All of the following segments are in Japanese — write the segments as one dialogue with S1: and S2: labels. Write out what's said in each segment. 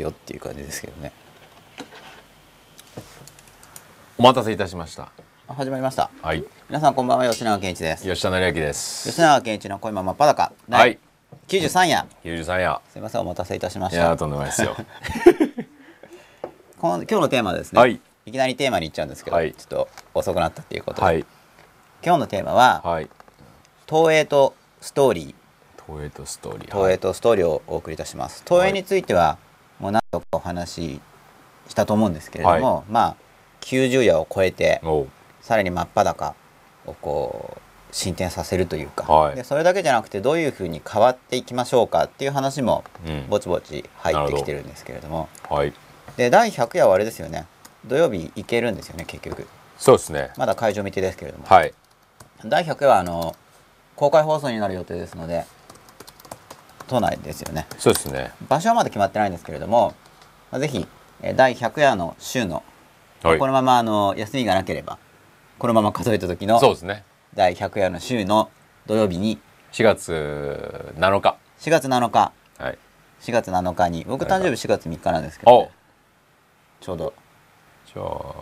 S1: ですよっていう感じですけどね。
S2: お待たせいたしました。
S1: あ始まりました。
S2: はい。
S1: 皆さんこんばんは吉永健一です。
S2: 吉田成明です。
S1: 吉永健一の恋ママパダカ。
S2: はい。
S1: 93夜。
S2: 93夜。
S1: すいませんお待たせいたしまし
S2: いやとんでもないですよ。
S1: この今日のテーマはですね、
S2: はい。
S1: いきなりテーマに行っちゃうんですけど、
S2: はい。
S1: ちょっと遅くなったっていうことで、
S2: はい。
S1: 今日のテーマは、
S2: はい。
S1: 東映とストーリー。
S2: 東映とストーリー。
S1: 東映とストーリーをお送りいたします。東映についてはもう何度かお話ししたと思うんですけれども、まあ90夜を超えてさらに真っ裸をこう進展させるというか、
S2: はい。
S1: でそれだけじゃなくてどういうふうに変わっていきましょうかっていう話も
S2: うん。
S1: ぼちぼち入ってきてるんですけれども。
S2: はい。
S1: で第100夜はあれですよね。土曜日行けるんですよね結局。
S2: そうですね。
S1: まだ会場未定ですけれども、
S2: はい。
S1: 第100夜はあの公開放送になる予定ですので都内ですよね。
S2: そうですね。
S1: 場所はまだ決まってないんですけれども、まあ、ぜひえー第100夜の週の、
S2: はい。
S1: このままあの休みがなければこのまま数えた時の
S2: そうですね。
S1: 第100夜の週の土曜日に
S2: 4月7日。
S1: 4月7日。
S2: はい。
S1: 4月7日に僕
S2: はい
S1: 誕生日4月3日なんですけど、ちょうど。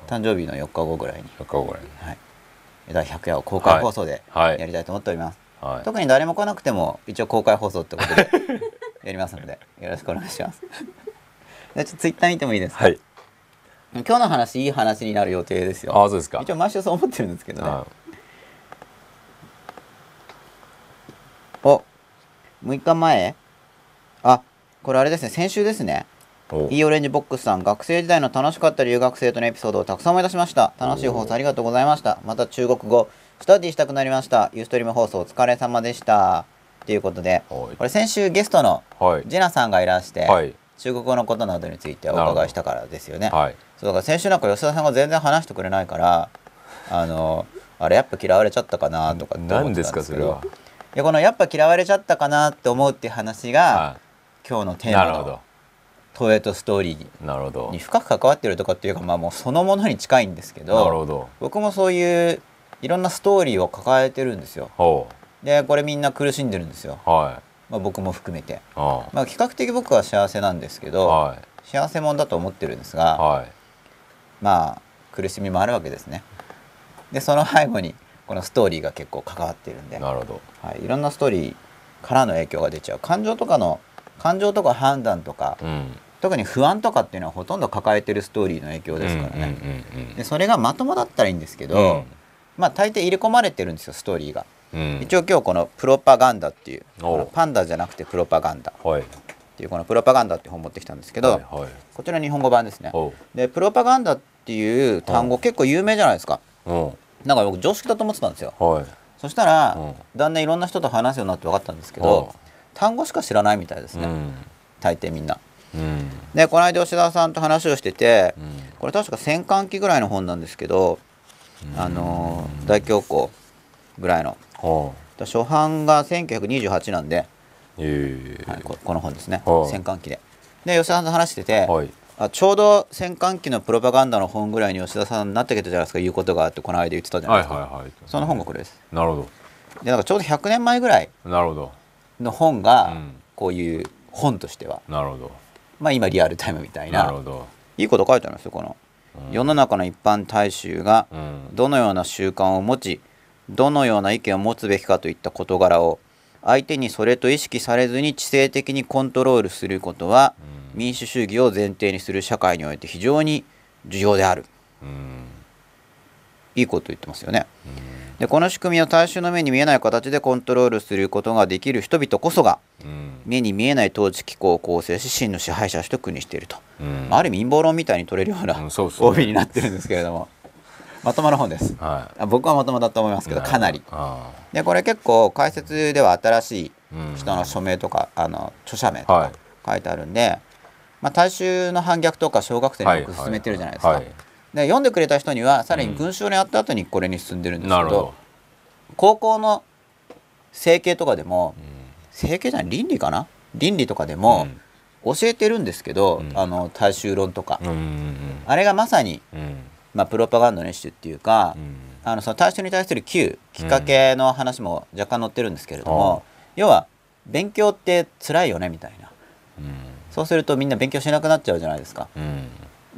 S1: 誕生日の4日後ぐらいに、
S2: 4日後ぐらい
S1: はい、第100夜を公開放送で
S2: はい。
S1: やりたいと思っております、
S2: はい
S1: 特に誰も来なくても一応公開放送ってことで やりますのでよろしくお願いします。じゃあちょっとツイッター見てもいいですか、
S2: はい。
S1: 今日の話いい話になる予定ですよ。
S2: ああそうですか。
S1: 一応毎週そう思ってるんですけどね。
S2: あ
S1: お6日前？あこれあれですね。先週ですね。
S2: お。
S1: いいオレンジボックスさん学生時代の楽しかった留学生とのエピソードをたくさん思い出しました。楽しい放送ありがとうございました。また中国語スタディしたくなりました。ユーストリーム放送お疲れ様でした。ということで
S2: はい。
S1: これ先週ゲストの
S2: はい。
S1: ジェナさんがいらして、
S2: はい。
S1: 中国語のことなどについてお伺いしたからですよね。
S2: はい。
S1: そうだから先週なんか吉田さんが全然話してくれないからあのあれやっぱ嫌われちゃったかなとかって思って
S2: 何です
S1: たんですけど
S2: かそれは。い
S1: やこのやっぱ嫌われちゃったかなって思うっていう話が、
S2: は
S1: 今日のテ
S2: い
S1: ーマの東映とストーリーに深く関わってるとかっていうかまあもうそのものに近いんですけ
S2: なるほ
S1: ど
S2: ど。
S1: 僕もそういういろんなストーリーを抱えてるんですよ。
S2: ほ
S1: でこれみんな苦しんでるんですよ、
S2: うはい。
S1: まあ、僕も含めて、
S2: あ
S1: まあ、比較的僕は幸せなんですけど、
S2: はい。
S1: 幸せ者だと思ってるんですが、
S2: はい。
S1: まあ苦しみもあるわけですね。でその背後にこのストーリーが結構関わってるんで、
S2: なるほど。
S1: はい、いろんなストーリーからの影響が出ちゃう。感情とかの感情とか判断とか
S2: うん。
S1: 特に不安とかっていうのはほとんど抱えてるストーリーの影響ですからね、でそれがまともだったらいいんですけど、
S2: うん
S1: まあ大抵入れ込まれてるんですよストーリーが、
S2: うん。
S1: 一応今日この「プロパガンダ」っていうパンダじゃなくてプロパガンダっ
S2: はい。
S1: ていうこの「プロパガンダ」って本持ってきたんですけど、
S2: はいはい。
S1: こちら日本語版ですね。でプロパガンダっていう単語結構有名じゃないですか。
S2: うん。
S1: なんか僕常識だと思ってたんですよ。
S2: はい。
S1: そしたら、
S2: うん。
S1: だんだんいろんな人と話すようになって分かったんですけ
S2: お
S1: ど単語しか知らないみたいですね、
S2: うん。
S1: 大抵みんな。
S2: うん。
S1: でこの間吉田さんと話をしてて、
S2: うん。
S1: これ確か戦艦機ぐらいの本なんですけど、あのー大恐慌ぐらいの。
S2: は
S1: 初版が1928なんで、
S2: あえ。え
S1: はいここの本ですね、
S2: はい
S1: 戦艦機で。で吉田さんと話してて、
S2: はい。
S1: あちょうど戦艦機のプロパガンダの本ぐらいに吉田さんになってきたじゃないですか言うことがあってこの間言ってたじゃない
S2: はい
S1: ですか、
S2: はいはい
S1: その本がこれです。
S2: なるほ
S1: でなんかちょうど100年前ぐらい
S2: どなるほど。
S1: の本が、
S2: うん。
S1: こういう本としては。
S2: なるほど。
S1: まあ今リアルタイムみたいな。
S2: なるほど。
S1: いいこと書いてあるんですよこの、世の中の一般大衆が
S2: うん。
S1: どのような習慣を持ちどのような意見を持つべきかといった事柄を相手にそれと意識されずに知性的にコントロールすることは、民主主義を前提にする社会において非常に重要である。
S2: うん。
S1: いいこと言ってますよね。でこの仕組みを大衆の目に見えない形でコントロールすることができる人々こそが
S2: うん。
S1: 目に見えない統治機構を構成し真の支配者と国にしていると、
S2: うん。
S1: ある意味陰謀論みたいに取れるような、
S2: うん
S1: 帯になってるんですけれども。まともな本です。
S2: は
S1: あ僕はまともだと思います
S2: い
S1: けどかなり。
S2: あ
S1: でこれ結構解説では新しい
S2: うん。
S1: 人の署名とか、あの著者名と
S2: はい。
S1: か書いてあるんで、まあ、大衆の反逆とか小学生によく進めてるじゃないですか、
S2: はい
S1: で読んでくれた人にはさらに文章にあった後にこれに進んでるんですけど,、
S2: ど。
S1: 高校の整形とかでも、整形じゃない倫理かな？倫理とかでも教えてるんですけど、
S2: うん。
S1: あの大衆論とか、
S2: うんうん
S1: あれがまさに、
S2: うん。うん
S1: まあ、プロパガンダの一種っていうか、
S2: うん。
S1: あのその大衆に対する Q きっかけの話も若干載ってるんですけれども、要は勉強って辛いよねみたいな。
S2: うん。
S1: そそうするとみんな勉強しなくなっちゃうじゃないですか。
S2: うん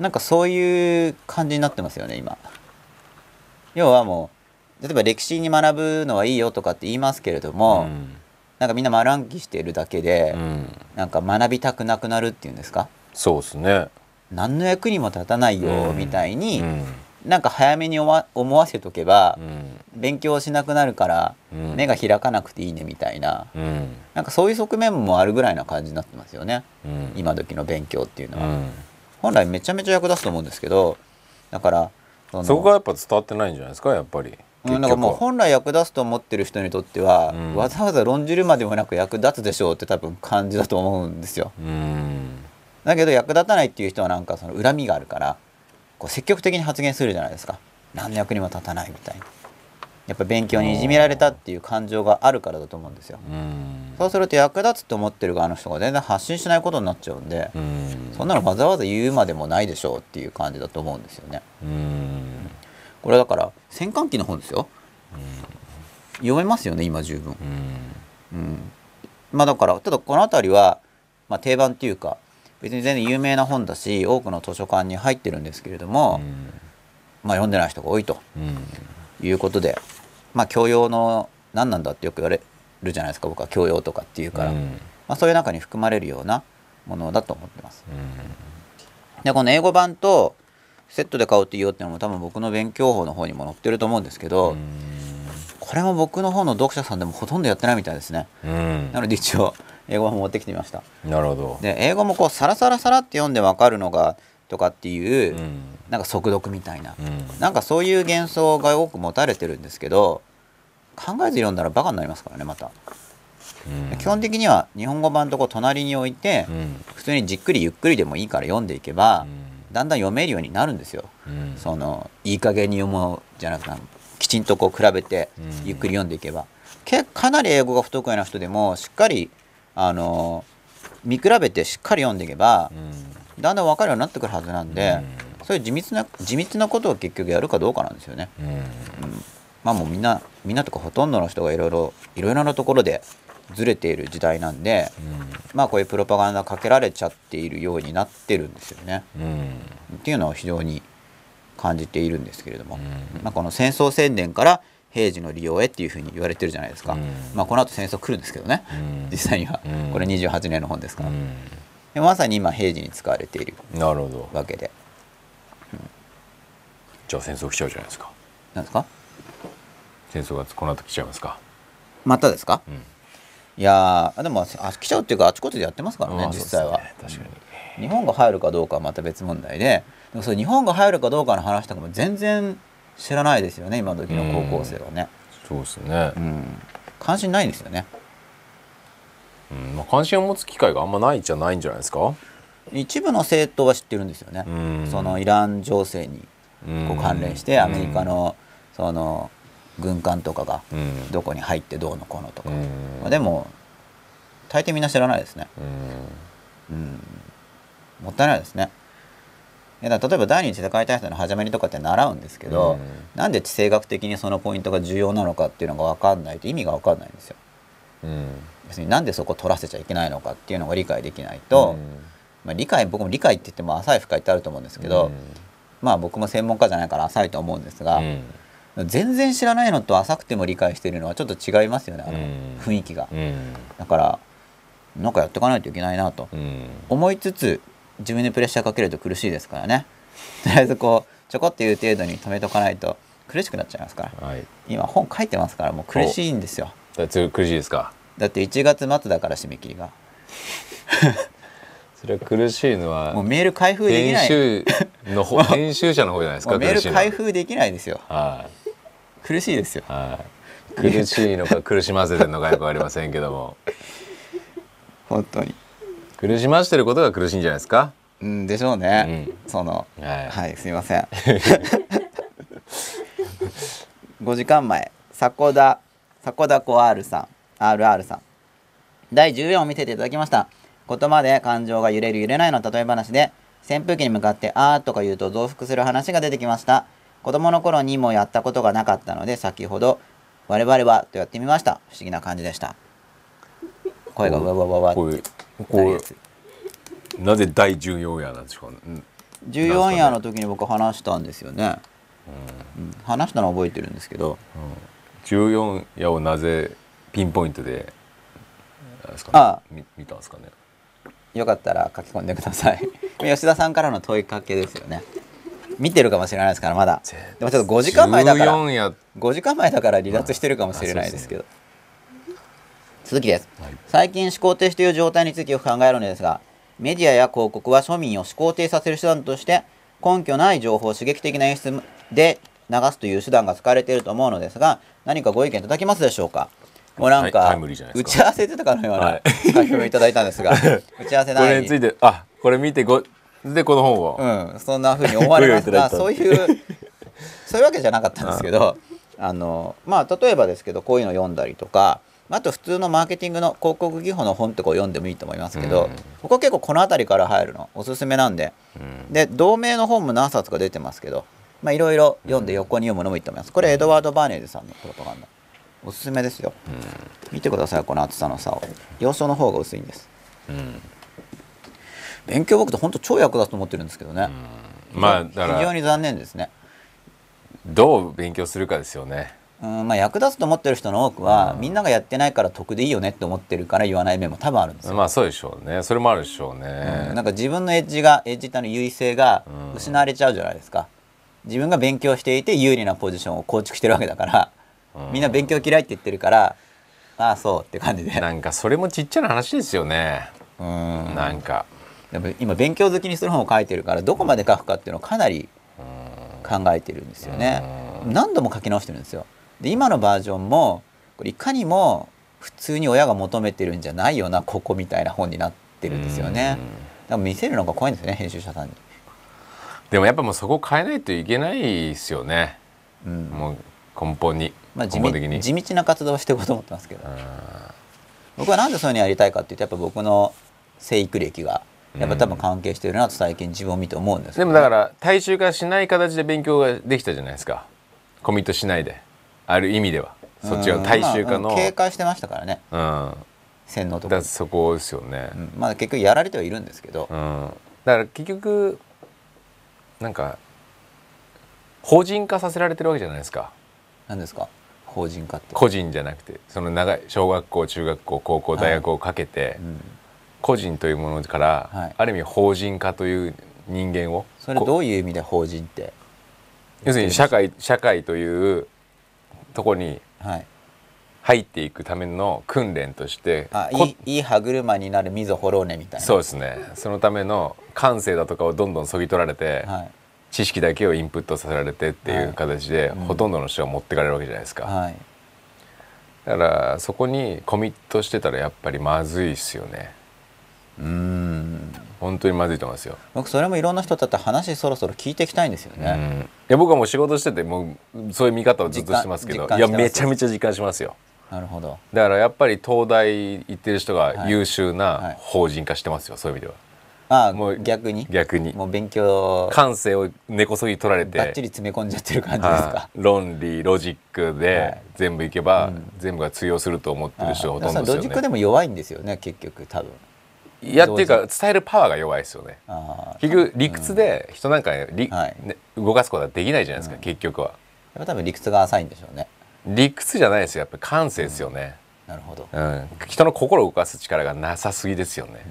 S1: なんかそういう感じになってますよね今。要はもう例えば歴史に学ぶのはいいよとかって言いますけれども、
S2: うん。
S1: なんかみんな丸暗記しているだけで、
S2: うん。
S1: なんか学びたくなくなるっていうんですか？
S2: そうですね。
S1: 何の役にも立たないよ
S2: うん。
S1: みたいに、
S2: うん。
S1: なんか早めに思わ思わせとけば
S2: う、ん。
S1: 勉強しなくなるから
S2: うん。
S1: 目が開かなくていいねみたいな、
S2: うん。
S1: なんかそういう側面もあるぐらいな感じになってますよね。
S2: うん。
S1: 今時の勉強っていうのは、
S2: うん
S1: 本来めちゃめちゃ役立つと思うんですけどだからそ
S2: こがやっぱ伝わってないんじゃないですかやっぱり。
S1: うん、なんかもう本来役立つと思ってる人にとっては、
S2: うん。
S1: わざわざ論じるまでもなく役立つでしょうって多分感じだと思うんですよ。
S2: うん。
S1: だけど役立たないっていう人はなんかその恨みがあるからこう積極的に発言するじゃないですか。何の役にも立たないみたいなやっぱ勉強にいじめられたっていう感情があるからだと思うんですよ。
S2: うん。
S1: そうすると役立つと思ってる側の人が全然発信しないことになっちゃうんで
S2: うん。
S1: そんなのわざわざ言うまでもないでしょうっていう感じだと思うんですよね。
S2: うん。
S1: これだから戦艦機の本ですよ。読めますよね今十分。
S2: うん。
S1: うん、まあだからただこの辺りは、まあ、定番っていうか別に全然有名な本だし多くの図書館に入ってるんですけれども、まあ読んでない人が多いと
S2: うん。
S1: いうことでまあ教養の何なんだってよく言われるじゃないですか。僕は教養とかっていうから、
S2: うん。
S1: まあ、そういう中に含まれるようなものだと思ってます。
S2: うん。
S1: でこの英語版とセットで買うといいよっていうのも多分僕の勉強法の方にも載ってると思うんですけど、これも僕の方の読者さんでもほとんどやってないみたいですね。
S2: うん。
S1: なので一応英語版持ってきてみました。
S2: なるほど。
S1: で英語もこうサラサラサラって読んでわかるのがとかっていう、
S2: うん。
S1: なんか速読みたいな、
S2: うん。
S1: なんかそういう幻想が多く持たれてるんですけど考えず読んだらバカになりますからねまた、
S2: うん。
S1: 基本的には日本語版とこう隣に置いて、
S2: うん。
S1: 普通にじっくりゆっくりでもいいから読んでいけば、だんだん読めるようになるんですよ、
S2: うん。
S1: そのいい加減に読もうじゃなくてきちんとこう比べて
S2: うん。
S1: ゆっくり読んでいけば、けかなり英語が不得意な人でもしっかりあの見比べてしっかり読んでいけば
S2: う、ん
S1: だんだん分かるようになってくるはずなんで、
S2: うん。
S1: そういう地道な地道なことを結局やるかどうかなんですよね。
S2: うん。
S1: まあもうみんなみんなとかほとんどの人がいろいろいろいろなところでずれている時代なんで、まあこういうプロパガンダかけられちゃっているようになってるんですよね。
S2: うん。
S1: っていうのを非常に感じているんですけれども、
S2: うん。
S1: まあ、この戦争宣伝から平時の利用へっていうふうに言われてるじゃないですか、
S2: うん。
S1: まあ、この後戦争来るんですけどね、
S2: うん。
S1: 実際には。
S2: うん。
S1: これ28年の本ですから、
S2: うん
S1: でまさに今平時に使われている
S2: なるほど。
S1: わけで。
S2: じゃあ戦争来ちゃうじゃないですか。
S1: なんですか？
S2: 戦争がこの後来ちゃいますか。
S1: またですか？
S2: うん。
S1: いやーでもあ来ちゃうっていうかあちこちでやってますからね
S2: まあ
S1: 実際は、
S2: 確か
S1: 日本が入るかどうかはまた別問題で。でもそれ日本が入るかどうかの話とかも全然知らないですよね今時の高校生はね、
S2: にそうですね。
S1: うん、関心ないんですよね
S2: うんまあ関心を持つ機会があんまないじゃないんじゃないですか？
S1: 一部の政党は知ってるんですよね、
S2: うん。
S1: そのイラン情勢にこう関連してアメリカのその軍艦とかが
S2: うん。
S1: どこに入ってどうのこうのとか、
S2: うん。
S1: まあでも大抵みんな知らないですね、
S2: うん。
S1: うん、もったいないですね。いや例えば第二次世界大戦の始まりとかって習うんですけど、
S2: うん。
S1: なんで地政学的にそのポイントが重要なのかっていうのが分かんないと意味が分かんないんですよ
S2: うん。
S1: 別になんでそこ取らせちゃいけないのかっていうのが理解できないと、まあ、理解僕も理解って言っても浅い深いってあると思うんですけど、まあ僕も専門家じゃないから浅いと思うんですが、
S2: うん。
S1: 全然知らないのと浅くても理解しているのはちょっと違いますよねあの
S2: うん。
S1: 雰囲気が、
S2: うん。
S1: だからなんかやっていかないといけないなと。
S2: うん
S1: 思いつつ自分にプレッシャーかけると苦しいですからね。とりあえずこうちょこっていう程度に止めとかないと苦しくなっちゃいますから。
S2: はい。
S1: 今本書いてますからもう苦しいんですよ
S2: だって苦しいですか。
S1: だって1月末だから締め切りが。
S2: それは苦しいのは
S1: もうメール開封でき
S2: 編
S1: ない。
S2: 集の方 編集者の方じゃないですか
S1: メール開封できないですよ。
S2: はい。
S1: 苦しいですよ。
S2: はい。苦しいのか 苦しませてるのかよくわかりませんけども。
S1: 本当に。
S2: 苦しましてることが苦しいんじゃないですか。
S1: うんでしょうね、
S2: う
S1: その
S2: はい。
S1: はいすいません。5時間前迫田迫田子 R さん RR さん。第14を見せていただきました。言葉で感情が揺れる揺れないの例え話で扇風機に向かって「あー」とか言うと増幅する話が出てきました。子供の頃にもやったことがなかったので先ほど「我々は」とやってみました。不思議な感じでした。声がうわうわうわうわって。
S2: こなぜ第14夜なんでしょうか、うん。
S1: 14夜の時に僕話したんですよね、うん。話したのは覚えてるんですけど
S2: 14夜をなぜピンポイントでですか、ね、
S1: あ。
S2: み見たんですかね。
S1: よかったら書き込んでください。吉田さんからの問いかけですよね。見てるかもしれないですからまだ。でもちょっと5時間前だから。
S2: 14夜。
S1: 5時間前だから離脱してるかもしれないですけど、続きです、
S2: はい。
S1: 最近思考停止という状態についてよく考えるのですがメディアや広告は庶民を思考停止させる手段として根拠ない情報を刺激的な演出で流すという手段が使われていると思うのですが何かご意見いただけますでしょうか？もうなんか、
S2: はい
S1: 打ち合わせてたかのような
S2: はい。
S1: 書き込みをいただいたんですが、打ち合わせ
S2: こ
S1: ない。
S2: れについてあこれ見てごでこの本を、
S1: うん、そんな風に思われますが
S2: ご
S1: そういうそういうわけじゃなかったんですけどあのまあ例えばですけどこういうの読んだりとかあと普通のマーケティングの広告技法の本とかを読んでもいいと思いますけど、
S2: うん。
S1: ここ結構この辺りから入るのおすすめなんで
S2: うん。
S1: で同名の本も何冊か出てますけどまあいろいろ読んで横に読むのもいいと思います。これエドワード・バーネーズさんのプロパガンダおすすめですよ。見てくださいこの厚さの差を。要所の方が薄いんです。
S2: うん。
S1: 勉強僕と本当超役立つと思ってるんですけどね、
S2: まあだから。
S1: 非常に残念ですね。
S2: どう勉強するかですよね。
S1: うんまあ、役立つと思ってる人の多くは、みんながやってないから得でいいよねって思ってるから言わない面も多分あるんですよ。
S2: まあそうでしょうね。それもあるでしょう
S1: うん
S2: ね、
S1: なんか自分のエッジがエッジってあの優位性が
S2: うん。
S1: 失われちゃうじゃないですか。自分が勉強していて有利なポジションを構築してるわけだから、
S2: うん
S1: みんな勉強嫌いって言ってるからああそうって感じで。
S2: なんかそれもちっちゃな話ですよね、
S1: うん
S2: なんか
S1: 今勉強好きにする本を書いてるからどこまで書くかっていうのをかなり考えてるんですよね。何度も書き直してるんですよ。で今のバージョンもこれいかにも普通に親が求めてるんじゃないよなここみたいな本になってるんですよね。でも見せるのが怖いんですよね編集者さんに。
S2: でもやっぱもうそこを変えないといけないですよね、
S1: うん。
S2: もう根本に、
S1: まあ、地
S2: 根本的に。
S1: 味地道な活動をしていこうと思ってますけど。僕はなんでそういうのやりたいかっていうとやっぱ僕の生育歴がやっぱ多分関係してるなと最近自分を見て思うんです
S2: でもだから大衆化しない形で勉強ができたじゃないですか。コミットしないで。ある意味では。そっちは大衆化の、
S1: まあうん警戒してましたからね。
S2: うん。
S1: 洗脳とか
S2: そこですよね、
S1: うん。まあ結局やられてはいるんですけど、
S2: うん、だから結局なんか法人化させられてるわけじゃないですか。
S1: 何ですか？法人化って。
S2: 個人じゃなくてその長い小学校中学校高校大学をかけて、
S1: うん。
S2: 個人というものから、
S1: はい。
S2: ある意味法人化という人間をこ
S1: それどういう意味で法人って？
S2: 要するに社会社会というとこに
S1: はい
S2: 入っていくための訓練として
S1: いいいい歯車になる溝掘ろうねみたいな。
S2: そうですね。そのための感性だとかをどんどんそぎ取られて、
S1: はい。
S2: 知識だけをインプットさせられてっていう形で、ほとんどの人は持ってかれるわけじゃないですか、
S1: はい。
S2: だからそこにコミットしてたらやっぱりまずいっすよね。
S1: うーん。
S2: 本当にまずいと思いますよ、
S1: 僕それもいろんな人だって話そろそろ聞いていきたいんですよ
S2: うん、
S1: ね、
S2: いや僕はもう仕事しててもうそういう見方をずっとしてますけどいやめちゃめちゃ実感しますよ
S1: なるほど。
S2: だからやっぱり東大行ってる人が
S1: はい。
S2: 優秀
S1: はい。
S2: な法人化してますよ、そういう意味では。
S1: あ
S2: もう
S1: 逆に？
S2: 逆に。
S1: もう勉強。
S2: 感性を根こそぎ取られて。
S1: ばっちり詰め込んじゃってる感じですか？
S2: はい。論理ロジック
S1: は
S2: で
S1: い。
S2: 全部いけば、
S1: うん。
S2: 全部が通用すると思ってる人がほとんど
S1: あだからロジックで
S2: ですよね
S1: も弱いんですよね結局多分。
S2: いやっていうか伝えるパワーが弱いですよね。結局理屈で人なんかり、
S1: はい。
S2: ね動かすことはできないじゃないですか、
S1: うん。
S2: 結局は。
S1: やっぱ多分理屈が浅いんでしょうね
S2: 理屈じゃないですよ。やっぱり感性ですよね、
S1: なるほど。
S2: うん。人の心を動かす力がなさすぎですよね、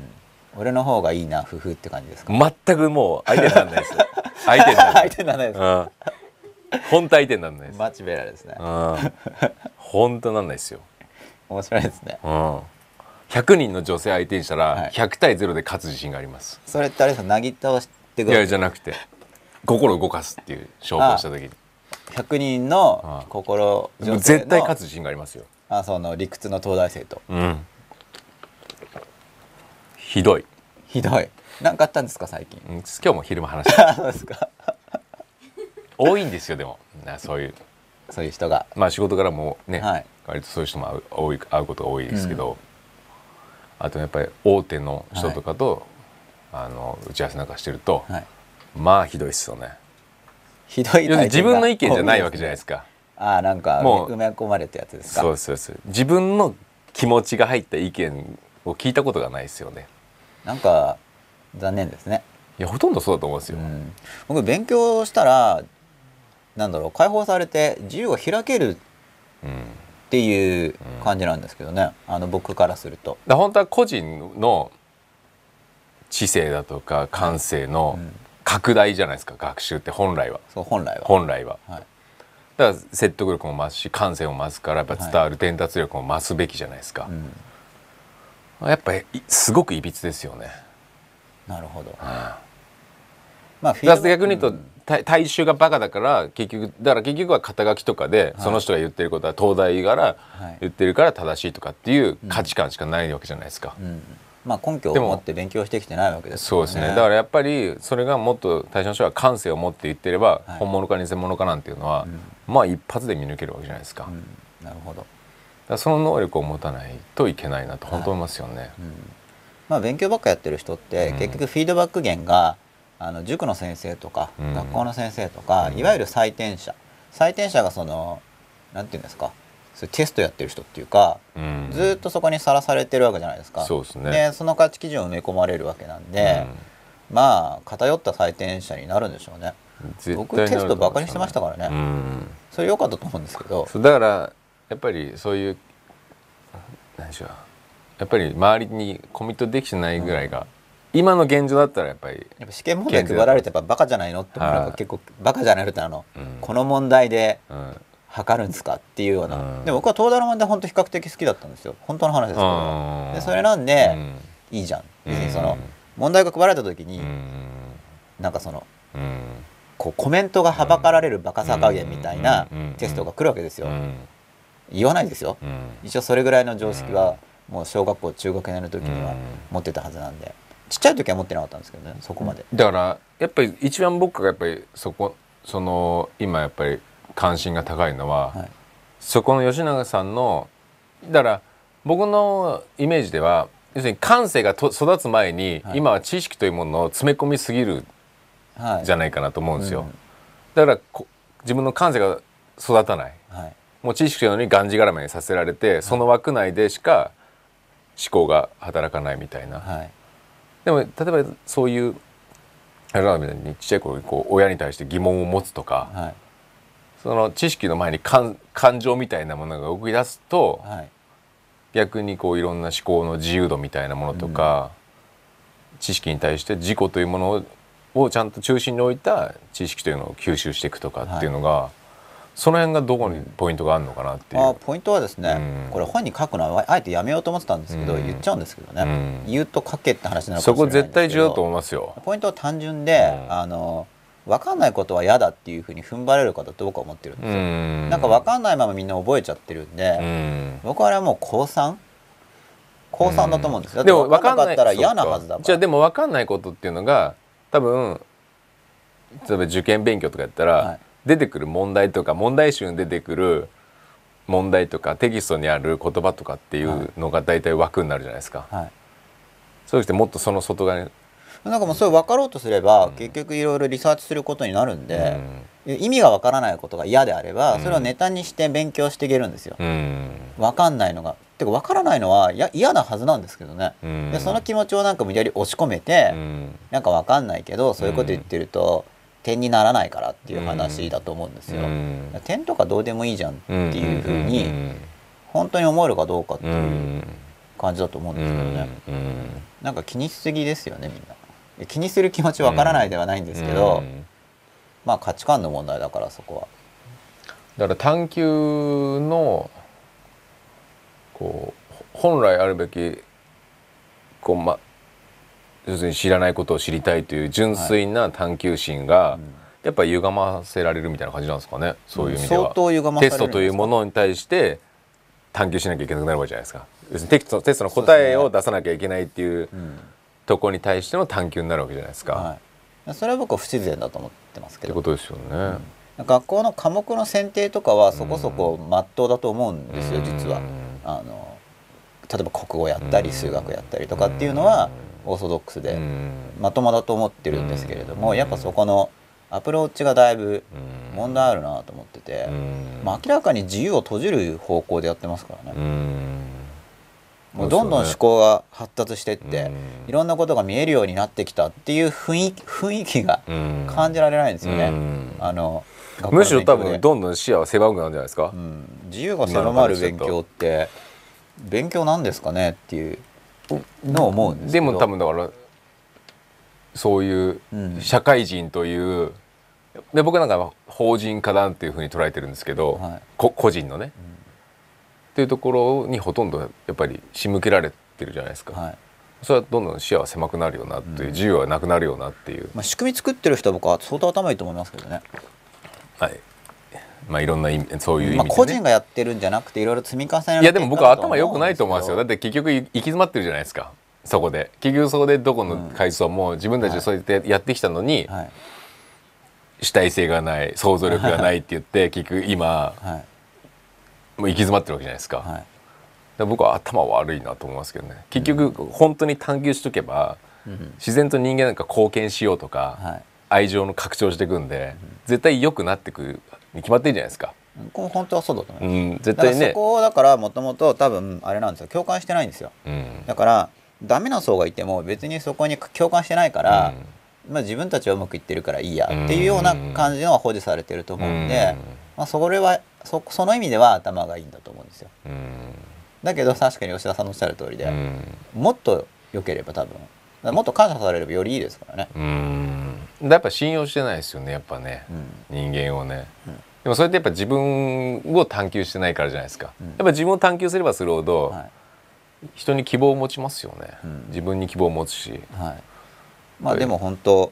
S1: 俺の方がいいな夫婦って感じですか？
S2: 全くもう相手にならないです。相手にならな
S1: 相
S2: い
S1: 手にならないです。
S2: うん。本当相手にならないです、
S1: マチベラですね。
S2: うん。本当なんないですよ、
S1: 面白いですね。
S2: うん、100人の女性相手にした
S1: はい。
S2: ら100対0で勝つ自信があります、
S1: それってあれですか？なぎ倒して
S2: い、やじゃなくて心を動かすっていう勝負をした時に
S1: 100人の心女性の
S2: 絶対勝つ自信がありますよ、
S1: あその理屈の東大生と。
S2: うん、ひどい、
S1: ひどい。何かあったんですか最近？
S2: うん、今日も昼間話した。
S1: そうですか。
S2: 多いんですよでも。なそういう。
S1: そういう人が。
S2: まあ仕事からもね、
S1: はい。
S2: 割とそういう人も会う多い会うことが多いですけど、あとやっぱり大手の人とかと、あの打ち合わせなんかしてると、
S1: はい。
S2: まあひどいっすよね
S1: ひどい
S2: 自分の意見じゃないわけじゃない
S1: い
S2: ですか。
S1: ああなんか埋め込まれたやつですか？
S2: そうそうそう。自分の気持ちが入った意見を聞いたことがないですよね。
S1: なんか残念ですね、
S2: いやほとんどそうだと思うんですよ、
S1: うん、僕勉強したらなんだろう解放されて自由が開ける
S2: うん
S1: っていう感じなんですけどね、あの僕からすると。
S2: 本当は個人の知性だとか感性の
S1: うん
S2: 拡大じゃないですか学習って本来は。
S1: そう本来は。
S2: 本来は。
S1: はい。
S2: だから説得力も増すし感性も増すからやっぱ伝わる伝達力も増すべきじゃないですか。
S1: う、ん、
S2: やっぱりすごくいびつですよね、
S1: なるほど。
S2: うん
S1: まあ
S2: 逆に言うと、大大衆がバカだから結局だから結局は肩書きとかで、その人が言ってることは東大から
S1: はい。
S2: 言ってるから正しいとかっていう価値観しかないわけじゃないですか、
S1: うん、まあ根拠を持って勉強してきてないわけです
S2: そうですね。だからやっぱりそれがもっと対象の人が感性を持って言ってれば、
S1: はい。
S2: 本物か偽物かなんていうのは、まあ一発で見抜けるわけじゃないですか,、
S1: うん、なるほど。
S2: らその能力を持たないといけないなと本当思いますよね、
S1: まあ勉強ばっかやってる人って、
S2: うん。
S1: 結局フィードバック源があの塾の先生とか、
S2: うん。
S1: 学校の先生とか、
S2: うん。
S1: いわゆる採点者。採点者がそのなんていうんですかそテストやってる人っていうか、
S2: うん。
S1: ずーっとそこにさらされてるわけじゃないですか。
S2: そうですね。
S1: でその価値基準を埋め込まれるわけなんで、まあ偏った採点者になるんでしょうね。
S2: うん絶対
S1: 僕テストバカにしてましたからね。
S2: うん。
S1: それ良かったと思うんですけど。
S2: だからやっぱりそういう何でしょう。やっぱり周りにコミットできてないぐらいが、今の現状だったらやっぱり、
S1: やっぱ試験問題配られてやっぱバカじゃないのって思うの
S2: はい。
S1: が結構バカじゃないのってあの、
S2: うん。
S1: この問題で
S2: うん
S1: 測るんですかっていうような、
S2: うん。
S1: でも僕は東大の問題本当比較的好きだったんですよ。本当の話ですけど、
S2: うん。
S1: でそれなんで、いいじゃん。別にその、問題が配られた時に、
S2: うん。
S1: なんかその
S2: うん。
S1: こうコメントがはばかられるバカさ加減みたいな
S2: うん。
S1: テストが来るわけですよ、
S2: うん。
S1: 言わないですよ、
S2: うん。
S1: 一応それぐらいの常識はもう小学校中学年の時には持ってたはずなんで。ちっちゃい時は持ってなかったんですけどねそこまで、
S2: だからやっぱり一番僕がやっぱりそこその今やっぱり関心が高いのは、
S1: はい。
S2: そこの吉永さんのだから僕のイメージでは要するに感性がと育つ前に、
S1: はい。
S2: 今は知識というものを詰め込みすぎる
S1: はい。
S2: じゃないかなと思うんですよ、
S1: うん。
S2: だからこ自分の感性が育たない。
S1: はい。
S2: もう知識なのにがんじがらめにさせられて、その枠内でしか思考が働かないみたいな、
S1: はい。
S2: でも例えばそういうあれらみたいにちっちゃい頃にこう親に対して疑問を持つとか、
S1: はい
S2: その知識の前に感感情みたいなものが動き出すと、
S1: はい。
S2: 逆にこういろんな思考の自由度みたいなものとか、知識に対して自己というものををちゃんと中心に置いた知識というのを吸収していくとかっていうのが、その辺がどこにポイントがあるのかなっていう。
S1: あポイントはですね、
S2: うん。
S1: これ本に書くのはあえてやめようと思ってたんですけど、
S2: うん。
S1: 言っちゃうんですけどね、
S2: うん。
S1: 言うと書けって話になるか
S2: そこ
S1: もしれないんですけど。
S2: 絶対重要だと思いますよ。
S1: ポイントは単純で、
S2: うん。
S1: あの分かんないことは嫌だっていうふうに踏ん張れる方って僕は思ってるんですよ、
S2: ん。
S1: なんか分かんないままみんな覚えちゃってるんで、
S2: うん。
S1: 僕はあれはもう高3高3だと思うんです。よ、
S2: でも
S1: 分かんなかったら嫌なはずだから。
S2: じゃあでも分かんないことっていうのが多分例えば受験勉強とかやったら、
S1: はい。
S2: 出てくる問題とか問題集に出てくる問題とかテキストにある言葉とかっていうのが大体枠になるじゃないですか。
S1: はい。
S2: そうしてもっとその外側に、
S1: なんかもうそれ分かろうとすれば、結局いろいろリサーチすることになるんで、意味が分からないことが嫌であれば、それをネタにして勉強していけるんですよ、分かんないのがてか分からないのはや嫌なはずなんですけどね、
S2: うん。
S1: でその気持ちをなんか無理やり押し込めて、
S2: うん。
S1: なんか分かんないけどそういうこと言ってると、点にならないからっていう話だと思うんですよ、
S2: うん。
S1: 点とかどうでもいいじゃんっていうふう
S2: う
S1: に
S2: ん
S1: 本当に思えるかどうかって
S2: う
S1: いうん。感じだと思うん
S2: う
S1: ですけどね、
S2: ん。
S1: なんか気にしすぎですよねみんな気にする気持ち分からないではないんですけど、
S2: うん。
S1: まあ価値観の問題だからそこは。
S2: だから探求のこう本来あるべきこうま要するに知らないことを知りたいという純粋な探求心が、やっぱり歪ませられるみたいな感じなんですかねそういう意味では、
S1: 相当歪まされ
S2: テストというものに対して探求しなきゃいけなくなるわけじゃないですか。要するにテキストテストの答えを出さなきゃいけないっていう
S1: うん
S2: ところに対しての探求になるわけじゃないですか、
S1: はい、それは僕は不自然だと思ってますけど。
S2: ってことですよね、
S1: 学校の科目の選定とかはそこそこまっとうだと思うんですよ、
S2: うん。
S1: 実は。あの例えば国語やったり数学やったりとかっていうのはオーソドックスで
S2: うん。
S1: まともだと思ってるんですけれども、
S2: うん。
S1: やっぱそこのアプローチがだいぶ
S2: うん。
S1: 問題あるなと思ってて、
S2: うん。
S1: まあ、明らかに自由を閉じる方向でやってますからね、
S2: うん
S1: もうどんどん思考が発達してって、
S2: うん。
S1: いろんなことが見えるようになってきたっていう雰囲気雰囲気が
S2: うん。
S1: 感じられないんですよね。
S2: うん。
S1: あの
S2: むしろ多分どんどん視野は狭くなるんじゃないですか？
S1: う、ん、自由が狭まる勉強って勉強なんですかねっていうのを思うんですけど。
S2: でも多分だからそういう
S1: うん。
S2: 社会人という、で僕なんかは法人家団っていうふうに捉えてるんですけど、
S1: はい。
S2: こ個人のね、っていうところにほとんどやっぱり仕向けられてるじゃないですか、
S1: はい。
S2: それはどんどん視野は狭くなるよなっていう、自由はなくなるよなっていう、
S1: まあ、仕組み作ってる人は僕は相当頭いいと思いますけどね、
S2: はい。まあいろんな意味そういう意
S1: まあ、
S2: 味で、ね。
S1: 個人がやってるんじゃなくていろいろ積み重ねられて
S2: いやでも僕は頭良くないと思いますよ。だ
S1: だ
S2: って結局行き詰まってるじゃないですか。そこで。結局そこでどこの階層も自分たちでそうやってやってきたのに、
S1: はい。
S2: 主体性がない想像力がないって言って結局今
S1: はい
S2: もう行き詰まってるわけじゃないですか,、
S1: はい。
S2: 僕は頭悪いなと思いますけどね。結局本当に探求しとけば、
S1: うん
S2: 自然と人間なんか貢献しようとか、
S1: はい。
S2: 愛情の拡張していくんで、絶対良くなってくるに決まってるじゃないですか、
S1: 本当はそうだと思います、
S2: うん、絶対ね。
S1: そこをだからもともと多分あれなんですよ。共感してないんですよ。
S2: うん。
S1: だからダメな層がいても別にそこに共感してないから、まあ、自分たちはうまくいってるからいいやっていうような感じのは保持されてると思うんで、まあ、それはそその意味では頭がいいんだと思うんですよ。
S2: うん。
S1: だけど確かに吉田さんのおっしゃる通りで、
S2: うん。
S1: もっと良ければ多分もっと感謝されればよりいいですからね、
S2: うん。やっぱ信用してないですよねやっぱね、
S1: うん。
S2: 人間をね、
S1: うん。
S2: でもそれってやっぱ自分を探求してないからじゃないですか、
S1: うん。
S2: やっぱ自分を探求すればするほど、
S1: はい。
S2: 人に希望を持ちますよね、
S1: うん。
S2: 自分に希望を持つし、
S1: はい、まあでも本当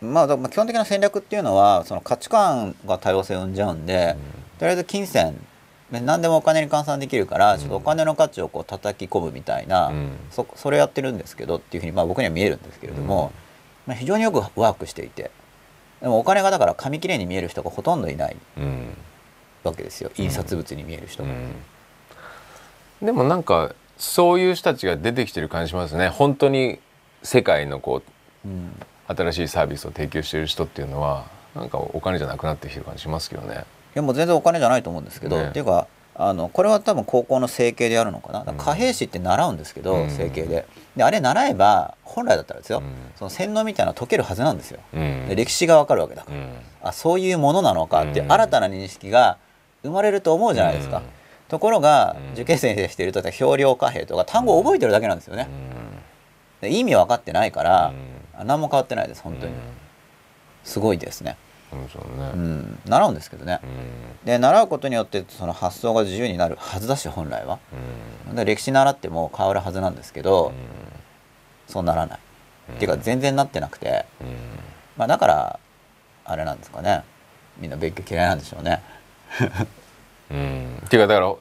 S1: まあだまあ基本的な戦略っていうのはその価値観が多様性を生んじゃうんで、とりあえず金銭ね何でもお金に換算できるから、ちょっとお金の価値をこう叩き込むみたいな、
S2: うん。
S1: そそれやってるんですけどっていうふうにまあ僕には見えるんですけれども、まあ、非常によくワークしていてでもお金がだから紙切れに見える人がほとんどいない
S2: うん。
S1: わけですよ。印刷物に見える人が。
S2: うん。でもなんかそういう人たちが出てきてる感じしますね。本当に世界のこう
S1: うん。
S2: 新しいサービスを提供している人っていうのはなんかお金じゃなくなってきてる感じしますけどね。
S1: いやもう全然お金じゃないと思うんですけど、
S2: ね
S1: っていうかあのこれは多分高校の整形でやるのかな。貨幣史って習うんですけど、
S2: うん。
S1: 整形で。であれ習えば本来だったらですよ、
S2: うん。
S1: その洗脳みたいなの解けるはずなんですよ、
S2: うん。
S1: で歴史がわかるわけだから、
S2: うん。
S1: あそういうものなのかって新たな認識が生まれると思うじゃないですか、
S2: うん。
S1: ところが、
S2: うん。
S1: 受験生でしていると表量貨幣とか単語を覚えてるだけなんですよね、で意味分かってないから、あ何も変わってないです本当に、すごいですね、
S2: ね。
S1: うん、習うんですけどね、で習うことによってその発想が自由になるはずだし本来は。で歴史習っても変わるはずなんですけど、そうならない、っていうか全然なってなくて、まあ、だからあれなんですかね。みんな勉強嫌いなんでしょうね。
S2: うん。っていうかだから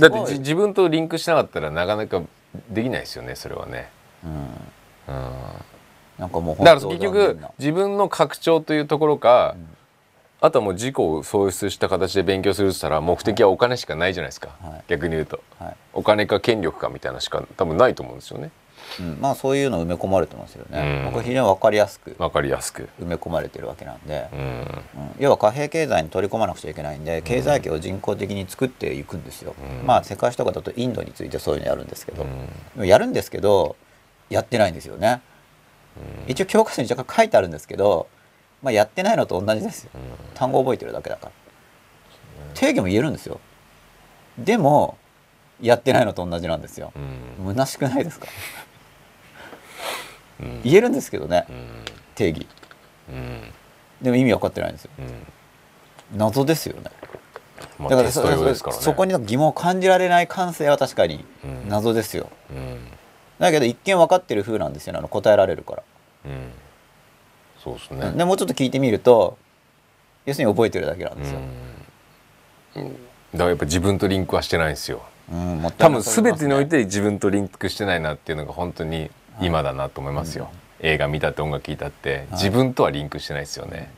S2: だって自分とリンクしなかったらなかなかできないですよねそれはね。
S1: うん。
S2: うん
S1: なんかもう
S2: だから結局自分の拡張というところか、あとはもう自己を創出した形で勉強するとしたら目的はお金しかないじゃないですか、
S1: はい。
S2: 逆に言うと。
S1: はい。
S2: お金か権力かみたいなしか多分ないと思うんですよね。
S1: うん、まあそういうの埋め込まれてますよね、
S2: うん。
S1: 僕は非常に分かりやすく。
S2: わかりやすく、
S1: 埋め込まれてるわけなんで、
S2: うん。
S1: うん。要は貨幣経済に取り込まなくちゃいけないんで経済圏を人工的に作っていくんですよ、
S2: うん。
S1: まあ世界史とかだとインドについてそういうのやるんですけど、やるんですけどやってないんですよね、一応教科書に若干書いてあるんですけど、まあ、やってないのと同じですよ。単語覚えてるだけだから。定義も言えるんですよ。でもやってないのと同じなんですよ。
S2: うん。
S1: 虚しくないですか？
S2: うん。
S1: 言えるんですけどね。
S2: うん。
S1: 定義。
S2: うん。
S1: でも意味分かってないんですよ。
S2: うん。
S1: 謎ですよね。
S2: まあ、
S1: だからそこに疑問を感じられない感性は確かに
S2: うん。
S1: 謎ですよ、
S2: うん
S1: だけど一見分かってる風なんですよねあの答えられるから、
S2: うん。そうですね。
S1: でもうちょっと聞いてみると要するに覚えてるだけなんですよ、
S2: うん。だからやっぱ自分とリンクはしてないんですよ。
S1: うん
S2: 多分全てにおいて自分とリンクしてないなっていうのが本当に今だなと思いますよ、映画見たって音楽聴いたって自分とはリンクしてないですよね、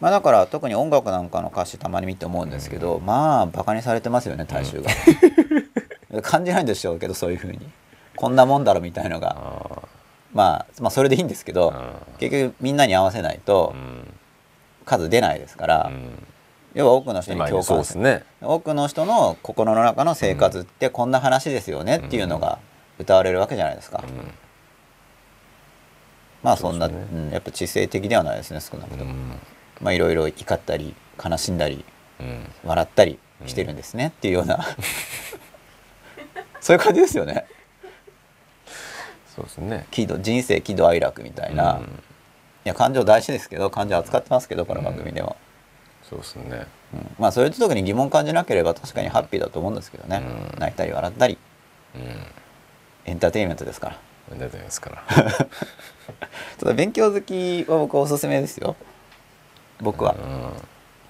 S1: まあだから特に音楽なんかの歌詞たまに見て思うんですけど、まあバカにされてますよね大衆が、感じないんでしょうけどそういうふうにこんなもんだろみたいのが。
S2: あ
S1: まあまあそれでいいんですけど
S2: あ
S1: 結局みんなに合わせないと
S2: うん。
S1: 数出ないですから、要は多くの人に
S2: 今
S1: 共感
S2: すすね。
S1: 多くの人の心の中の生活ってこんな話ですよねっていうのが歌われるわけじゃないですか、まあそんな
S2: そう
S1: ん、やっぱ知性的ではないですね少なくとも、
S2: うん。
S1: まあいろいろ怒ったり悲しんだり
S2: うん。
S1: 笑ったりしてるんですねっていうような。そういう感じですよね
S2: そうですね。
S1: 喜怒人生喜怒哀楽みたいな、い
S2: うん。
S1: や感情大事ですけど感情扱ってますけどこの番組でも、
S2: そうですね。
S1: うん。まあそういう時に疑問感じなければ確かにハッピーだと思うんですけどね、
S2: うん。
S1: 泣いたり笑ったり。
S2: うん。
S1: エンターテインメントですから。
S2: なんだと思いますから。
S1: ただ勉強好きは僕はおすすめですよ。僕は、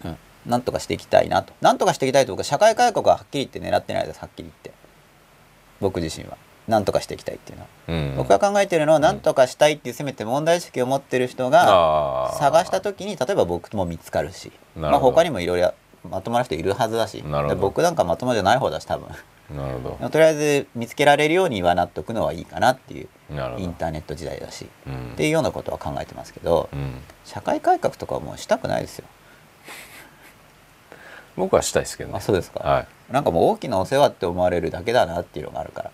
S2: うん。
S1: うん、なんとかしていきたいなと。なんとかしていきたいと僕は社会改革ははっきり言って狙ってないですはっきり言って。僕自身はなんとかしていきたいっていうのは、
S2: うん。
S1: 僕が考えてるのはなんとかしたいっていうせめて問題意識を持ってる人が探した時に例えば僕も見つかるしまあ他にもいろいろまともな人いるはずだし僕なんかまともじゃない方だし多分。
S2: なるほ
S1: とりあえず見つけられるようにはなっとくのはいいかなっていうインターネット時代だし
S2: うん。
S1: っていうようなことは考えてますけど
S2: うん。
S1: 社会改革とかはもうしたくないですよ。
S2: 僕はしたいですけどね。
S1: あそうですか、
S2: はい。
S1: なんかもう大きなお世話って思われるだけだなっていうのがあるから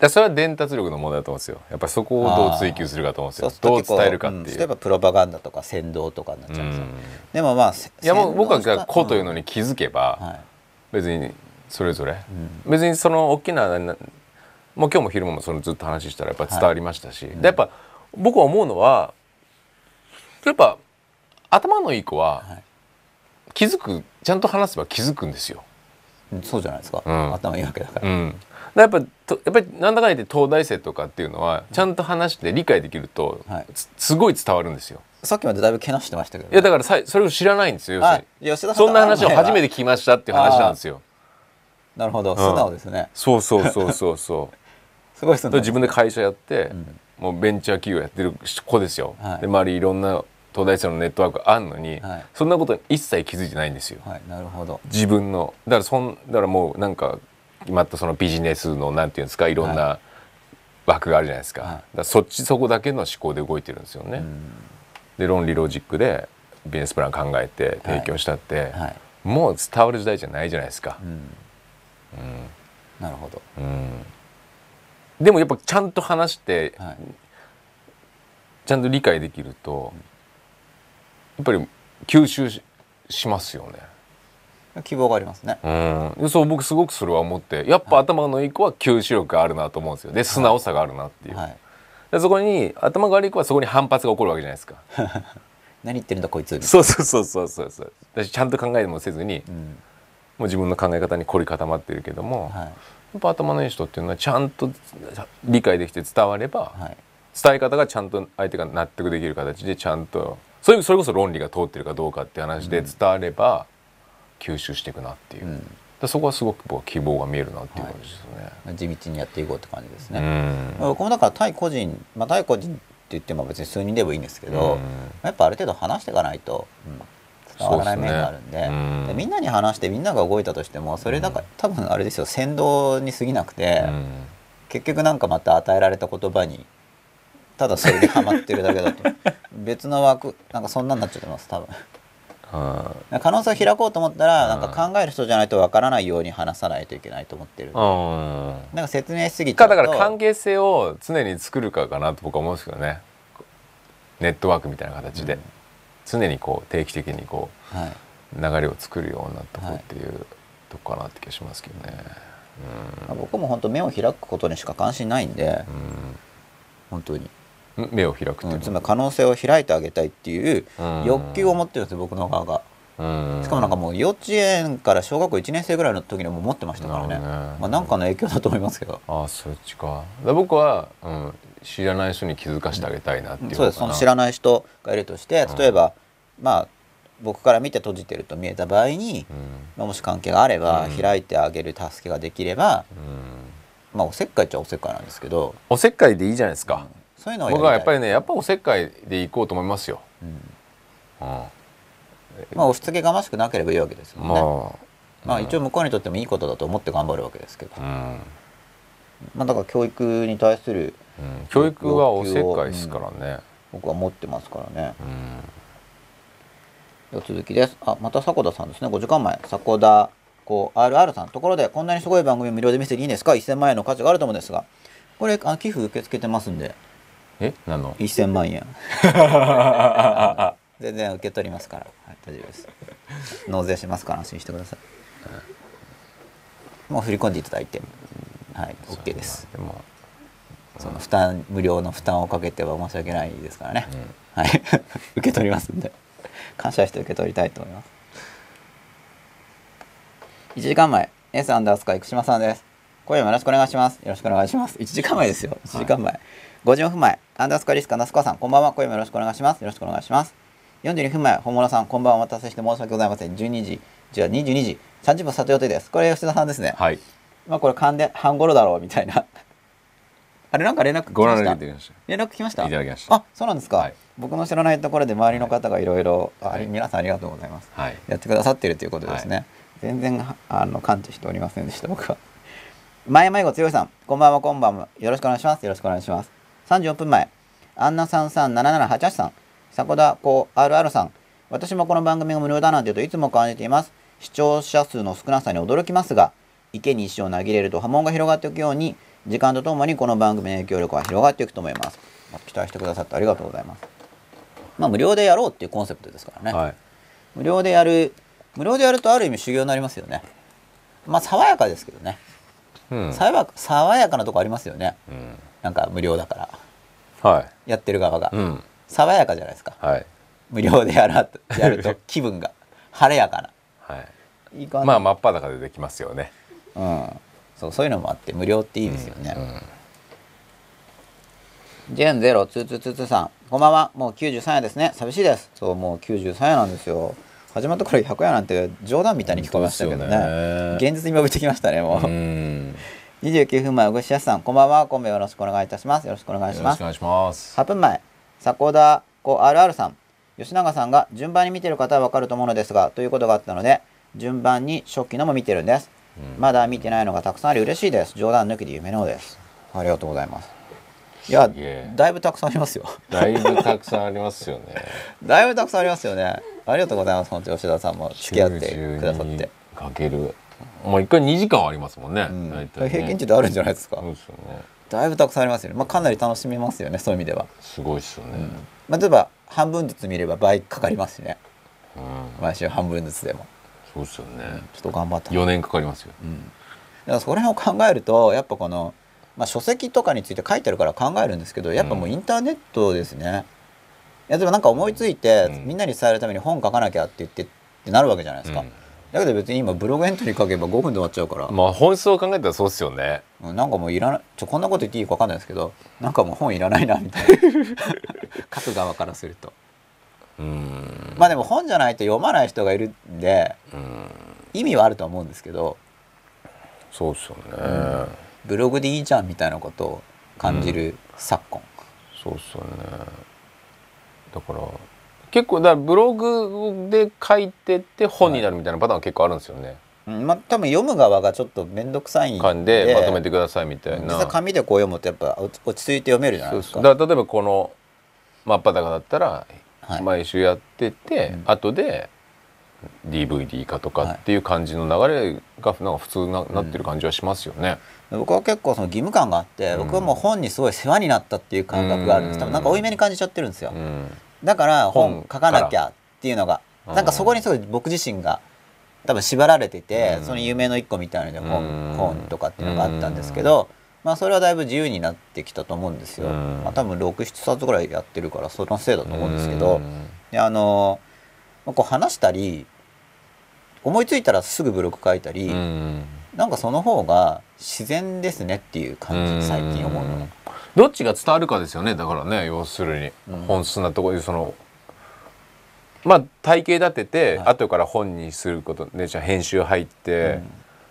S2: でそれは伝達力の問題だと思うんですよ。やっぱりそこをどう追求するかと思うんですよ。どう伝えるかって
S1: ん
S2: いう、
S1: 例えばプロパガンダとか先導とかになっちゃうんですよ、
S2: うん。
S1: でもまあせ
S2: いやもう僕は
S1: 先導した
S2: 個というのに気づけば、
S1: はい。
S2: 別にそれぞれ、
S1: う
S2: 別にその大きななもう今日も昼間もそのずっと話したらやっぱ伝わりましたし、でやっぱ僕は思うのはやっぱ頭のいい子は
S1: はい。
S2: 気づくちゃんと話せば気づくんですよ。
S1: うんそうじゃないですか、
S2: うん。
S1: 頭いいわけだから
S2: やっぱとやっぱりなんだかんだ言って東大生とかっていうのはちゃんと話して理解できると、
S1: はい。
S2: つすごい伝わるんですよ。
S1: さっきまでだいぶけなしてましたけど。
S2: いやだからさいそれを知らないんですよ要する
S1: あ
S2: にそんな話を初め
S1: て
S2: て聞きましたっていう話なんですよ。
S1: なるほど。素直ですね、
S2: そうそうそうそうそう。
S1: すごい素直
S2: 自分で会社やって、
S1: ん。
S2: もうベンチャー企業やってる子ですよ、
S1: はい。
S2: で周りいろんな東大生のネットワークあんのに、
S1: はい。
S2: そんなことに一切気づいてないんですよ。
S1: はい。なるほど。
S2: 自分の。だからそんだからもうなんか決まったそのビジネスのなんていうんですかいろん
S1: は
S2: な枠があるじゃないですか,、からそっちそこだけの思考で動いてるんですよね、
S1: うん。
S2: で論理ロジックでビジネスプラン考えて提供したって、
S1: はい。
S2: もう伝わる時代じゃないじゃないですか。
S1: う、ん。なるほど。
S2: うん。でもやっぱちゃんと話して、
S1: はい。
S2: ちゃんと理解できるとやっぱり吸収ししますよね。
S1: 希望がありますね。
S2: うん、でそう僕すごくそれは思ってやっぱ頭のいい子は吸収力があるなと思うんですよ。で素直さがあるなっていう、
S1: はい。
S2: でそこに頭が悪い子はそこに反発が起こるわけじゃないですか。
S1: 何言ってるんだこいつ
S2: そうそうそうそうそうそう。私ちゃんと考えもせずに
S1: なうん。
S2: もう自分の考え方に凝り固まってるけども、や
S1: はい。
S2: っぱ頭のいい人っていうのはちゃんと理解できて伝われば、
S1: はい。
S2: 伝え方がちゃんと相手が納得できる形でちゃんとそれそれこそ論理が通ってるかどうかって話で伝われば吸収していくなっていう、
S1: うん。
S2: でそこはすごく僕は希望が見えるなっていう感じですよね。
S1: 地道にやっていこうって感じです
S2: う
S1: ね、
S2: ん
S1: 僕もだから対個人まあ対個人って言っても別に数人でもいいんですけど、
S2: うん。
S1: やっぱある程度話していかないと、うん伝わらない面があるんで
S2: ね。うん。
S1: でみんなに話してみんなが動いたとしてもそれだから、多分あれですよ先導に過ぎなくて、
S2: うん。
S1: 結局なんかまた与えられた言葉にただそれでハマってるだけだと。別の枠なんかそんなになっちゃってます多分。
S2: あ
S1: 可能性を開こうと思ったら
S2: うん
S1: なんか考える人じゃないとわからないように話さないといけないと思ってる。なんか説明しすぎちゃうと。
S2: かだから関係性を常に作るかかなと僕は思うんですけどね。ネットワークみたいな形で、
S1: うん。
S2: 常にこう定期的にこ
S1: はい、
S2: う流れを作るようなとこっていうとこかなって気がしますけどね。
S1: まあ僕も本当目を開くことにしか関心ないんで。本当に、
S2: うん目を開くっていう。
S1: うん、
S2: の
S1: つまり可能性を開いてあげたいっていう
S2: うん。
S1: 欲求を持ってるんですよ僕の側が。
S2: うん。
S1: しかもなんかもう幼稚園から小学校1年生ぐらいの時にはもう持ってましたからね。
S2: なね。
S1: まあなんかの影響だと思いますけど。
S2: ああそっちか。だから僕は、うん、知らない人に気づかせてあげたいなっていう
S1: そうですその知らない人がいるとして例えば、まあ僕から見て閉じてると見えた場合に、もし関係があれば、
S2: うん。
S1: 開いてあげる助けができれば、
S2: うん。
S1: まあおせっかいっちゃおせっかいなんですけど、
S2: おせっかいでいいじゃないですか、
S1: そういうのを
S2: 僕はやっぱ
S1: り
S2: りねやっぱおせっかいでいこうと思いますよ、
S1: うん。
S2: うん。
S1: まあ押し付けがましくなければいいわけですよね、
S2: ま
S1: まあ一応向こうにとってもいいことだと思って頑張るわけですけど、
S2: あ、うん。
S1: まあだから教育に対する
S2: うん。教育はおせっかいですからね、
S1: 僕は持ってますからね。
S2: うん。
S1: では続きです。あまた迫田さんですね。5時間前。迫田こう RR さんところでこんなにすごい番組を無料で見せていいんですか？1000万円の価値があると思うんですが。これあ寄付受け付けてますんで
S2: え何の
S1: ？1000万円。全然受け取りますから、はい、大丈夫です。納税しますから安心してください。もう振り込んでいただいて。はい OK です。
S2: でも
S1: その負担無料の負担をかけては申し訳ないですからね、はい。受け取りますんで。感謝して受け取りたいと思います。1時間前。S アンダースカ生島さんです。今夜もよろしくお願いします。よろしくお願いします。1時間前ですよ。1時間前、54分前。アンダースカリスカ那須川さんこんばんは。今夜もよろしくお願いします。よろしくお願いします。42分前。本物さんこんばんは。お待たせして申し訳ございません。12時。じゃあ22時。30分スタート予定です。これ吉田さんですね。
S2: はい。
S1: まあこれ勘で半頃だろうみたいな。あれなんか連絡来
S2: ご覧い
S1: ました
S2: ただきました。
S1: 連絡来ました？
S2: いただきました。
S1: あそうなんですか、
S2: はい。
S1: 僕の知らないところで周りの方がい。ろいろ皆さんありがとうございます。
S2: はい。
S1: やってくださってるということですね、全然あの感知しておりませんでした僕は。前迷子強いさんこんばんはこんばんは。よろしくお願いします。よろしくお願いします34分前。アンナさんさん7788さん。迫田こう RR さん。私もこの番組が無料だなんて言うといつも感じています。視聴者数の少なさに驚きますが池に石を投げ入れると波紋が広がっていくように時間とともにこの番組の影響力は広がっていくと思います。まあ期待してくださってありがとうございます。まあ無料でやろうっていうコンセプトですからね、
S2: はい。
S1: 無料でやる無料でやるとある意味修行になりますよね。まあ爽やかですけどね、
S2: うん。
S1: 爽やか爽やかなとこありますよね。
S2: うん
S1: なんか無料だから。
S2: はい。
S1: やってる側が、
S2: うん。
S1: 爽やかじゃないですか。
S2: はい。
S1: 無料でやら やると気分が。晴れやか
S2: はい。
S1: ないい感じ
S2: まあ真っ裸でできますよね。
S1: うん。そうそういうのもあって無料っていいですよね、
S2: うん。
S1: ジェンゼロツーツーツーツーさん。こんばんは。もう93夜ですね。寂しいです。そうもう93夜なんですよ。始まった頃100夜なんて冗談みたいに聞こえましたけどね。
S2: ね。
S1: 現実に呼べてきましたねもう、
S2: うん
S1: 29分前、小串屋さん、こんばんは。今夜よろしくお願いいたします。よろしくお願いします
S2: よろしくお。願いします
S1: 8分前、迫田子 RR さん、吉永さんが順番に見てる方はわかると思うのですが、ということがあったので、順番に初期のも見てるんです。まだ見てないのがたくさんあり嬉しいです。冗談抜きで夢のです。ありがとうございます。いやだいぶたくさんありますよ。
S2: だいぶたくさんありますよね
S1: だいぶたくさんありますよね。ありがとうございます。本当吉田さんも付き合ってくださって。
S2: かけるまあ一回2時間はありますもんね、
S1: うん。
S2: ね。
S1: 平均値であるんじゃないですか。
S2: そう。ですよね。
S1: だいぶたくさんありますよね。まあ、かなり楽しめますよね。そういう意味では。
S2: すごいですよね、
S1: まあ、例えば半分ずつ見れば倍かかりますしね。
S2: うん。
S1: 毎週半分ずつでも。
S2: そうですよね。
S1: ちょっと頑張った
S2: 4年かかりますよ、
S1: だからそこら辺を考えるとやっぱこの、まあ、書籍とかについて書いてあるから考えるんですけどやっぱもうインターネットですね、いやでもなんか思いついて、
S2: うん。
S1: みんなに伝えるために本書かなきゃって言ってってなるわけじゃないですか、
S2: うん
S1: だけど別に今ブログエントリー書けば5分で終わっちゃうから、
S2: まあ本質を考えたらそうですよね。
S1: うんなんかもういらないちょこんなこと言っていいか分かんないですけどなんかもう本いらないなみたいな。書く側からすると。
S2: うん。
S1: まあでも本じゃないと読まない人がいるんで
S2: うん。
S1: 意味はあると思うんですけど。
S2: そうですよね、
S1: ブログでいいじゃんみたいなことを感じる昨今、
S2: そうですよね。だから結構だブログで書いてって本になるみたいなパターン結構あるんですよね、
S1: うんまあ多分読む側がちょっと面倒くさいん
S2: 感で。まとめてくださいみたいな
S1: 実際紙でこう読むとやっぱ落ち着いて読めるじゃないです。か
S2: そうだから例えばこの真っ裸だったら
S1: はい。
S2: 毎週やってて、
S1: うん。
S2: 後で DVD 化とかっていう感じの流れがなんか普通な,、なってる感じはしますよね。
S1: 僕は結構その義務感があって、
S2: うん。
S1: 僕はもう本にすごい世話になったっていう感覚があるんです。多分なんか負い目に感じちゃってるんですよ、
S2: うん
S1: だから本
S2: 本
S1: 書かなきゃっていうのが
S2: うん。
S1: なんかそこにすごい僕自身が多分縛られてて、
S2: うん。
S1: その夢の一個みたいなので本,、
S2: うん。
S1: 本とかっていうのがあったんですけど、まあそれはだいぶ自由になってきたと思うんですよ、
S2: うん。
S1: まあ、多分67冊ぐらいやってるからそのせいだと思うんですけど、
S2: うん。
S1: であのまあこう話したり思いついたらすぐブログ書いたり、
S2: うん。
S1: なんかその方が自然ですねっていう感じ最近思うの、
S2: どっちが伝わるかですよね。だからね要するに、
S1: うん。
S2: 本質なところでそのまあ体系立てて、
S1: はい。
S2: 後から本にすることでじゃあ編集入って、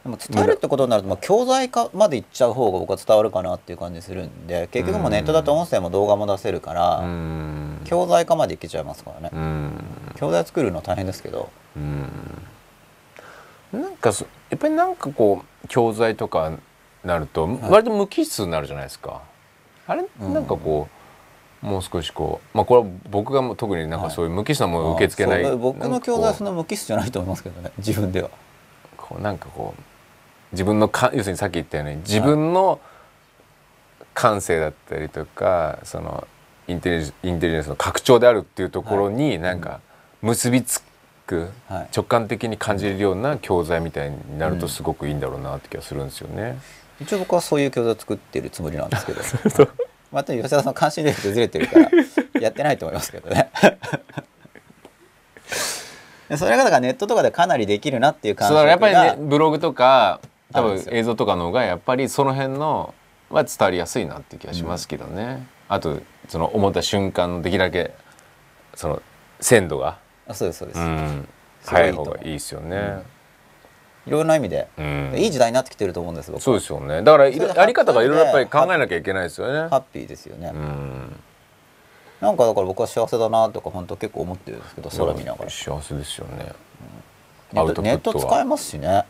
S1: でも伝えるってことになると、まあ、教材化までいっちゃう方が僕は伝わるかなっていう感じするんで結局もうネットだと音声も動画も出せるから、
S2: うん。
S1: 教材化までいけちゃいますからね、
S2: うん。
S1: 教材作るの大変ですけど。
S2: うん。なんかそやっぱりなんかこう教材とかなると割と無機質になるじゃないですか。あれ？
S1: うん。
S2: なんかこもう少しこうまあこれは僕が特になんかそういう無機質なものを受け付けない、
S1: そう。僕の教材はそ
S2: なんかこ
S1: の無機質じゃないと思いますけどね自分では。
S2: うこうなんかこう自分のか要するにさっき言ったように自分の感性だったりとかそのインテリジインテリジェンスの拡張であるっていうところになんか結びつく、
S1: はい。
S2: 直感的に感じれるような教材みたいになるとすごくいいんだろうなって気がするんですよね。
S1: 一応僕はそういう教材を作ってるつもりなんですけど。また吉田さんの関心レベルとずれてるから やってないと思いますけどね。でそれがだからネットとかでかなりできるなっていう感
S2: そうだ
S1: 覚が
S2: やっぱりねブログとか多分映像とかの方がやっぱりその辺のは伝わりやすいなっていう気がしますけどね、あとその思った瞬間のできるだけその鮮度が、
S1: あそうですそうです、
S2: うん、早い方がいいですよね、
S1: いろんな意味で、
S2: うん。
S1: いい時代になってきてると思うんです僕は。
S2: そうですよね。だからやり方がいろいろやっぱり考えなきゃいけないですよね。
S1: ハッピーですよね、
S2: うん
S1: なんかだから僕は幸せだなとか本当結構思ってるんですけど空見ながら。
S2: 幸せですよね。
S1: ネ
S2: アウトプ
S1: ットネット使えますしね。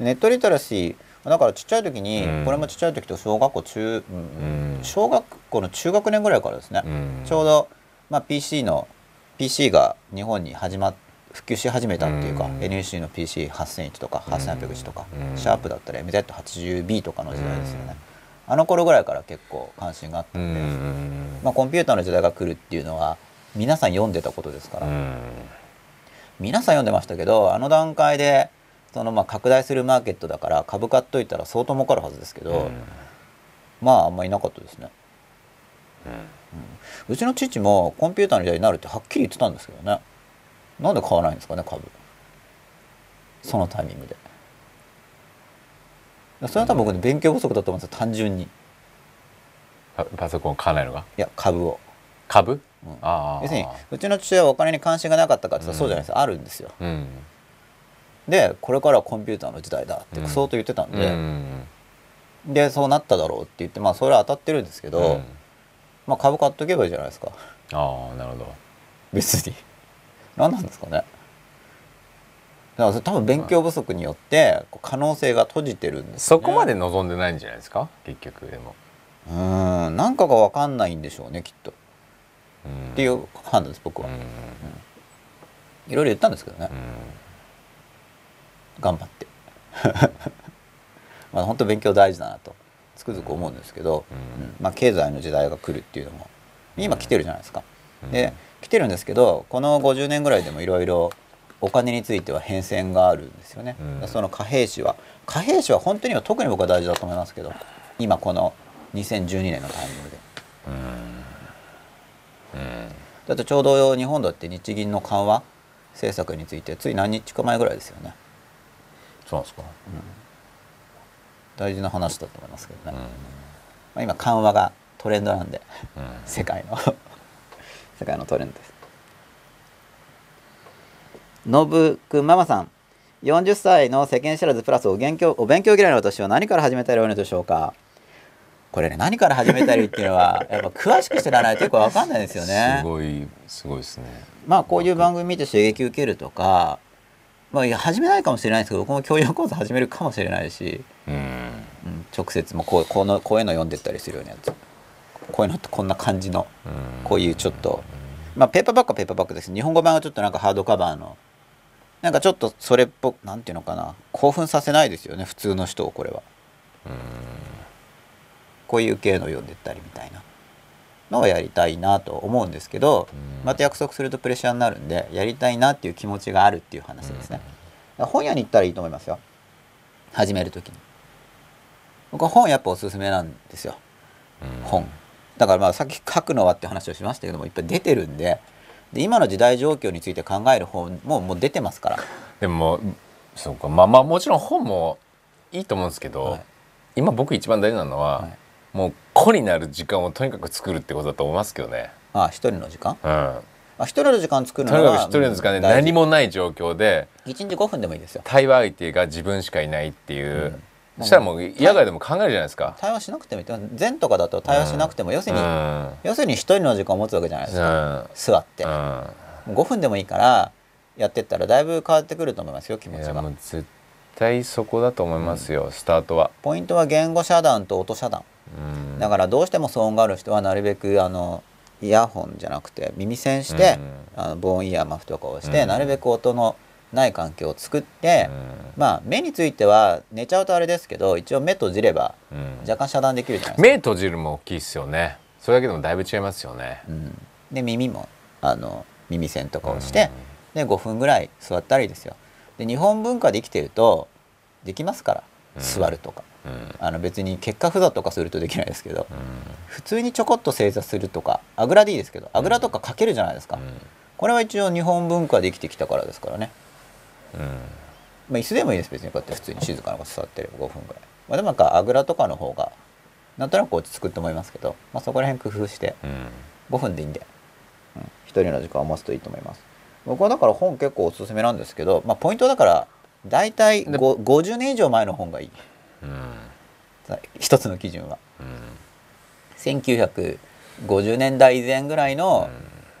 S1: ネットリテラシー。だからちっちゃい時に、
S2: うん。
S1: これもちっちゃい時と小学校中、うん
S2: うん。
S1: 小学校の中学年ぐらいからですね、
S2: うん。
S1: ちょうど、まあ、PC の PC が日本に始まっ普及し始めたっていうか、
S2: うん。
S1: NEC の PC8001 とか8801とか、
S2: うん。
S1: シャープだったら MZ80B とかの時代ですよね、あの頃ぐらいから結構関心があった
S2: うんん
S1: で、
S2: うん。
S1: まあ、コンピューターの時代が来るっていうのは皆さん読んでたことですから、
S2: うん。
S1: 皆さん読んでましたけどあの段階でそのまあ拡大するマーケットだから株買っといたら相当儲かるはずですけど、まああんまいなかったですね、うん。うちの父もコンピューターの時代になるってはっきり言ってたんですけどねなんで買わないんですかね株。そのタイミングで。それは多分僕ね勉強不足だと思うんですよ単純に。い
S2: パパソコン買わないのが？
S1: や株を。
S2: 株、
S1: うん。
S2: ああ
S1: 要するにうちの父親はお金に関心がなかったかってそうじゃないですか、あるんですよ。
S2: うん。
S1: でこれからはコンピューターの時代だって
S2: うん。
S1: 相当言ってたんで、
S2: うん。
S1: でそうなっただろうって言ってまあそれは当たってるんですけど、
S2: うん。
S1: まあ株買っとけばいいじゃないですか。
S2: ああなるほど。
S1: 別に何なんですかね。だからそれ多分勉強不足によって可能性が閉じてるんですよね。
S2: そこまで望んでないんじゃないですか？結局でも、
S1: うーん。なんかが分かんないんでしょうねきっと。
S2: うん、
S1: っていう判断です僕は、
S2: うん。
S1: いろいろ言ったんですけどね、
S2: うん。
S1: 頑張って。まあ本当勉強大事だなとつくづく思うんですけど、
S2: うん。
S1: うん。まあ、経済の時代が来るっていうのも今来てるじゃないですか。
S2: うん。
S1: で来てるんですけどこの50年ぐらいでもいろいろお金については変遷があるんですよね。
S2: うん。
S1: その貨幣史は。貨幣史は本当には特に僕は大事だと思いますけど今この2012年のタイミングで。だってちょうど日本だって日銀の緩和政策についてつい何日か前ぐらいですよね。
S2: そうなんですか、
S1: 大事な話だと思いますけどね。
S2: うん。
S1: まあ、今緩和がトレンドなんで
S2: うん。
S1: 世界の世界のトレンドです。のぶくんママさん。40歳の世間知らずプラスお勉強お勉強嫌いの私は何から始めたらよいのでしょうか？これね何から始めたらいいっていうのは やっぱ詳しく知らないとよく分かんないですよね。
S2: すごいすごいですね。
S1: まあこういう番組見て刺激受けるとかまあいや始めないかもしれないですけど僕も教養講座始めるかもしれないし、
S2: うん。
S1: うん、直接もこうこのこういうの読んでったりするようなやつこういうのってこんな感じの
S2: うん。
S1: こういうちょっとまあペーパーバックはペーパーバックです。日本語版はちょっとなんかハードカバーのなんかちょっとそれっぽくなんていうのかな。興奮させないですよね普通の人をこれは。こういう系の読んでったりみたいな。のをやりたいなと思うんですけど
S2: うん。
S1: また約束するとプレッシャーになるんでやりたいなっていう気持ちがあるっていう話ですね。本屋に行ったらいいと思いますよ。始める時に。僕は本やっぱおすすめなんですよ。
S2: うん。
S1: 本だからまあさっき書くのはって話をしましたけどもいっぱい出てるんでで今の時代状況について考える本ももう出てますから。
S2: でもそうかまあまあもちろん本もいいと思うんですけど、
S1: はい。
S2: 今僕一番大事なのは、
S1: はい。
S2: もう個になる時間をとにかく作るってことだと思いますけどね。
S1: ああ一人の時間？
S2: うん、
S1: あ一人の時間作る
S2: とにかく
S1: のは
S2: 一人の時間で何もない状況で
S1: 一日5分でもいいですよ。
S2: 対話相手が自分しかいないっていう、
S1: うん
S2: そしたらもう野外でも考えるじゃないですか。
S1: 対話しなくてもいい。禅とかだと対話しなくても、要するに、
S2: うん
S1: 要するに一人の時間を持つわけじゃないですか、座って、
S2: うん。
S1: 5分でもいいからやってったらだいぶ変わってくると思いますよ気持
S2: い
S1: ちが。
S2: やもう絶対そこだと思いますよ、スタートは。
S1: ポイントは言語遮断と音遮断。
S2: うん。
S1: だからどうしても騒音がある人はなるべくあのイヤホンじゃなくて耳栓して、あの防音イヤーマフとかをして、
S2: うん。
S1: なるべく音のない環境を作って、まあ目については寝ちゃうとあれですけど一応目閉じれば
S2: うん。うん
S1: 若干遮断できるじゃないですか。
S2: 目閉じるも大きいっすよね。それだけでもだいぶ違いますよね。
S1: うん、で耳もあの耳栓とかをして、で5分ぐらい座ったらいいですよ。で日本文化で生きてるとできますから
S2: うん。
S1: 座るとか、
S2: うん。うん
S1: あの別に結果不座とかするとできないですけど
S2: うん。
S1: 普通にちょこっと正座するとかあぐらでいいですけどあぐらとかかけるじゃないですか、これは一応日本文化で生きてきたからですからね、
S2: うん
S1: まあ、椅子でもいいです別に。こうやって普通に静かなこと座ってれば5分ぐらい、まあ、でもなんかあぐらとかの方がなんとなく落ち着くと思いますけど、まあ、そこら辺工夫して
S2: うん。
S1: 5分でいいんで、うん、一人の時間を持つといいと思います。僕はだから本結構おすすめなんですけど、まあ、ポイントはだから大体
S2: で
S1: ご50年以上前の本がいい。
S2: うん。
S1: 一つの基準は。
S2: うん。
S1: 1950年代以前ぐらいの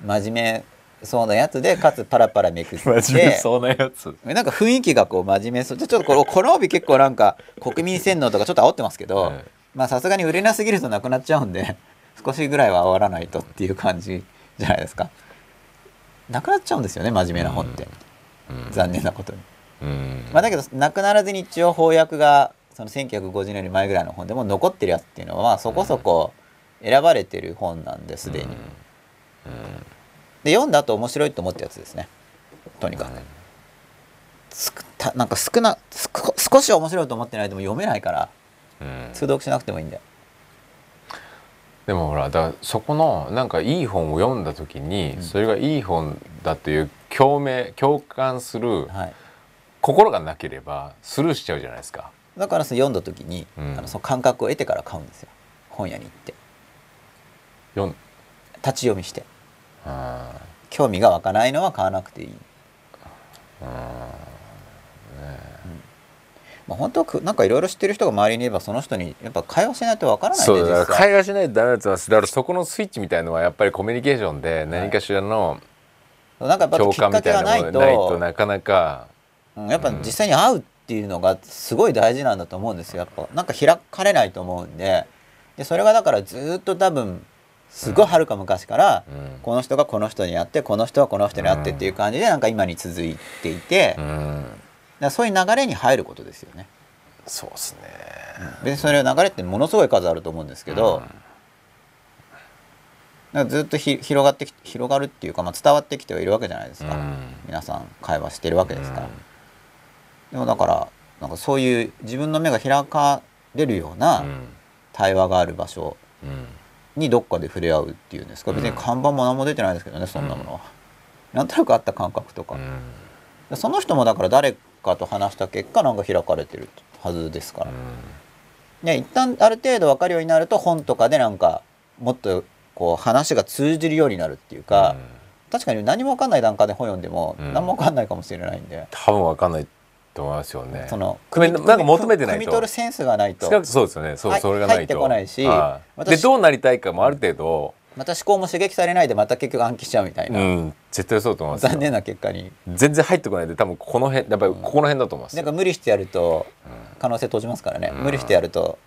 S1: 真面目そうなやつでかつパラパラめくって。
S2: そうなやつ。
S1: なんか雰囲気がこう真面目そう。ちょっとこのこの帯結構なんか国民洗脳とかちょっと煽ってますけど、
S2: はい
S1: まあさすがに売れなすぎるとなくなっちゃうんで 少しぐらいは煽らないとっていう感じじゃないですか。なくなっちゃうんですよね真面目な本って、
S2: うん。
S1: 残念なことに、
S2: うん。
S1: まあ、だけどなくならずに一応翻訳がその1950年より前ぐらいの本でも残ってるやつっていうのはまあそこそこ選ばれてる本なんですでに、で読んだ後面白いと思ったやつですね。とにかく、なんか少な少し面白いと思ってないとも読めないから
S2: うん。
S1: 通読しなくてもいいんで
S2: でもほらだそこのなんかいい本を読んだ時に、それがいい本だという共鳴共感する
S1: はい。
S2: 心がなければスルーしちゃうじゃないですか。
S1: だからその読んだ時に、
S2: うん。
S1: あのその感覚を得てから買うんですよ。本屋に行って。立ち読みして。
S2: あ
S1: 興味が湧かないのは買わなくていい、まあ、本当はくなんかいろいろ知ってる人が周りにいればその人にやっぱ会話しないとわから
S2: ー
S1: ない
S2: そうだから会話しないとダメだと思いますだからそこのスイッチみたいのはやっぱりコミュニケーションで何かしらの
S1: なんかやっぱ
S2: 共感
S1: きっか
S2: みたいなも
S1: けがないと
S2: のがないとなかなか。
S1: うんやっぱ実際に会うっていうのがすごい大事なんだと思うんですよやっぱ。なんか開かれないと思うんで。でそれがだからずっと多分すごいはるか昔から、
S2: うん。
S1: この人がこの人に会ってこの人はこの人に会ってっていう感じでなんか今に続いていて、だそういう流れに入ることですよね。
S2: そうですね。
S1: 別にそれ流れってものすごい数あると思うんですけど、なんかずっとひ広がってき広がるっていうか、まあ、伝わってきてはいるわけじゃないですか、
S2: うん。
S1: 皆さん会話してるわけですから、
S2: うん。
S1: でもだからなんかそういう自分の目が開かれるような
S2: うん。
S1: 対話がある場所
S2: うん
S1: にどっかで触れ合うっていうんですか？別に看板も何も出てないですけどねそんなものは、なんとなくあった感覚とか、
S2: うん。
S1: でその人もだから誰かと話した結果なんか開かれてるはずですから、ね、一旦ある程度分かるようになると本とかでなんかもっとこう話が通じるようになるっていうか、確かに何も分かんない段階で本読んでも
S2: うん。
S1: 何も分かんないかもしれないんで、
S2: 多分わかんないと思いますよね。
S1: その
S2: 組めなんか求めてないと。
S1: 汲み取るセンスがないと。
S2: そうですよね。そう、
S1: はい
S2: それがないと。
S1: 入ってこないし
S2: はい。
S1: 私
S2: でどうなりたいかもある程度、
S1: また思考も刺激されないでまた結局暗記しちゃうみたいうな、
S2: ん、絶対そうだと思いますよ。
S1: 残念な結果に。
S2: 全然入ってこないで多分この辺やっぱりここの辺だと思いますよ。
S1: なんか無理してやると可能性閉じますからね、
S2: うん。
S1: 無理してやると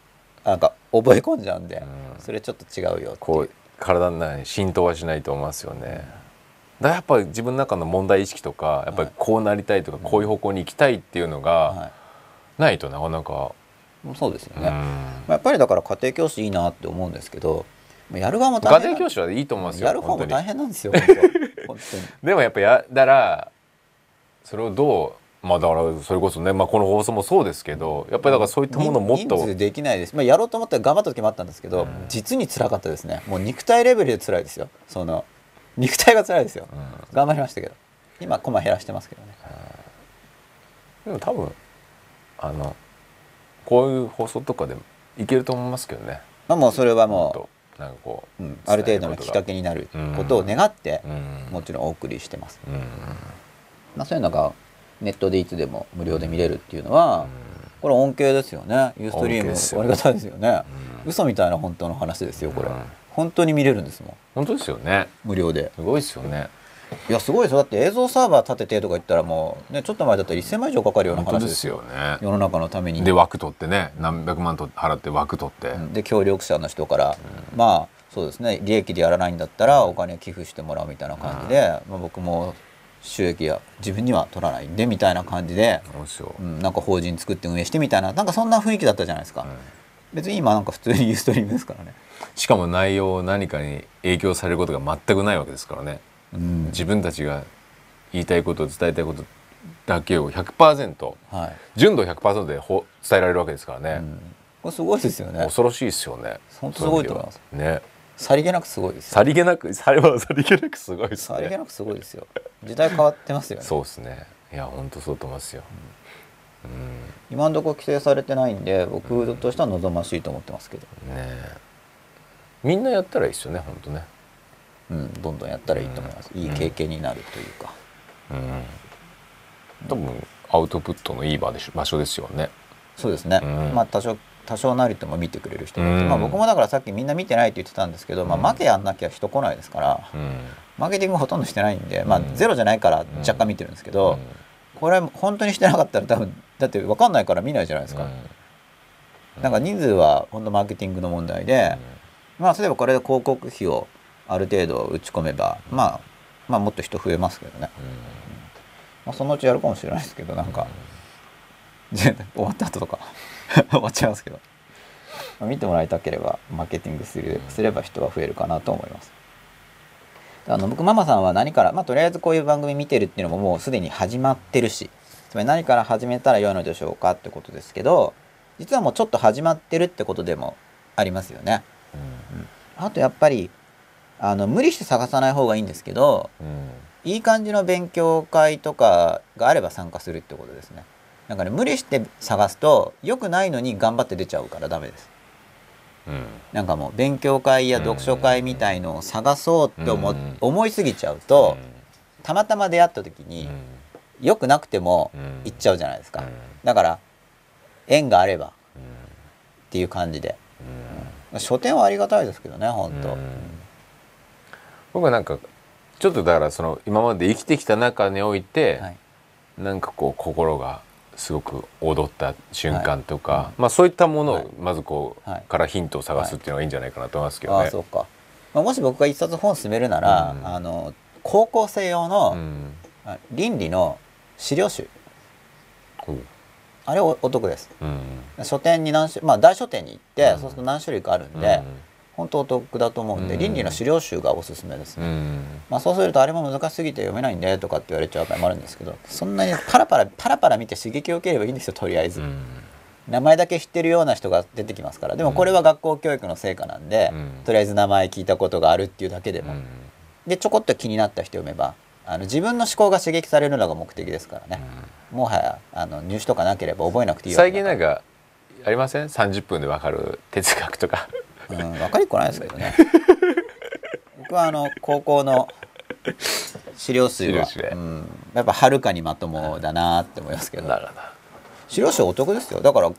S1: なんか覚え込んじゃうんで、
S2: うん。
S1: それちょっと違うよ
S2: こう体の中に浸透はしないと思いますよね。だやっぱり自分の中の問題意識とかやっぱりこうなりたいとかこういう方向に行きたいっていうのが
S1: は
S2: ないとなかなか、
S1: い、そうですよね、
S2: うん。
S1: まあやっぱりだから家庭教師いいなって思うんですけどまあやる側も大
S2: 家
S1: 変
S2: 庭教師はいいと思いますよ
S1: やる方も大変なんですよ
S2: でもやっぱやだらそれをどうまあだからそれこそね、まあ、この放送もそうですけどやっぱりだからそういったものをもっと。
S1: 人数できないです、まあ、やろうと思ったら頑張った時もあったんですけど、実に辛かったですね。もう肉体レベルで辛いですよ。その肉体が辛いですよ、頑張りましたけど。今コマ減らしてますけどね。
S2: でも多分あのこういう放送とかでもいけると思いますけどね。
S1: まあもうそれはも
S2: もっとなんかこ
S1: う、
S2: う、
S1: うんある程度のきっかけになることを願って、
S2: うん。
S1: もちろんお送りしてます、
S2: うん。
S1: まあ、そういうのがネットでいつでも無料で見れるっていうのは、これ恩恵ですよね。ユーストリー
S2: 恩恵ですよ
S1: ムありがたいですよね、嘘みたいな本当の話ですよこれ、
S2: うん
S1: 本当に見れるんですもん。
S2: 本当ですよね。
S1: 無料で。す
S2: ごいですよね。
S1: いやすごいですよ。だって映像サーバー立ててとか言ったらもうねちょっと前だったら1000万以上かかるような話ですすよ
S2: よね。
S1: 世の中のために。
S2: で枠取ってね何百万と払って枠取って、
S1: うん。で協力者の人から、まあそうですね。利益でやらないんだったらお金寄付してもらうみたいな感じで、まあ、僕も収益は自分には取らないんでみたいな感じで、うん、なんか法人作って運営してみたいななんかそんな雰囲気だったじゃないですか、別に今なんか普通にユーストリームですからね、
S2: しかも内容何かに影響されることが全くないわけですからね。
S1: うん。
S2: 自分たちが言いたいこと伝えたいことだけを100%
S1: はい。
S2: 純度100%でほ伝えられるわけですからね、
S1: うん、これすごいですよね。
S2: 恐ろしいですよね。
S1: 本当すごいと思います。
S2: ね。
S1: さりげなくすごいですよ。
S2: さりげなくさりはさりげなくすごいですね。
S1: さりげなくすごいですよ。時代変わってますよね。
S2: そうですね。いや本当そうと思いますよ、
S1: 今のところ規制されてないんで僕としては望ましいと思ってますけど、
S2: うん、ねえみんなやったらいいですよね本当ね。
S1: うん、どんどんやったらいいと思います、いい経験になるというか、
S2: うん。多分アウトプットのいい場でし場所ですよね。
S1: そうですね、
S2: うん。
S1: まあ多少多少なりとも見てくれる人まあ、僕もだからさっきみんな見てないって言ってたんですけど、まあ、負けやんなきゃ人来ないですから、
S2: うん。
S1: マーケティングほとんどしてないんで、まあ、
S2: うん。
S1: ゼロじゃないから若干見てるんですけど、これ本当にしてなかったら多分だって分かんないから見ないじゃないですか、なんか人数は本当マーケティングの問題で、まあ例えばこれで広告費をある程度打ち込めば、まあ、まあもっと人増えますけどね、まあ、そのうちやるかもしれないですけどなんか、終わった後とか 終わっちゃいますけど、まあ見てもらいたければマーケティングするすれば人は増えるかなと思います。あの僕ママさんは何から、まあ、とりあえずこういう番組見てるっていうのももうすでに始まってるしつまり何から始めたら良いのでしょうかってことですけど実はもうちょっと始まってるってことでもありますよね。あとやっぱりあの無理して探さない方がいいんですけどいい感じの勉強会とかがあれば参加するってことですね。なんかね無理して探すと良くないのに頑張って出ちゃうからダメです。なんかもう勉強会や読書会みたいのを探そうって思,、
S2: うん。
S1: 思いすぎちゃうと、たまたま出会った時に良くなくても行っちゃうじゃないですか、だから縁があればっていう感じで、書店はありがたいですけどね本当、
S2: 僕はなんかちょっとだからその今まで生きてきた中において、
S1: はい。
S2: なんかこう心がすごく踊った瞬間とか、
S1: はい。
S2: まあそういったもの
S1: はい。
S2: をまずこう、
S1: はい。
S2: からヒントを探すっていうのがいいんじゃないかなと思いますけどね。
S1: ああそうか、まあ、もし僕が一冊本進めるなら、
S2: うん。
S1: あの高校生用の、
S2: うん。
S1: あ倫理の資料集あれおお得です。
S2: うん。
S1: 書店に何種まあ大書店に行って、
S2: うん。
S1: そうすると何種類かあるんで、本当お得だと思うんで、
S2: うん。
S1: 倫理の資料集がおすすめですね、
S2: うん。
S1: まあ、そうするとあれも難しすぎて読めないんでとかって言われちゃう場合もあるんですけどそんなにパラパラパラパラ見て刺激を受ければいいんですよとりあえず、
S2: うん
S1: 名前だけ知ってるような人が出てきますから。でもこれは学校教育の成果なんで、
S2: うん。
S1: とりあえず名前聞いたことがあるっていうだけでも、
S2: うん。
S1: でちょこっと気になった人読めばあの自分の思考が刺激されるのが目的ですからね、もはやあの入試とかなければ覚えなくていい
S2: 最近なんかありません？30分でわかる哲学とか。
S1: うん、分かりっこないですけどね。僕はあの高校の資料数は、うん、やっぱはるかにまともだなって思いますけど。
S2: なるほど。
S1: 資料集お得ですよ。だから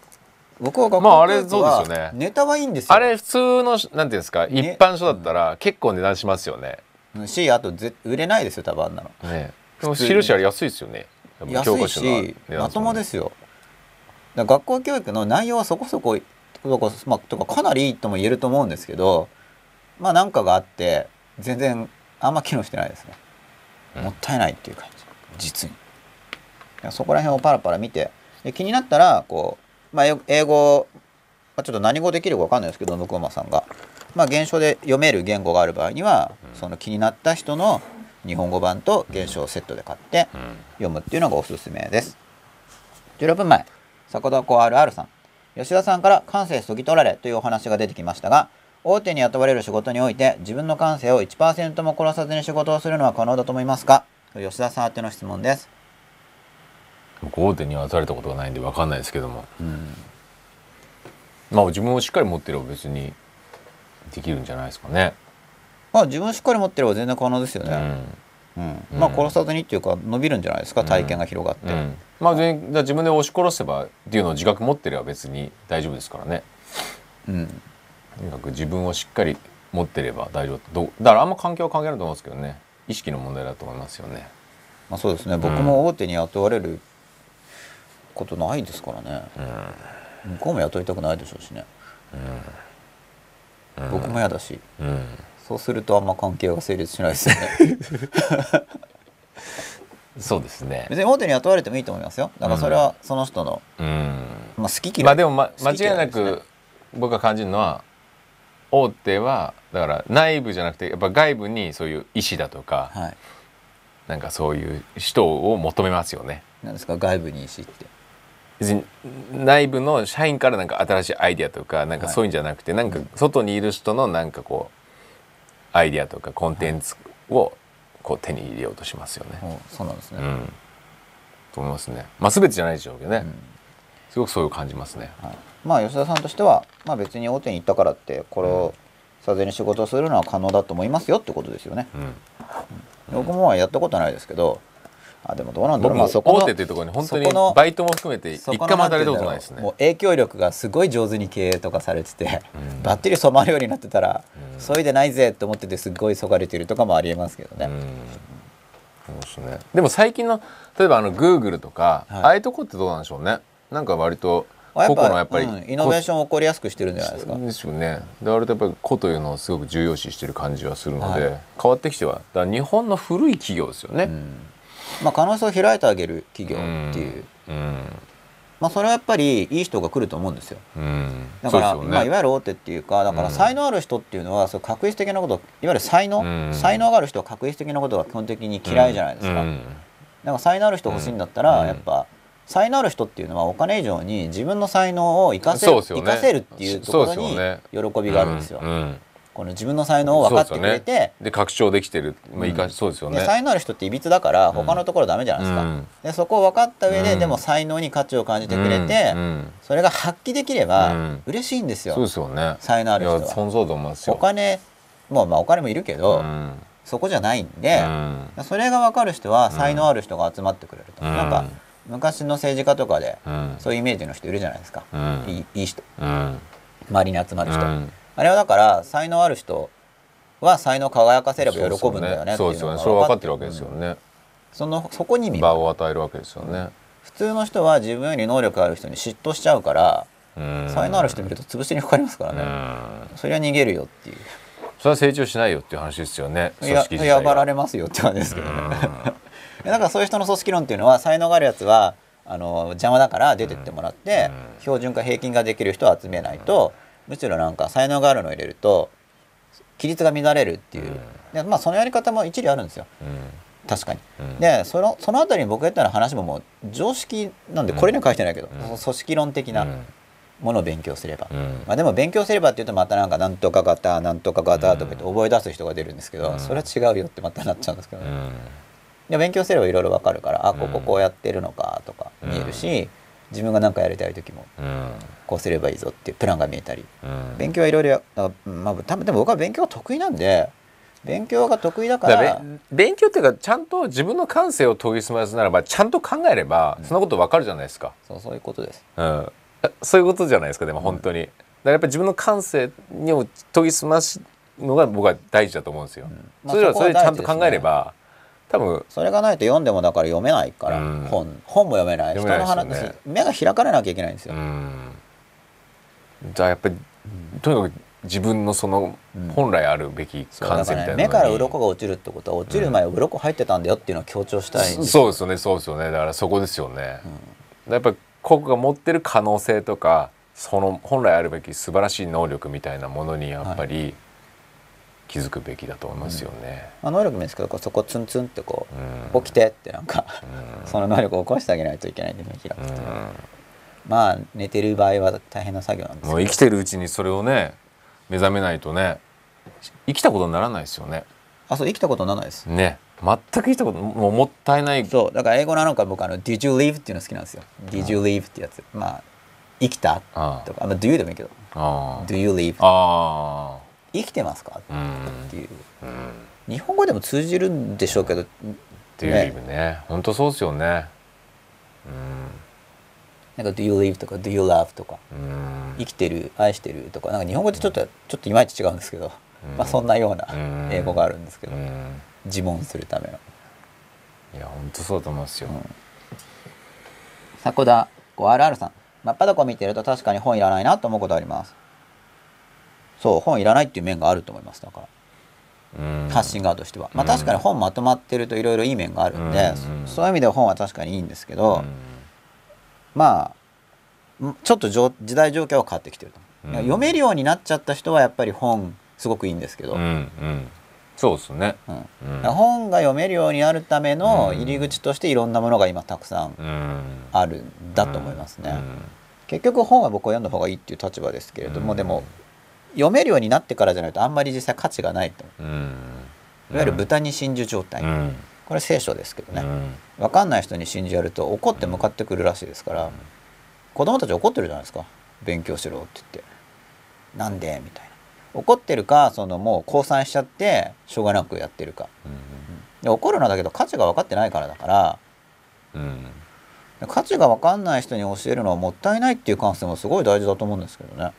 S1: 僕は学
S2: まああれそうですよね。
S1: ネタはいいんですよ。
S2: あれ普通のなんていうんですか、一般書だったら結構値段しますよね。
S1: うん。しあとぜ売れないですよ多分あんなの。
S2: ねでも印あれ安いですよね。
S1: 安いしまともですすよ学校教育の内容はそこそことか,、まあ、とかかなりいいとも言えると思うんですけどまあなんかがあって全然あんま機能してないですね、
S2: うん。
S1: もったいないっていう感じ。実に。そこら辺をパラパラ見てで気になったらこう、まあ、英英語、まあ、ちょっと何語できるか分かんないですけど向山さんが、まあ、原書で読める言語がある場合には、その気になった人の日本語版と原書をセットで買って、読むっていうのがおすすめです。16分前。坂田子 RR さん。吉田さんから感性そぎ取られというお話が出てきましたが大手に雇われる仕事において自分の感性を1%も殺さずに仕事をするのは可能だと思いますか？吉田さん宛ての質問です、
S2: 僕大手にはされたことがないんでわかんないですけども、
S1: うん、
S2: まあ自分をしっかり持ってれば別にできるんじゃないですかね。
S1: まあ自分をしっかり持ってれば全然可能ですよね、
S2: うん。
S1: うん。
S2: うん。
S1: まあ殺さずにっていうか伸びるんじゃないですか体験が広がって、
S2: うん。まあ全自分で押し殺せばっていうのを自覚持ってれば別に大丈夫ですからね。
S1: うん。
S2: とにかく自分をしっかり持ってれば大丈夫。どだからあんま環境は関係ないと思うんですけどね。意識の問題だと思いますよね。
S1: まあ、そうですね。僕も大手に雇われることないですからね、向こうも雇いたくないでしょうしね、
S2: うん
S1: 僕も嫌だし。
S2: うん。
S1: そうするとあんま関係が成立しないですよね。
S2: そうですね。
S1: 別に大手に雇われてもいいと思いますよ。だからそれはその人の、
S2: うん。
S1: まあ、好き嫌い
S2: まあでも、ま、間違いなく僕が感じるのは大手はだから内部じゃなくてやっぱ外部にそういう医師だとか
S1: はい。
S2: なんかそういう人を求めますよね。
S1: なんですか？外部に石って
S2: 別に内部の社員からなんか新しいアイデアとかなんかそういうんじゃなくて、なんか外にいる人のなんかこうアイデアとかコンテンツをこう手に入れようとしますよね。
S1: おそうなんですね、
S2: うん、と思いますね。まあ全てじゃないでしょうけどね、
S1: ん。
S2: すごくそういう感じますね。
S1: はい、まあ吉田さんとしては、まあ、別に大手に行ったからってこれをさぜに仕事をするのは可能だと思いますよってことですよね、
S2: うん、
S1: 僕もまあやったことないですけどあでもどうなんだろうまあそこの
S2: 大手っていうところに本当にバイトも含めて一回も働いたこと
S1: ん
S2: ないですね
S1: もう。影響力がすごい上手に経営とかされてて、
S2: うん
S1: バッテリー染まるようになってたら、
S2: うん
S1: そいでないぜって思っててすっごいそがれてるとかもありえますけどね、
S2: うんそうですね。でも最近の例えばあのグーグルとか、
S1: はい
S2: ああいうとこってどうなんでしょうね。なんか割と個々のやっぱり、
S1: うんイノベーションを起こりやすくしてるんじゃないですか
S2: ですよね。で割とやっぱり個というのをすごく重要視してる感じはするので、
S1: はい
S2: 変わってきてはだ日本の古い企業ですよね。
S1: うんまあ、可能性を開いてあげる企業っていう、
S2: うん。
S1: まあ、それはやっぱりいい人が来ると思うんですよ。
S2: うん。うん
S1: だから、
S2: ね。
S1: まあ、いわゆる大手っていうかだから
S2: うん
S1: 才能ある人っていうのは、そう確率的なこといわゆる才能、
S2: うん。
S1: 才能がある人は確率的なことが基本的に嫌いじゃないですか、
S2: うん。
S1: だから才能ある人欲しいんだったら、
S2: うん。
S1: やっぱ才能ある人っていうのはお金以上に自分の才能を生かせ生かせるっていうところに喜びがあるんですよ、この自分の才能を分かってくれて、
S2: よね。で拡張できてる、まあ、いか
S1: うん。
S2: そうですよね。
S1: で才能ある人っていびつだから他のところダメじゃないですか、
S2: うん。
S1: でそこを分かった上で、
S2: うん。
S1: でも才能に価値を感じてくれて、それが発揮できれば
S2: うん。
S1: 嬉しいんですよ、
S2: そうですよね。
S1: 才能ある人は。
S2: いや本当だと思いますよ。
S1: お金もまあお金もいるけど、
S2: うん。
S1: そこじゃないんで、
S2: うん。
S1: それが分かる人は才能ある人が集まってくれると、
S2: うん。
S1: なんか昔の政治家とかで
S2: うん。
S1: そういうイメージの人いるじゃないですか、
S2: うん。
S1: いいいい人。
S2: うん。
S1: 周りに集まる人、
S2: うん
S1: あれはだから才能ある人は才能を輝かせれば喜ぶんだよね
S2: そうですよね。それは分かってるわけですよね。
S1: そのそこに
S2: 場を与えるわけですよね。
S1: 普通の人は自分より能力ある人に嫉妬しちゃうから、
S2: うん。
S1: 才能ある人見ると潰しにかかりますから
S2: う
S1: ね、
S2: ん。
S1: それは逃げるよっていう。
S2: それは成長しないよっていう話ですよね。組
S1: ややばられますよって感じですけどね。だからそういう人の組織論っていうのは才能があるやつはあの邪魔だから出てってもらって、
S2: うん。
S1: 標準化平均ができる人を集めないと、むしろなんか才能があるのを入れると規律が乱れるっていう、でまあそのやり方も一理あるんですよ。
S2: うん。
S1: 確かに。
S2: うん。
S1: でそのそのあたりに僕が言ったような話ももう常識なんでこれには書いてないけど、
S2: うん。
S1: 組織論的な
S2: うん。
S1: ものを勉強すれば、
S2: うん。
S1: まあ、でも勉強すればっていうとまたなんかなんとか型なんとか型とか言って覚え出す人が出るんですけど、
S2: うん。
S1: それは違うよってまたなっちゃうんですけど。ね、
S2: うん。
S1: で勉強すればいろいろわかるからあこ
S2: うん。
S1: ここうやってるのかとか見えるし、自分が何かやりたい時も
S2: うん。
S1: こうすればいいぞっていうプランが見えたり。
S2: うん。
S1: 勉強はいろいろまあ多分でも僕は勉強が得意なんで勉強が得意だから
S2: 勉強っていうかちゃんと自分の感性を研ぎ澄ますならばちゃんと考えればそんなことわかるじゃないですか、
S1: そうそういうことです。
S2: うん、そういうことじゃないですかでも本当に、だからやっぱり自分の感性にを研ぎ澄ますのが僕は大事だと思うんですよ、
S1: まあ
S2: それはそれでちゃんと考えれば、多分
S1: それがないと読んでもだから読めないから、
S2: うん。
S1: 本本も読めない。人の話、目が開かれなきゃいけないんですよ、
S2: うん。じゃあやっぱり、とにかく自分のその本来あるべき感性みたいなのに。
S1: 目から鱗が落ちるってことは落ちる前は鱗入ってたんだよっていうのを強調したいんです
S2: そうですよねそうですよね。だからそこですよね、やっぱり個々が持ってる可能性とかその本来あるべき素晴らしい能力みたいなものにやっぱり気づくべきだと思いますよね。
S1: まあ、能力もいいですけどこうそこツンツンってこう、
S2: うん。
S1: 起きてってなんか、
S2: うん。
S1: その能力を起こしてあげないといけないんで目開くっていうのは、
S2: う
S1: まあ寝てる場合は大変な作業なんですけど。
S2: んもう生きてるうちにそれをね目覚めないとね生きたことにならないですよね。
S1: あそう生きたことならないです。
S2: ね。全く生きたこともうもったいない。
S1: そう。だから英語のなんか僕あの「Did you live?」っていうの好きなんですよ「Did you live?」ってやつ。まあ生きた
S2: あ
S1: とか、まあ、Do you でもいいけど。
S2: あ「
S1: Do you live?」
S2: あ
S1: 生きてますか？っていう。
S2: うん。
S1: 日本語でも通じるんでしょうけど。
S2: っていうね。本当そうですよね。
S1: なんか「Do you live?」とか「Do you love?」とか。
S2: うん。うん
S1: 生きてる愛してるとか。なんか日本語ってちょっとちょっといまいち違うんですけど、
S2: うん。
S1: まあそんなような
S2: うん。
S1: 英語があるんですけど、
S2: うん。
S1: 自問するための。
S2: いや本当そうだと思いますよ。
S1: 迫田 5RR さん。真っ裸を見てると確かに本いらないなと思うことありますそう本いらないっていう面があると思いますだから。
S2: うん。
S1: 発信側としては、まあ
S2: うん
S1: 確かに本まとまってるといろいろいい面があるんで、
S2: うん
S1: そういう意味では本は確かにいいんですけど、
S2: うん。
S1: まあんちょっと時代状況は変わってきてると。思う、
S2: うん。
S1: 読めるようになっちゃった人はやっぱり本すごくいいんですけど、
S2: うんうん。そうですね。
S1: うん。本が読めるようになるための入り口としていろんなものが今たくさん
S2: うん。
S1: あるんだと思いますね、
S2: うん。
S1: 結局本は僕は読んだ方がいいっていう立場ですけれども、
S2: うん。
S1: でも読めるようになってからじゃないとあんまり実際価値がないと。思
S2: うん。
S1: ういわゆる豚に真珠状態、
S2: うん。
S1: これ聖書ですけどね、
S2: うん。
S1: 分かんない人に真珠やると怒って向かってくるらしいですから、子供たち怒ってるじゃないですか。勉強しろって言って。なんでみたいな。怒ってるかそのもう降参しちゃってしょうがなくやってるか。で怒るのはだけど価値が分かってないからだから。
S2: うん。
S1: 価値が分かんない人に教えるのはもったいないっていう感性もすごい大事だと思うんですけどね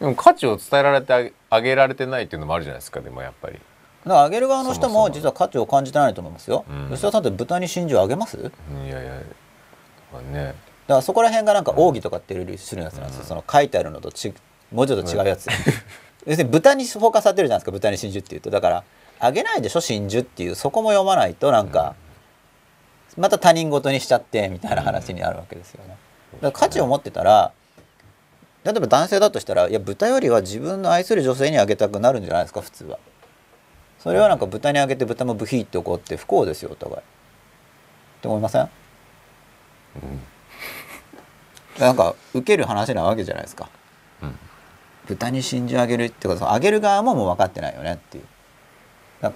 S2: でも価値を伝えられてあげられてないっていうのもあるじゃないですかでもやっぱり。
S1: だからあげる側の人
S2: そも
S1: 実は価値を感じてないと思いますよ、
S2: うん。
S1: 吉田さんって豚に真珠あげます？だか
S2: いやいやまあね。
S1: らそこら辺がなんか奥義とかっていう種類のやつなんですよ、
S2: うん。
S1: その書いてあるのとちもうちょっと違うやつ、要するに豚にフォーカスされてるじゃないですか豚に真珠っていうと。だからあげないでしょ真珠っていうそこも読まないとなんか、また他人事にしちゃってみたいな話になるわけですよね。だから価値を持ってたら例えば男性だとしたらいや豚よりは自分の愛する女性にあげたくなるんじゃないですか普通は。それはなんか豚にあげて豚もブヒって怒って不幸ですよお互い。って思いません？なんか受ける話なわけじゃないですか。
S2: うん。
S1: 豚に真珠あげるってことはあげる側ももう分かってないよねっていう。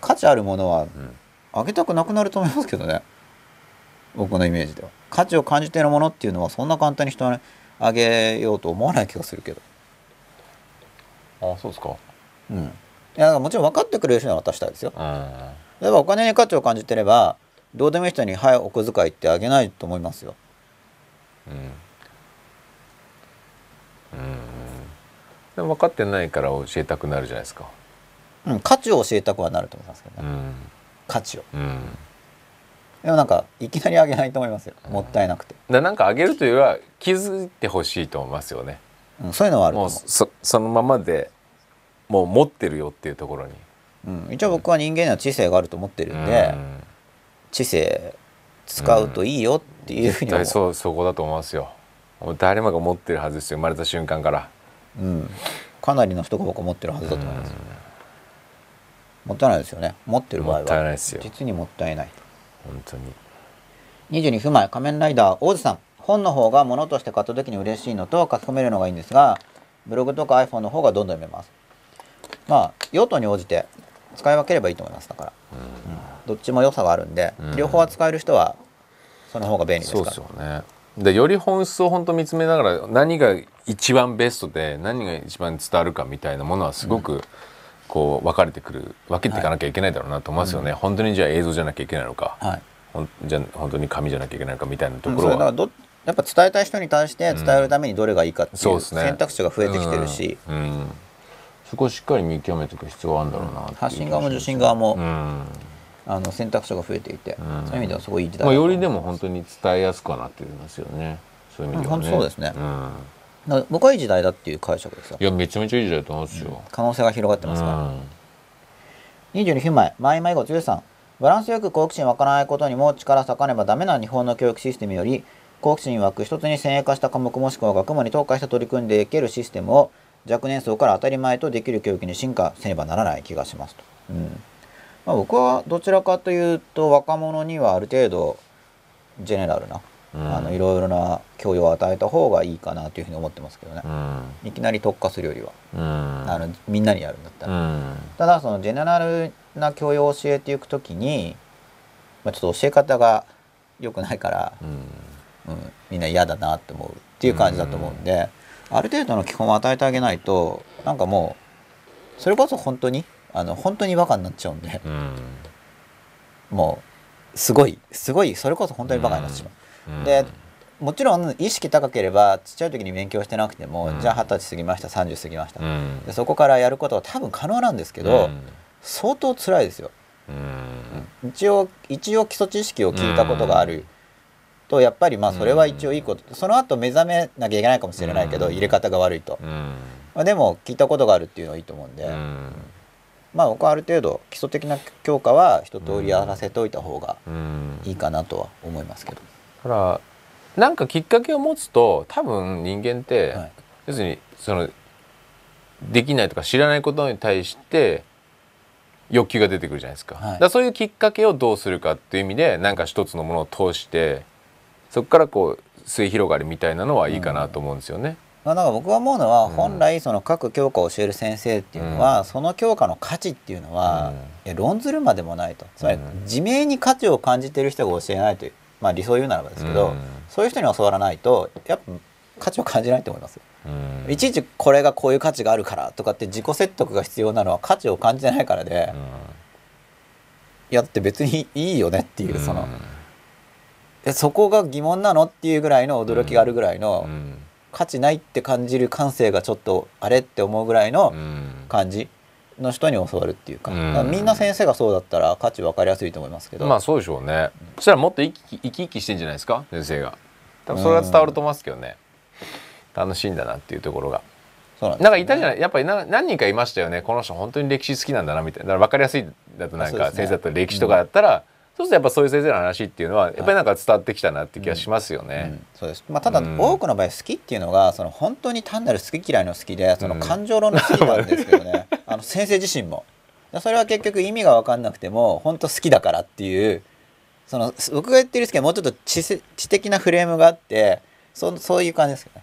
S1: 価値あるものは
S2: うん。
S1: あげたくなくなると思いますけどね。僕のイメージでは。価値を感じているものっていうのはそんな簡単に人にあげようと思わない気がするけど。
S2: あそうですか。
S1: うん。いやもちろん分かってくれる人には渡したいですよ。
S2: うん。
S1: 例えばお金に価値を感じてればどうでもいい人に「はいお小遣い」ってあげないと思いますよ。
S2: うん。うん。でも分かってないから教えたくなるじゃないですか。
S1: うん。価値を教えたくはなると思いますけどね、
S2: うん。
S1: 価値を。
S2: うん
S1: でもなんかいきなりあげないと思いますよ。もったいなくて、
S2: でなんかあげるというよりは気づいてほしいと思いますよね。
S1: うん、そういうのはあると
S2: もう。
S1: 思う
S2: そそのままでもう持ってるよっていうところに。
S1: うん、一応僕は人間には知性があると思ってるんで、
S2: うん。
S1: 知性使うといいよっていうふうに思う、
S2: 絶対そうそこだと思いますよ。誰もが持ってるはずですよ生まれた瞬間から。
S1: うん、かなりの人が僕は持ってるはずだと思います、もったいないですよね。持ってる場合は。
S2: もったいないですよ。
S1: 実にもったいない
S2: 本当に。
S1: 22分前仮面ライダー王子さん。本の方が物として買った時に嬉しいのと書き込めるのがいいんですがブログとか iPhone の方がどんどん読めます。まあ用途に応じて使い分ければいいと思いますだから、うん。どっちも良さがあるんで、
S2: うん。
S1: 両方は使える人はその方が便利ですから。
S2: そうですよね。でより本質を本当見つめながら何が一番ベストで何が一番伝わるかみたいなものはすごくこう分かれてくる分けていかなきゃいけないだろうなと思いますよね、本当にじゃあ映像じゃなきゃいけないのか、
S1: はい。
S2: ほんじゃあ本当に紙じゃなきゃいけないのかみたいなと
S1: うん
S2: ころは、
S1: それだからどやっぱ伝えたい人に対して伝えるためにどれがいいかっていう選択肢が増えてきてるし、
S2: うん。うん。そこをしっかり見極めていく必要があるんだろうなっていう
S1: 発信側も受信側も、
S2: うん。
S1: あの選択肢が増えていて、
S2: ん。
S1: そういう意味ではすごいいい時代
S2: まあ、
S1: だと
S2: よりでも本当に伝えやすくはなってますよね。そういう意味ではね、
S1: うん本当そうですね。
S2: うん
S1: 僕はいい時代だっていう解釈ですよ。
S2: いやめちゃめちゃいい時代だと思うんですよ、
S1: 可能性が広がってますから、
S2: うん。
S1: 22分前前迷子13バランスよく好奇心湧かないことにも力割かねばダメな日本の教育システムより好奇心湧く一つに先鋭化した科目もしくは学問に特化して取り組んでいけるシステムを若年層から当たり前とできる教育に進化せねばならない気がしますと、うん。まあ、僕はどちらかというと若者にはある程度ジェネラルな、
S2: うん
S1: あのいろいろな教養を与えた方がいいかなというふうに思ってますけどね。
S2: う、ん。
S1: いきなり特化するよりは、
S2: うん。
S1: あのみんなにやるんだったら、
S2: うん。
S1: ただそのジェネラルな教養を教えていくときに、まあ、ちょっと教え方が良くないから、
S2: うん。
S1: うん、みんな嫌だなって思うっていう感じだと思うんで、ある程度の基本を与えてあげないとなんかもうそれこそ本当にあの本当にバカになっちゃうんで
S2: うん。
S1: もうすごいすごいそれこそ本当にバカになってしまう。でもちろん意識高ければちっちゃい時に勉強してなくても、
S2: うん。
S1: じゃあ二十歳過ぎました30過ぎました、
S2: うん。
S1: でそこからやることは多分可能なんですけど、相当辛いですよ。
S2: うん。
S1: 一応一応基礎知識を聞いたことがある。とやっぱりまあそれは一応いいこと。その後目覚めなきゃいけないかもしれないけど
S2: うん。
S1: 入れ方が悪いと、
S2: うん。
S1: まあ、でも聞いたことがあるっていうのはいいと思うんで、
S2: うん。
S1: まあ僕はある程度基礎的な強化は一通りやらせておいた方が
S2: うん。
S1: いいかなとは思いますけど、
S2: だからなんかきっかけを持つと多分人間って、
S1: はい。
S2: 要するにそのできないとか知らないことに対して欲求が出てくるじゃないですか,、
S1: はい。
S2: だそういうきっかけをどうするかっていう意味でなんか一つのものを通してそこからこう末広がりみたいなのはいいかなと思うんですよね。
S1: まあ、なんか僕が思うのは
S2: うん。
S1: 本来その各教科を教える先生っていうのは、
S2: うん。
S1: その教科の価値っていうのは、論ずるまでもないと。つまり
S2: うん。
S1: 自明に価値を感じてる人が教えないという、まあ、理想を言うならばですけど、
S2: うん。
S1: そういう人に教わらないとやっぱ価値を感じないと思いますよ。
S2: うん。
S1: いちいちこれがこういう価値があるからとかって自己説得が必要なのは価値を感じてないからで、いやだって別にいいよねっていうその、えそこが疑問なのっていうぐらいの驚きがあるぐらいの、
S2: うん。
S1: 価値ないって感じる感性がちょっとあれって思うぐらいの
S2: うん。
S1: 感じの人に教わるっていうか,、
S2: うん。
S1: みんな先生がそうだったら価値分かりやすいと思いますけど、
S2: まあそうでしょうね、そしたらもっと生き生き生きしてんじゃないですか先生が多分それは伝わると思いますけどね、楽しいんだなっていうところが
S1: そうなんです
S2: なんかいたじゃないやっぱりな何人かいましたよねこの人本当に歴史好きなんだなみたいなだから分かりやすいだとなんか先生だったら歴史とかだったら、そうするとやっぱそういう先生の話っていうのはやっぱりなんか伝わってきたなって気がしますよ
S1: う
S2: ね
S1: ん。そうです。まあ、ただ、
S2: うん。
S1: 多くの場合好きっていうのがその本当に単なる好き嫌いの好きでその感情論の好きなんですけどね、あの先生自身も。それは結局意味が分かんなくても本当好きだからっていうその僕が言ってるんですけどもうちょっと知せ知的なフレームがあってそそういう感じですよね。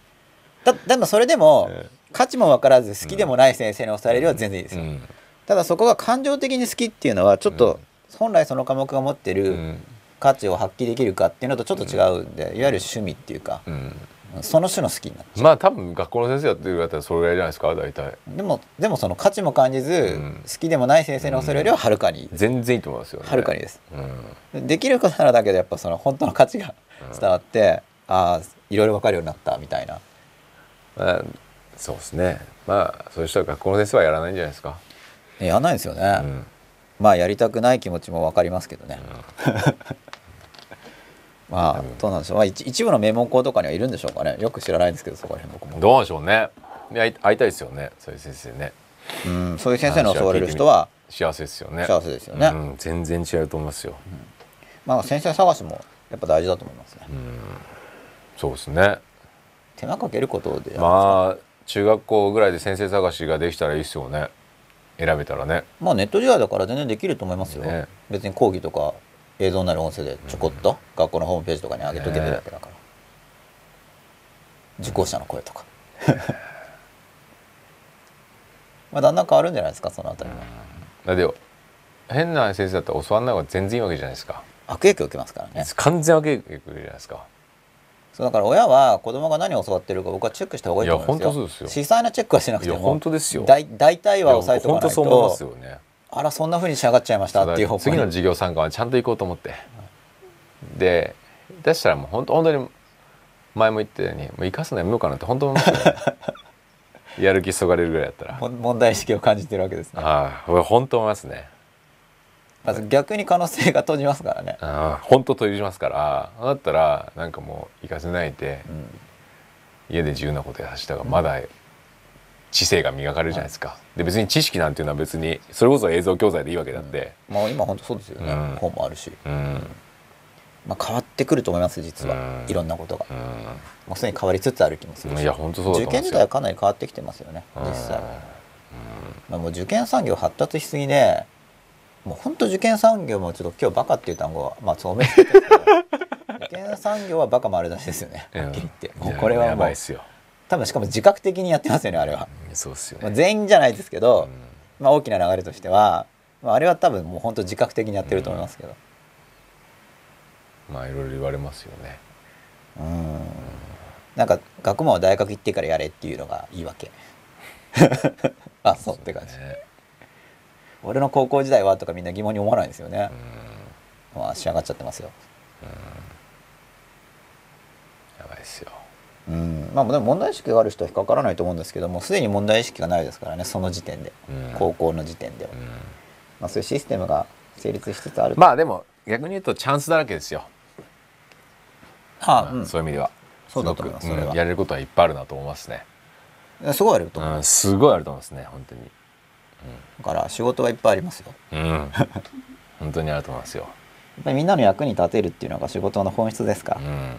S1: だでもそれでも、
S2: え
S1: 価値も分からず好きでもない先生に教われるは全然いいですよ、
S2: うん。
S1: ただそこが感情的に好きっていうのはちょっと、
S2: うん
S1: 本来その科目が持って
S2: う
S1: る
S2: ん。
S1: 価値を発揮できるかっていうのとちょっと違うんで、いわゆる趣味っていうか、
S2: うん。
S1: その種の好きになっちゃ
S2: まあ多分学校の先生やってる方はそれぐらいじゃないですか大体。
S1: うでもでもその価値も感じず、
S2: ん。
S1: 好きでもない先生に教わるよりははるかに。
S2: 全然いいと思いますよね。
S1: はるかにです。
S2: うん。
S1: できることならだけどやっぱその本当の価値が伝わって、ああいろいろ分かるようになったみたいな。
S2: まあそうですね。まあそういう人は学校の先生はやらないんじゃないですか、
S1: えやんないですよね、
S2: うん
S1: まあやりたくない気持ちも分かりますけどね、まあどうなんでしょう、まあ、一一部の名門校とかにはいるんでしょうかね。よく知らないんですけどそこら辺僕も
S2: どうでしょうね。会いたいですよね。そういう先生ね。
S1: うんそういう先生に教われる人は
S2: 幸せですよね。
S1: 幸せですよね。
S2: うん、全然違うと思いますよ、
S1: まあ先生探しもやっぱ大事だと思いますね、
S2: そうですね。
S1: 手間かけることで
S2: まあ中学校ぐらいで先生探しができたらいいですよね選べたらね。
S1: まあネット時代だから全然できると思いますよ、
S2: ね。
S1: 別に講義とか映像なり音声でちょこっと学校のホームページとかに上げとけばいいだけだから、受講者の声とか。まあだんだん変わるんじゃないですかそのあたりは、
S2: だって変な先生だったら教わんない方が全然いいわけじゃないですか。
S1: 悪影響受けますからね。
S2: 完全分けてくるじゃないですか
S1: そうだから親は子供が何を教わってるか僕はチェックした方がいいと思いますよ。
S2: いや本当そうですよ。
S1: 詳細なチェックはしなくても
S2: 本当ですよ。
S1: 大大体は押さえてお
S2: 本当
S1: かない
S2: そう思います
S1: と
S2: よね。
S1: あらそんな風に仕上がっちゃいましたっていう方向に。
S2: 次の授業参観はちゃんと行こうと思って。で出したらもう本当本当に前も言ったようにもう生かすのやめようかなって本当思いますよね。やる気そがれるぐらいだったら。
S1: も問題意識を感じてるわけですね。
S2: ああ俺本当思いますね
S1: 逆に可能性が閉じますからね、
S2: ああ本当閉じますから。だったらなんかもう行かせないで
S1: うん。
S2: 家で自由なことやらした方がまだ知性が磨かれるじゃないですか、で別に知識なんていうのは別にそれこそ映像教材でいいわけなん。で
S1: まあ今本当そうですよね、
S2: うん。
S1: 本もあるし、
S2: うん。
S1: まあ、変わってくると思います実は、
S2: うん。
S1: いろんなことが、
S2: う
S1: もうすでに変わりつつある気もするし。
S2: ん。いや本当そうだと
S1: 受験時代はかなり変わってきてますよね実際、まあ、もう受験産業発達しすぎでもう本当受験産業もちょっと今日バカっていう単語はまあそうめん受験産業はバカ丸出しですよね。はっきり言って、もうこれはもう
S2: やばいっすよ。
S1: 多分しかも自覚的にやってますよねあれは、
S2: そうっすよ
S1: まあ、
S2: ね、
S1: 全員じゃないですけど、
S2: うん。
S1: まあ、大きな流れとしては、まあ、あれは多分もう本当自覚的にやってると思いますけど。
S2: まあいろいろ言われますよね。
S1: うん。なんか学問は大学行ってからやれっていうのがいいわけ。あそうって感じ。
S2: ね
S1: 俺の高校時代はとかみんな疑問に思わないんですよね、まあ仕上がっちゃってますよ。
S2: やばいっすよ。
S1: うん。まあでも問題意識がある人は引っかからないと思うんですけどもすでに問題意識がないですからねその時点で、
S2: うん。
S1: 高校の時点では、
S2: うん。
S1: まあ、そういうシステムが成立しつつある
S2: まあでも逆に言うとチャンスだらけですよ、
S1: あ、うん、
S2: そういう意味では。
S1: そうだと思います
S2: ごく
S1: それは。
S2: うんやれることはいっぱいあるなと思いますね。
S1: すごいあると思う、
S2: うん、すごいあると思いますね本当に
S1: だから仕事はいっぱいありますよ。
S2: うん。本当にあると思いますよ。
S1: やっぱりみんなの役に立てるっていうのが仕事の本質ですか。
S2: う、ん。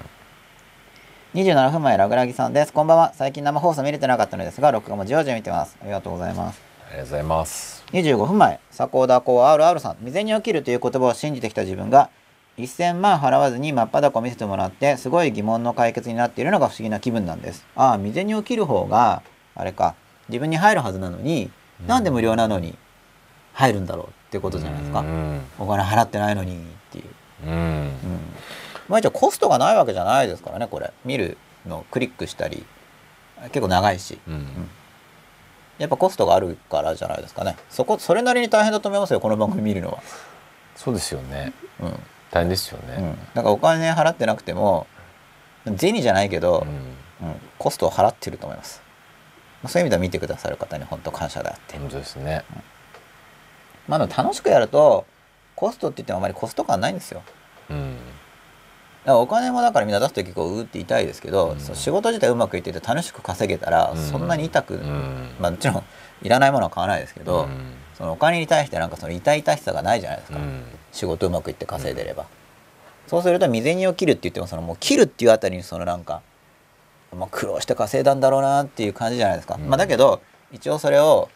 S1: 27分前ラグラギさんです。こんばんは。最近生放送見れてなかったのですが録画もじわじわ見てます。ありがとうございます。
S2: ありがとうございます。
S1: 25分前迫田子 RR さん。未然に起きるという言葉を信じてきた自分が1000万払わずに真っ裸を見せてもらってすごい疑問の解決になっているのが不思議な気分なんです。ああ未然に起きる方があれか。自分に入るはずなのに、なんで無料なのに入るんだろうってことじゃないですか、
S2: うん。
S1: お金払ってないのにっていう。
S2: うん。
S1: うん。まあ一応コストがないわけじゃないですからねこれ。見るのクリックしたり結構長いし。
S2: うん。
S1: やっぱコストがあるからじゃないですかね。そこそれなりに大変だと思いますよこの番組見るのは。
S2: そうですよね。
S1: うん、
S2: 大変ですよ
S1: うん。
S2: ね、
S1: だからお金払ってなくても銭じゃないけど
S2: う、ん。
S1: うん。コストを払ってると思いますまあそういう意味では見てくださる方に本当感謝だって
S2: 本当ですね。
S1: まあでも楽しくやるとコストって言ってもあまりコスト感ないんですよ。
S2: うん。
S1: お金もだからみんな出す時こううーって痛いですけど、
S2: うん。
S1: その仕事自体うまくいってて楽しく稼げたら
S2: うん。
S1: そんなに痛く、
S2: うん。
S1: まあもちろんいらないものは買わないですけど、
S2: うん。
S1: そのお金に対してなんかその痛々しさがないじゃないですか、
S2: うん。
S1: 仕事うまくいって稼いでれば、そうすると未然を切るって言ってもそのもう切るっていうあたりにそのなんか、まあ、苦労して稼いだんだろうなっていう感じじゃないですか、
S2: うん。
S1: まあ、だけど一応それを、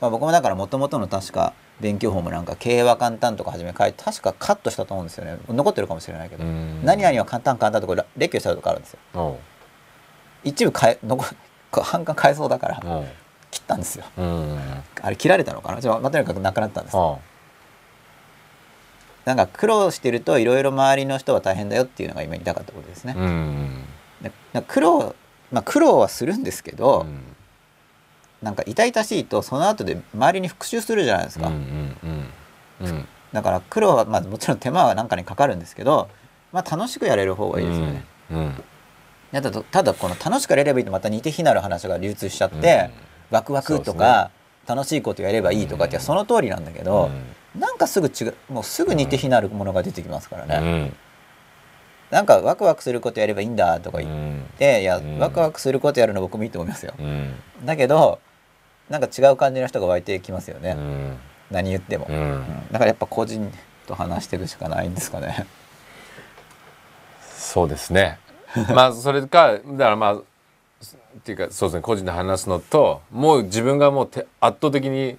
S1: まあ、僕もだからもともとの確か勉強法もなんか経営は簡単とか初め書いて確かカットしたと思うんですよね。残ってるかもしれないけど、
S2: うん。
S1: 何々は簡単簡単とこれ列挙したとかあるんですよ。一部変え残 半巻変えそうだから切ったんですよ。
S2: うん。
S1: あれ切られたのかな？じゃあ、まあ、とにかくなくなったんです。
S2: あ
S1: なんか苦労してるといろいろ周りの人は大変だよっていうのが今言いたかったことですね。苦労まあ苦労はするんですけど、
S2: うん。
S1: なんか痛々しいとその後で周りに復讐するじゃないですか、
S2: うんうんうんうん。
S1: だから苦労は、まあ、もちろん手間は何かにかかるんですけど、まあ、楽しくやれる方がいいですよね、
S2: うん
S1: やだとただこの楽しくやれればいいとまた似て非なる話が流通しちゃって、ワクワクとか、楽しいことやればいいとかって
S2: うん。
S1: その通りなんだけど、なんかすぐ違うもうすぐ似て非なるものが出てきますからね、
S2: うん
S1: なんかワクワクすることやればいいんだとか
S2: う
S1: 言っ
S2: ん。
S1: て、いや
S2: うん。
S1: ワクワクすることやるの僕もいいと思いますよ、
S2: うん。
S1: だけどなんか違う感じの人が湧いてきますよね、
S2: うん。
S1: 何言っても、
S2: う
S1: うん。
S2: ん
S1: だからやっぱ個人と話していくしかないんですかね。
S2: そうですね。まあそれかだからまあっていうかそうですね個人で話すのともう自分がもうて圧倒的に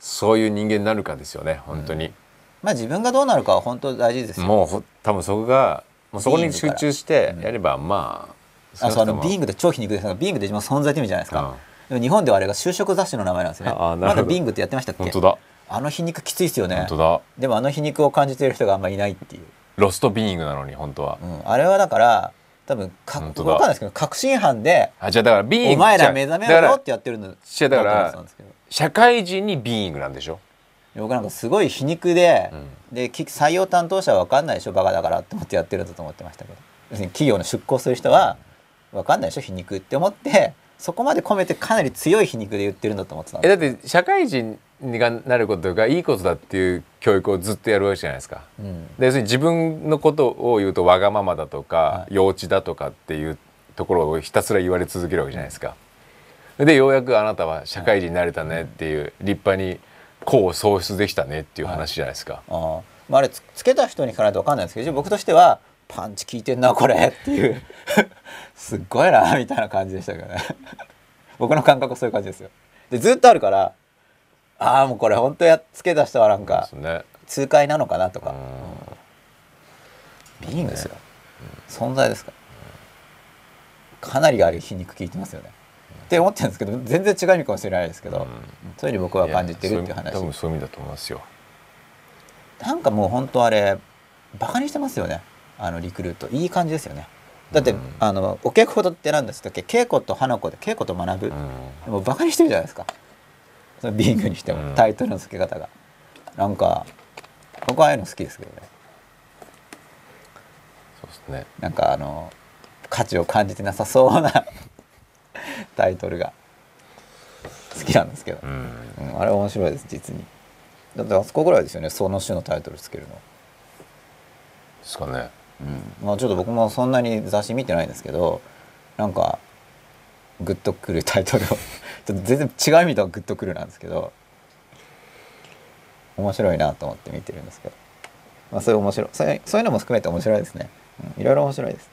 S2: そういう人間になるかですよね本当に、
S1: まあ自分がどうなるかは本当大事ですよ。
S2: もうほ多分そこがもうそこに集中して
S1: うん。
S2: やればまあ
S1: あそうあのビーン
S2: グ
S1: グで超皮肉ですがビーングって一番存在って意味じゃないですか、でも日本ではあれが就職雑誌の名前なんですね。まだビーングってやってましたっけ？
S2: 本当だ。
S1: あの皮肉きついですよね。
S2: 本当だ。
S1: でもあの皮肉を感じている人があんまいないっていう、
S2: ロストビーイングなのに本当は、
S1: うん、あれはだから多分か分かんないですけど確信犯で
S2: あじゃあだからビーイング
S1: お前ら目覚めろってやってるの
S2: だから社会人にビーイングなんでしょ、
S1: 僕なんかすごい皮肉で、
S2: うん。
S1: でき採用担当者は分かんないでしょバカだからって思ってやってるんだと思ってましたけど。要するに企業の出向する人は分かんないでしょ皮肉って思ってそこまで込めてかなり強い皮肉で言ってるんだと思ってたん
S2: えだって社会人がなることがいいことだっていう教育をずっとやるわけじゃないですか。
S1: うん。
S2: で要するに自分のことを言うとわがままだとか、
S1: は
S2: 幼稚だとかっていうところをひたすら言われ続けるわけじゃないですか。でようやくあなたは社会人になれたねっていう立派に功を創出できたねっていう話じゃないですか。
S1: あー。まあ、あれつつけた人に聞かないと分かんないですけど僕としてはパンチ効いてんなこれっていう。すっごいなみたいな感じでしたけどね。僕の感覚はそういう感じですよ。でずっとあるからああもうこれ本当やっつけた人はなんか。痛快なのかなとか。
S2: うん。
S1: ビーイングですよ、存在ですから。かなりあれ皮肉効いてますよね、って思ってるんですけど全然違う意味かもしれないですけど、
S2: うん。
S1: そういうふうに僕は感じてるっていう話。
S2: 多分そういう意味だと思いますよ。
S1: なんかもう本当あれバカにしてますよね。あのリクルート。いい感じですよね。だって、
S2: うん。
S1: あのお稽古って何ですか稽古と花子で稽古と学ぶ、
S2: うん。
S1: もうバカにしてるじゃないですか。そのビングにしても、
S2: うん。
S1: タイトルの付け方が。なんか僕はああいうの好きですけどね。
S2: そうですね。
S1: なんかあの価値を感じてなさそうな タイトルが。好きなんですけど。
S2: う、ん。
S1: うんあれ面白いです実に。だってあそこぐらいですよねその種のタイトルつけるの。
S2: ですかね。
S1: うん。まあちょっと僕もそんなに雑誌見てないんですけどなんかグッとくるタイトルを。ちょっと全然違う意味とはグッとくるなんですけど面白いなと思って見てるんですけど、まあ、そういう面白い。そういうそういうのも含めて面白いですね、うん、いろいろ面白いです。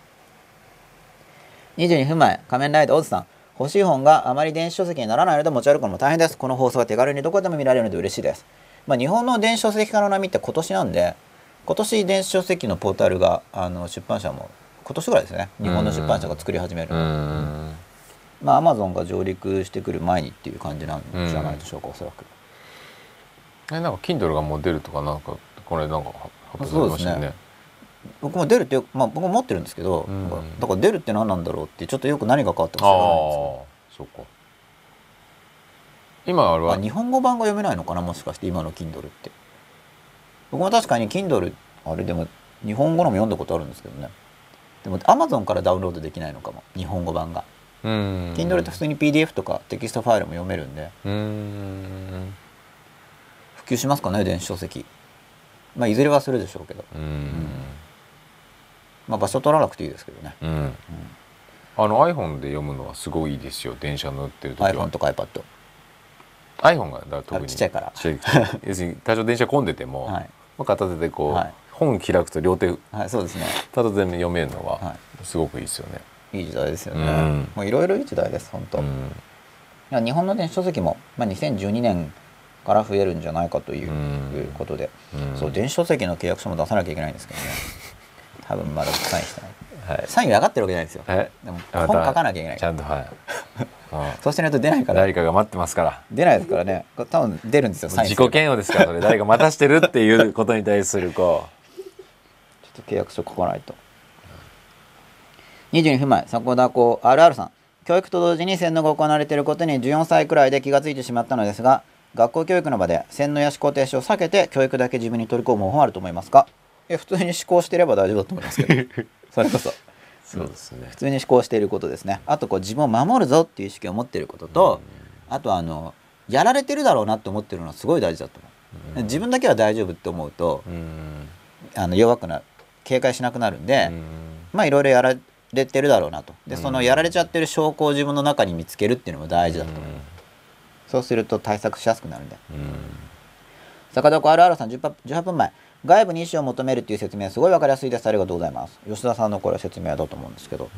S1: 22分前仮面ライダーオズさん欲しい本があまり電子書籍にならないので持ち歩くのも大変です。この放送は手軽にどこでも見られるので嬉しいです。まあ、日本の電子書籍化の波って今年なんで今年電子書籍のポータルがあの出版社も今年ぐらいですね。日本の出版社が作り始める。
S2: う
S1: の
S2: ん。
S1: まあアマゾンが上陸してくる前にっていう感じなんじゃないでしょうか、おそらく。
S2: えなんか Kindle がもう出るとかなんかこれなんか発表されましたよね
S1: 僕も出るってよまあ僕も持ってるんですけど、
S2: うん。
S1: だから出るって何なんだろうってちょっとよく何が変わったか知らないんですよ。
S2: そうか。今あれは
S1: あ日本語版が読めないのかなもしかして今の Kindle って。僕も確かに Kindle あれでも日本語のも読んだことあるんですけどね。でも Amazon からダウンロードできないのかも日本語版が。
S2: うん。
S1: Kindle って普通に PDF とかテキストファイルも読めるんで。
S2: うん。
S1: 普及しますかね電子書籍。まあいずれはするでしょうけど。
S2: うん
S1: まあ場所取らなくていいですけどね。
S2: うん。あの iPhone で読むのはすごいいいですよ。電車乗ってる時は。
S1: iPhone とか iPad
S2: iPhone がだ特に。
S1: あちっちゃいから。
S2: 要するに多少電車混んでても、
S1: はい。
S2: まあ片手でこう、
S1: はい。
S2: 本開くと両手
S1: はいそうですね。
S2: 片手で読めるのは
S1: は
S2: すごくいいですよね。
S1: いい時代ですよね、
S2: うん。
S1: もういろいろいい時代です本当、い
S2: うん。
S1: や日本の電子書籍も、まあ、2012年から増えるんじゃないかという
S2: うん。
S1: ことで、
S2: うん。
S1: そう電子書籍の契約書も出さなきゃいけないんですけどね多分まだサインしてない。
S2: はい。
S1: サイン分かってるわけじゃないんですよ。
S2: え？
S1: でも
S2: あ
S1: 本書かなきゃいけない
S2: ちゃんとはい。あ
S1: そうしないと出ないから。
S2: 誰かが待ってますから。
S1: 出ないですからね。多分出るんですよ
S2: 自己嫌悪ですからそれ。誰か待たしてるっていうことに対するこ
S1: ちょっと契約書書かないと。22分前。迫田子 RR さん教育と同時に洗脳が行われていることに14歳くらいで気がついてしまったのですが学校教育の場で洗脳や思考停止を避けて教育だけ自分に取り込む方法はあると思いますかいや普通に思考していれば大丈夫だと思いますけど。それこそ
S2: そうですね
S1: 普通に思考していることですね。あとこう自分を守るぞっていう意識を持っていることと、あとあのやられてるだろうなって思ってるのはすごい大事だと思う、自分だけは大丈夫って思うと
S2: うん。
S1: あの弱くな警戒しなくなるんで、
S2: うん。
S1: まあいろいろやられてるだろうなと。で
S2: うん。
S1: そのやられちゃってる証拠を自分の中に見つけるっていうのも大事だと思う、そうすると対策しやすくなるんで。
S2: うん。
S1: 坂戸あるあるさん10分18分前外部に意思を求めるっていう説明すごい分かりやすいです。ありがとうございます。吉田さんのこれは説明だと思うんですけど、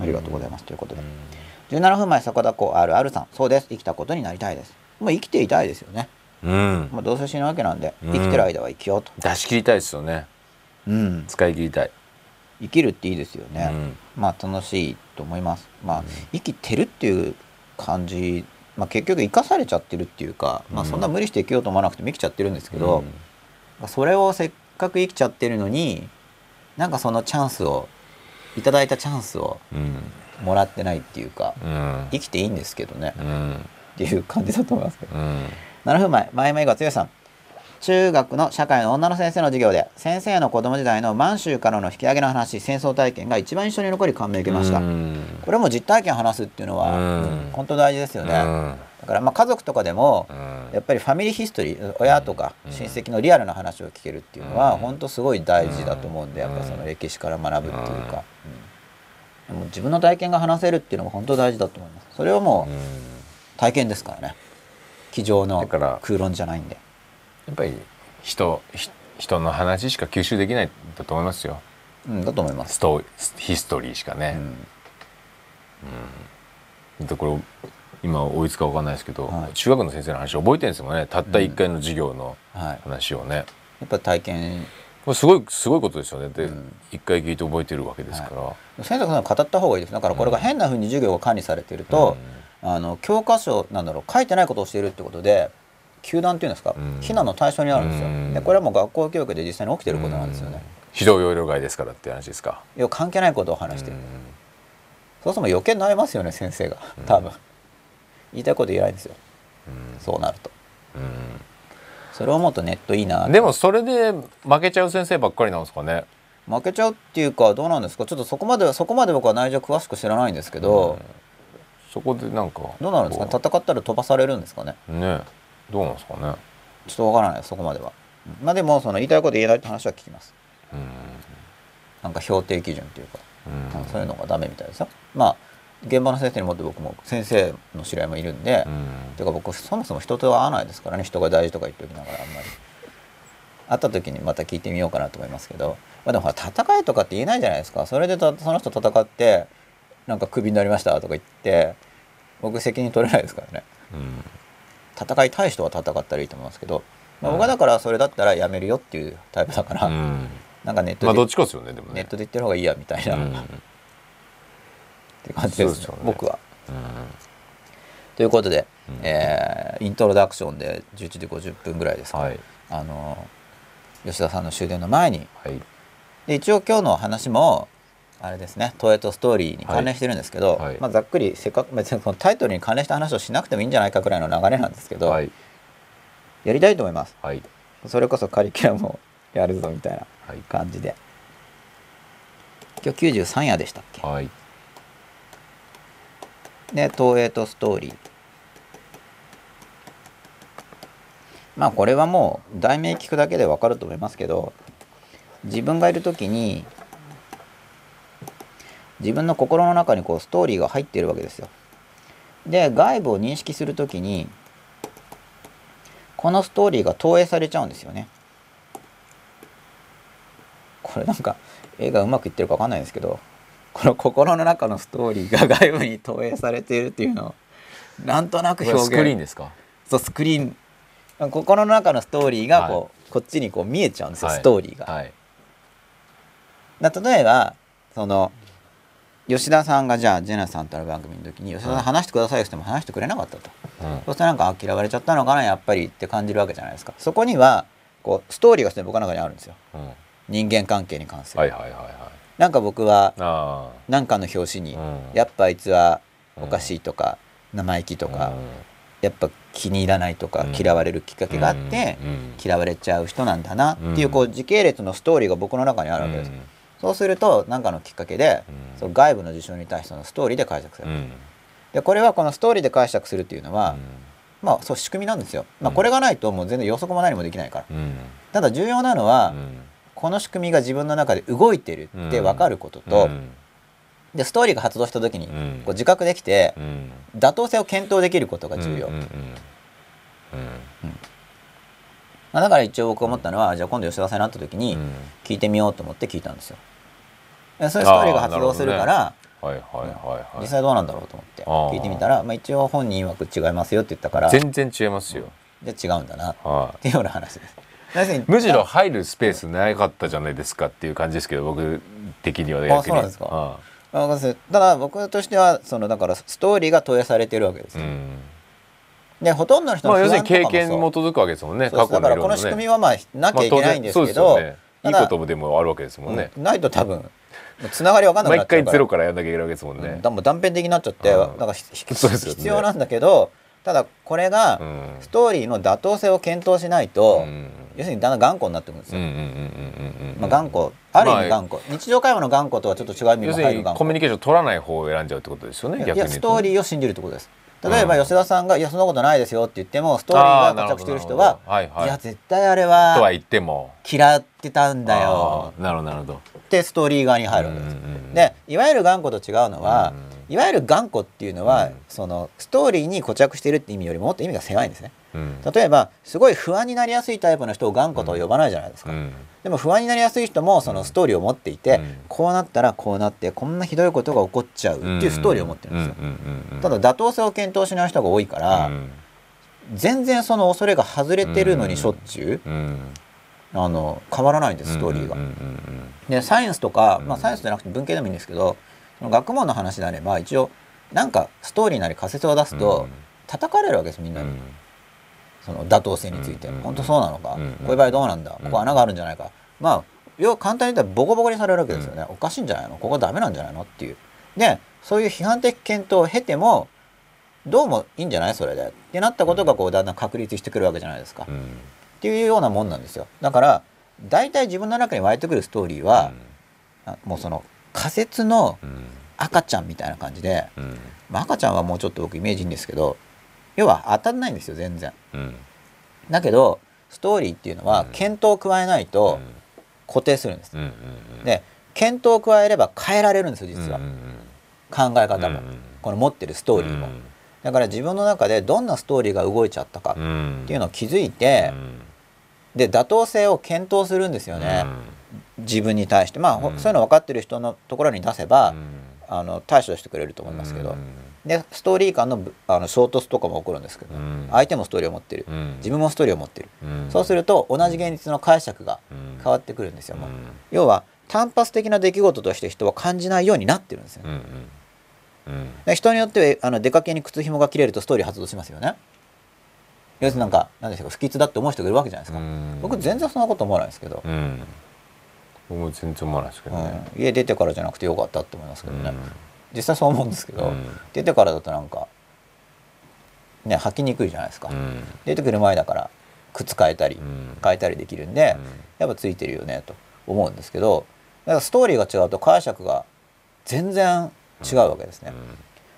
S1: ありがとうございますということで、17分前坂田子あるあるさん。そうです。生きたことになりたいです。もう生きていたいですよね、
S2: うん。
S1: まあ、どうせ死ぬわけなんで、
S2: うん。
S1: 生きてる間は生きようと、
S2: 出し切りたいですよね。
S1: うん、
S2: 使い切りたい。
S1: 生きるっていいですよね、
S2: うん。
S1: まあ楽しいと思います。まあ生きてるっていう感じ、まあ、結局生かされちゃってるっていうか、まあ、
S2: うん。
S1: そんな無理して生きようと思わなくても生きちゃってるんですけど、それをせっかく生きちゃってるのになんかそのチャンスをいただいたチャンスを
S2: うん
S1: もらってないっていうか
S2: うん。
S1: 生きていいんですけどね。
S2: うん。
S1: っていう感じだと思いますけど。
S2: うん。
S1: 7分前前々が剛さん。中学の社会の女の先生の授業で先生の子供時代の満州からの引き上げの話戦争体験が一番印象に残り感銘を受けました、
S2: うん。
S1: これも実体験を話すっていうのは、
S2: うん。
S1: 本当大事ですよね、
S2: うん
S1: だからまあ家族とかでも、
S2: うん。
S1: やっぱりファミリーヒストリー親とか
S2: うん。
S1: 親戚のリアルな話を聞けるっていうのは、
S2: うん。
S1: 本当すごい大事だと思うんで、
S2: うん。
S1: やっぱその歴史から学ぶっていうか、うん。でも自分の体験が話せるっていうのも本当大事だと思います。それはも
S2: うん。
S1: う体験ですからね。机上の空論じゃないんで。
S2: やっぱり人ひ人の話しか吸収できないんだと思いますよ。
S1: うんだと思います、
S2: ストーヒストリーしかね、
S1: うん。
S2: でこれ今追いつかわかんないですけど、
S1: はい。
S2: 中学の先生の話覚えてるんですもんね。たった1回の授業の
S1: はい、
S2: 話をね、
S1: やっぱ体験。
S2: これすごいすごいことですよね。で、
S1: うん。
S2: 一回聞いて覚えてるわけですから、
S1: 先生が語った方がいいです。だからこれが変な風に授業が管理されてると、あの教科書なんだろう書いてないことをしているってことで糾弾っていうんですか、
S2: うん。
S1: 非難の対象になるんですよ、
S2: うん。
S1: でこれはもう学校教育で実際に起きてることなんですよね、
S2: 非常用量外ですからっていう話ですか、
S1: 要は関係ないことを話してる、
S2: うん。
S1: そうすると余計になりますよね先生が。多分、言いたいこと言えないんですよ。
S2: うん。
S1: そうなると。
S2: う
S1: それを思うとネットいいな。
S2: んでもそれで負けちゃう先生ばっかりなんですかね。
S1: 負けちゃうっていうかどうなんですか？ちょっとそこまではそこまで僕は内情詳しく知らないんですけど、
S2: そこでなんか。
S1: どうなるんですか？
S2: こ
S1: 戦ったら飛ばされるんですかね？
S2: うね。どうなんですかね？
S1: ちょっとわからないそこまでは。まあでもその言いたいこと言えないって話は聞きます。
S2: うん。
S1: なんか評定基準っていうか、
S2: うん
S1: そういうのがダメみたいですよ。まあ現場の先生にもって僕も先生の知り合いもいるんで、
S2: うん。
S1: てか僕そもそも人と会わないですからね。人が大事とか言っておきながらあんまり。会った時にまた聞いてみようかなと思いますけど、まあ、でもほら戦いとかって言えないじゃないですか。それでたその人戦ってなんかクビになりましたとか言って僕責任取れないですからね。
S2: うん。
S1: 戦いたい人は戦ったらいいと思いますけど、まあ、僕はだからそれだったらやめるよっていうタイプだから、
S2: うん。
S1: なんかネットで、
S2: まあどっちかですよねでもね。
S1: ネットで言ってる方がいいやみたいな、っ
S2: うん
S1: て感じです,、
S2: そうですよね。
S1: 僕は。
S2: うん。
S1: ということで、
S2: うん。
S1: えーイントロダクションで11時50分ぐらいですか、
S2: はい。
S1: あの吉田さんの終電の前に。
S2: はい。
S1: で一応今日の話もあれですね「トエトストーリー」に関連してるんですけど、
S2: はい。はい。
S1: まあ、ざっくりせっかく別にこのタイトルに関連した話をしなくてもいいんじゃないかくらいの流れなんですけど、
S2: はい。
S1: やりたいと思います。
S2: はい。
S1: それこそカリキュラムをやるぞみたいな
S2: はい。
S1: 感じで。今日93夜でしたっけ？
S2: はい
S1: で東映とストーリー。まあこれはもう題名聞くだけでわかると思いますけど自分がいる時に自分の心の中にこうストーリーが入っているわけですよ。で外部を認識する時にこのストーリーが投影されちゃうんですよね。これなんか絵がうまくいってるかわかんないですけどこの心の中のストーリーが外部に投影されているっていうのをなんとなく表現。
S2: スクリーンですか？
S1: そうスクリーン。心の中のストーリーがこう、こっちにこう見えちゃうんですよ、ストーリーが。
S2: はい。
S1: だ例えばその吉田さんがじゃあジェナさんとの番組の時に吉田さん
S2: はい
S1: 話してくださいって言っても話してくれなかったと、
S2: うん。
S1: そしたらなんかあ嫌われちゃったのかなやっぱりって感じるわけじゃないですか。そこにはこうストーリーが僕の中にあるんですよ。
S2: うん。
S1: 人間関係に関する、
S2: はいはいはいはい
S1: なんか僕は
S2: あ
S1: 何かの表紙に、
S2: うん。
S1: やっぱあいつはおかしいとか、生意気と
S2: あ
S1: か、やっぱ気に入らないとか、
S2: うん。
S1: 嫌われるきっかけがあって、
S2: うん。
S1: 嫌われちゃう人なんだなっていう
S2: うん。
S1: こう時系列のストーリーが僕の中にあるわけです、そうすると何かのきっかけで、
S2: うん。
S1: その外部の事象に対してのストーリーで解釈する、でこれはこのストーリーで解釈するっていうのは、
S2: うん。
S1: まあそう仕組みなんですよ、まあ、
S2: うん。
S1: これがないともう全然予測も何もできないから。
S2: うん。
S1: ただ重要なのは、
S2: うん
S1: この仕組みが自分の中で動いてるって分かることと、
S2: うん。
S1: でストーリーが発動した時に
S2: うん。
S1: こう自覚できて
S2: うん。
S1: 妥当性を検討できることが重要、まあ、だから一応僕思ったのはじゃあ今度吉田さんに会った時に
S2: うん。
S1: 聞いてみようと思って聞いたんですよ。でそういうストーリーが発動するから
S2: はいはいはいはい。
S1: 実際どうなんだろうと思って聞いてみたら、まあ、一応本人曰く違いますよって言ったから
S2: 全然違いますよ。
S1: で違うんだな。っ
S2: はい。
S1: ていうような話です
S2: むしろ入るスペースなかったじゃないですかっていう感じですけど僕的にはね
S1: あ
S2: 逆に。
S1: そうなんですか。た。だ僕としてはそのだからストーリーが投影されてるわけですでほとんどの人の
S2: まあ要する
S1: 不安とかも
S2: に経験に基
S1: そう
S2: づくわけです。もんね
S1: そうだからこの仕組みはまあなきゃいけないんですけど、
S2: そうですよね。いいことでもあるわけですもんね。
S1: うんないと多分つながりわかんなくな
S2: 毎
S1: っちゃうから。
S2: 回ゼロからやんなきゃいけないわけですもん
S1: うんもう断片的になっちゃって、
S2: うん。
S1: だからひひ
S2: そうですよね。
S1: 必要なんだけどただこれが
S2: うん。
S1: ストーリーの妥当性を検討しないと、
S2: うん
S1: 要するにだんだん頑固になってくるんですよ、まあ、頑固ある意味
S2: まあ
S1: 頑固、日常会話の頑固とはちょっと違う意味
S2: 要するに
S1: も入る
S2: コミュニケーション取らない方を選んじゃうってことですよね
S1: いやストーリーを信じるってことです。例えば
S2: うん。
S1: 吉田さんが「いやそんなことないですよ」って言ってもストーリーが固着してる人は
S2: はいはい。
S1: いや絶対あれ
S2: とは
S1: は
S2: 言っても。
S1: 嫌ってたんだよ。
S2: なるほどなるほど。
S1: ってストーリー側に入るわけです。でいわゆる頑固と違うのは
S2: うん
S1: いわゆる頑固っていうのは
S2: うん。
S1: そのストーリーに固着してるって意味よりももっと意味が狭いんですね。
S2: うん。
S1: 例えばすごい不安になりやすいタイプの人を頑固とは呼ばないじゃないですか。
S2: うん。
S1: でも不安になりやすい人もそのストーリーを持っていて、
S2: うん。
S1: こうなったらこうなってこんなひどいことが起こっちゃうっていうストーリーを持ってるんですよ、ただ妥当性を検討しない人が多いから、
S2: うん。
S1: 全然その恐れが外れてるのにしょっちゅう、
S2: うん。
S1: あの変わらないんですストーリーが。でサイエンスとか、
S2: うん。
S1: まあ、サイエンスじゃなくて文系でもいいんですけど学問の話であれば一応なんかストーリーなり仮説を出すと、叩かれるわけですみんなに、
S2: うん。
S1: その妥当性について、
S2: うん。
S1: 本当そうなのか、
S2: うん。
S1: こういう場合どうなんだ、
S2: うん。
S1: ここ穴があるんじゃないか。まあ要簡単に言ったらボコボコにされるわけですよね、おかしいんじゃないの？ここダメなんじゃないの？っていう。でそういう批判的検討を経てもどうもいいんじゃないそれで？ってなったことがこうだんだん確立してくるわけじゃないですか、っ
S2: うん。
S1: ていうようなもんなんですよ。だから大体自分の中に湧いてくるストーリーは、あもうその仮説の
S2: うん。
S1: 赤ちゃんみたいな感じで、
S2: うん。
S1: まあ、赤ちゃんはもうちょっと僕イメージいいんですけど要は当たんないんですよ全然。
S2: うん。
S1: だけどストーリーっていうのは
S2: うん。
S1: 検討を加えないと固定するんです、で検討を加えれば変えられるんですよ実は、考え方も、
S2: うん
S1: この持ってるストーリーも、
S2: うん
S1: だから自分の中でどんなストーリーが動いちゃったか
S2: う
S1: っ
S2: ん
S1: ていうのを気づいて、で妥当性を検討するんですよね、自分に対してまあ、ほ
S2: うん。
S1: そういうの分かってる人のところに出せば、
S2: うん。
S1: あの対処してくれると思いますけど、
S2: うん。
S1: でストーリー間のぶあの衝突とかも起こるんですけど、
S2: うん。
S1: 相手もストーリーを持ってる、
S2: うん。
S1: 自分もストーリーを持ってる、
S2: うん。
S1: そうすると同じ現実の解釈が
S2: うん。
S1: 変わってくるんですよ、もう。
S2: うん。
S1: 要は単発的な出来事として人は感じないようになってるんですよ、
S2: うんうん。
S1: で人によってはあの出かけに靴紐が切れるとストーリー発動しますよね。要するになんか何でしょうか不吉だって思う人がいるわけじゃないですか、
S2: うん。
S1: 僕全然そんなこと思わないですけど、
S2: うん僕も全然思わないですけどね。
S1: うん。家出てからじゃなくてよかったって思いますけどね、
S2: うん。
S1: 実際そう思うんですけど、
S2: うん。
S1: 出てからだとなんかね履きにくいじゃないですか、
S2: うん。
S1: 出てくる前だから靴変えたり
S2: うん。
S1: 変えたりできるんで、やっぱついてるよねと思うんですけどだからストーリーが違うと解釈が全然違うわけですね。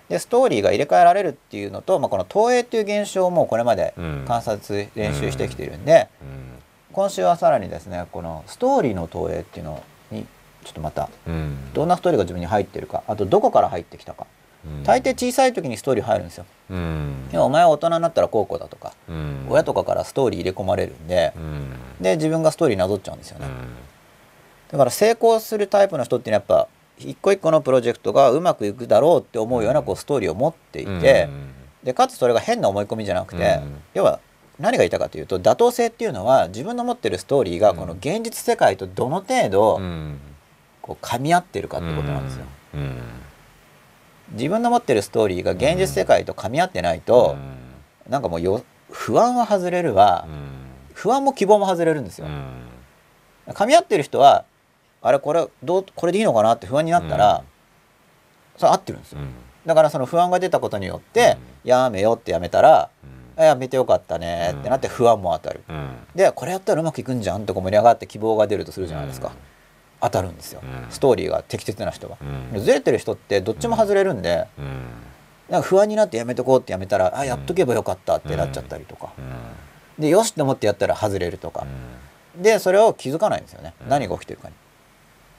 S1: でストーリーが入れ替えられるっていうのと、まあ、この投影っていう現象もこれまで
S2: うん。
S1: 観察練習してきているんで、
S2: うん
S1: 今週はさらにですねこのストーリーの投影っていうのにちょっとまた
S2: うん。
S1: どんなストーリーが自分に入ってるかあとどこから入ってきたか。
S2: うん。
S1: 大抵小さい時にストーリー入るんですよ。
S2: うん。
S1: お前は大人になったら高校だとか
S2: うん。
S1: 親とかからストーリー入れ込まれるんで
S2: うん。
S1: で自分がストーリーなぞっちゃうんですよね。
S2: うん。
S1: だから成功するタイプの人っていうのはやっぱ一個一個のプロジェクトがうまくいくだろうって思うようなこうストーリーを持っていて、でかつそれが変な思い込みじゃなくて、
S2: うん。
S1: 要は何が言いたいかというと妥当性っていうのは自分の持ってるストーリーがこの現実世界とどの程度
S2: うん。
S1: こう噛み合ってるかってことなんですよ。
S2: うん。
S1: 自分の持ってるストーリーが現実世界と噛み合ってないと、なんかもうよ不安は外れるわ、不安も希望も外れるんですよ。噛み合ってる人はあれこれどうこれでいいのかなって不安になったら、それ合ってるんですよ。だからその不安が出たことによって、やめようってやめたら、あやめてよかったねってなって不安も当たる。でこれやったらうまくいくんじゃんってこう盛り上がって希望が出るとするじゃないですか。当たるんですよ、
S2: うん。
S1: ストーリーが適切な人は。
S2: うん。
S1: ずれてる人ってどっちも外れるんで、なんか不安になってやめとこうってやめたらあやっとけばよかったってなっちゃったりとか、でよしと思ってやったら外れるとか、でそれを気づかないんですよね、
S2: うん。
S1: 何が起きてるかに。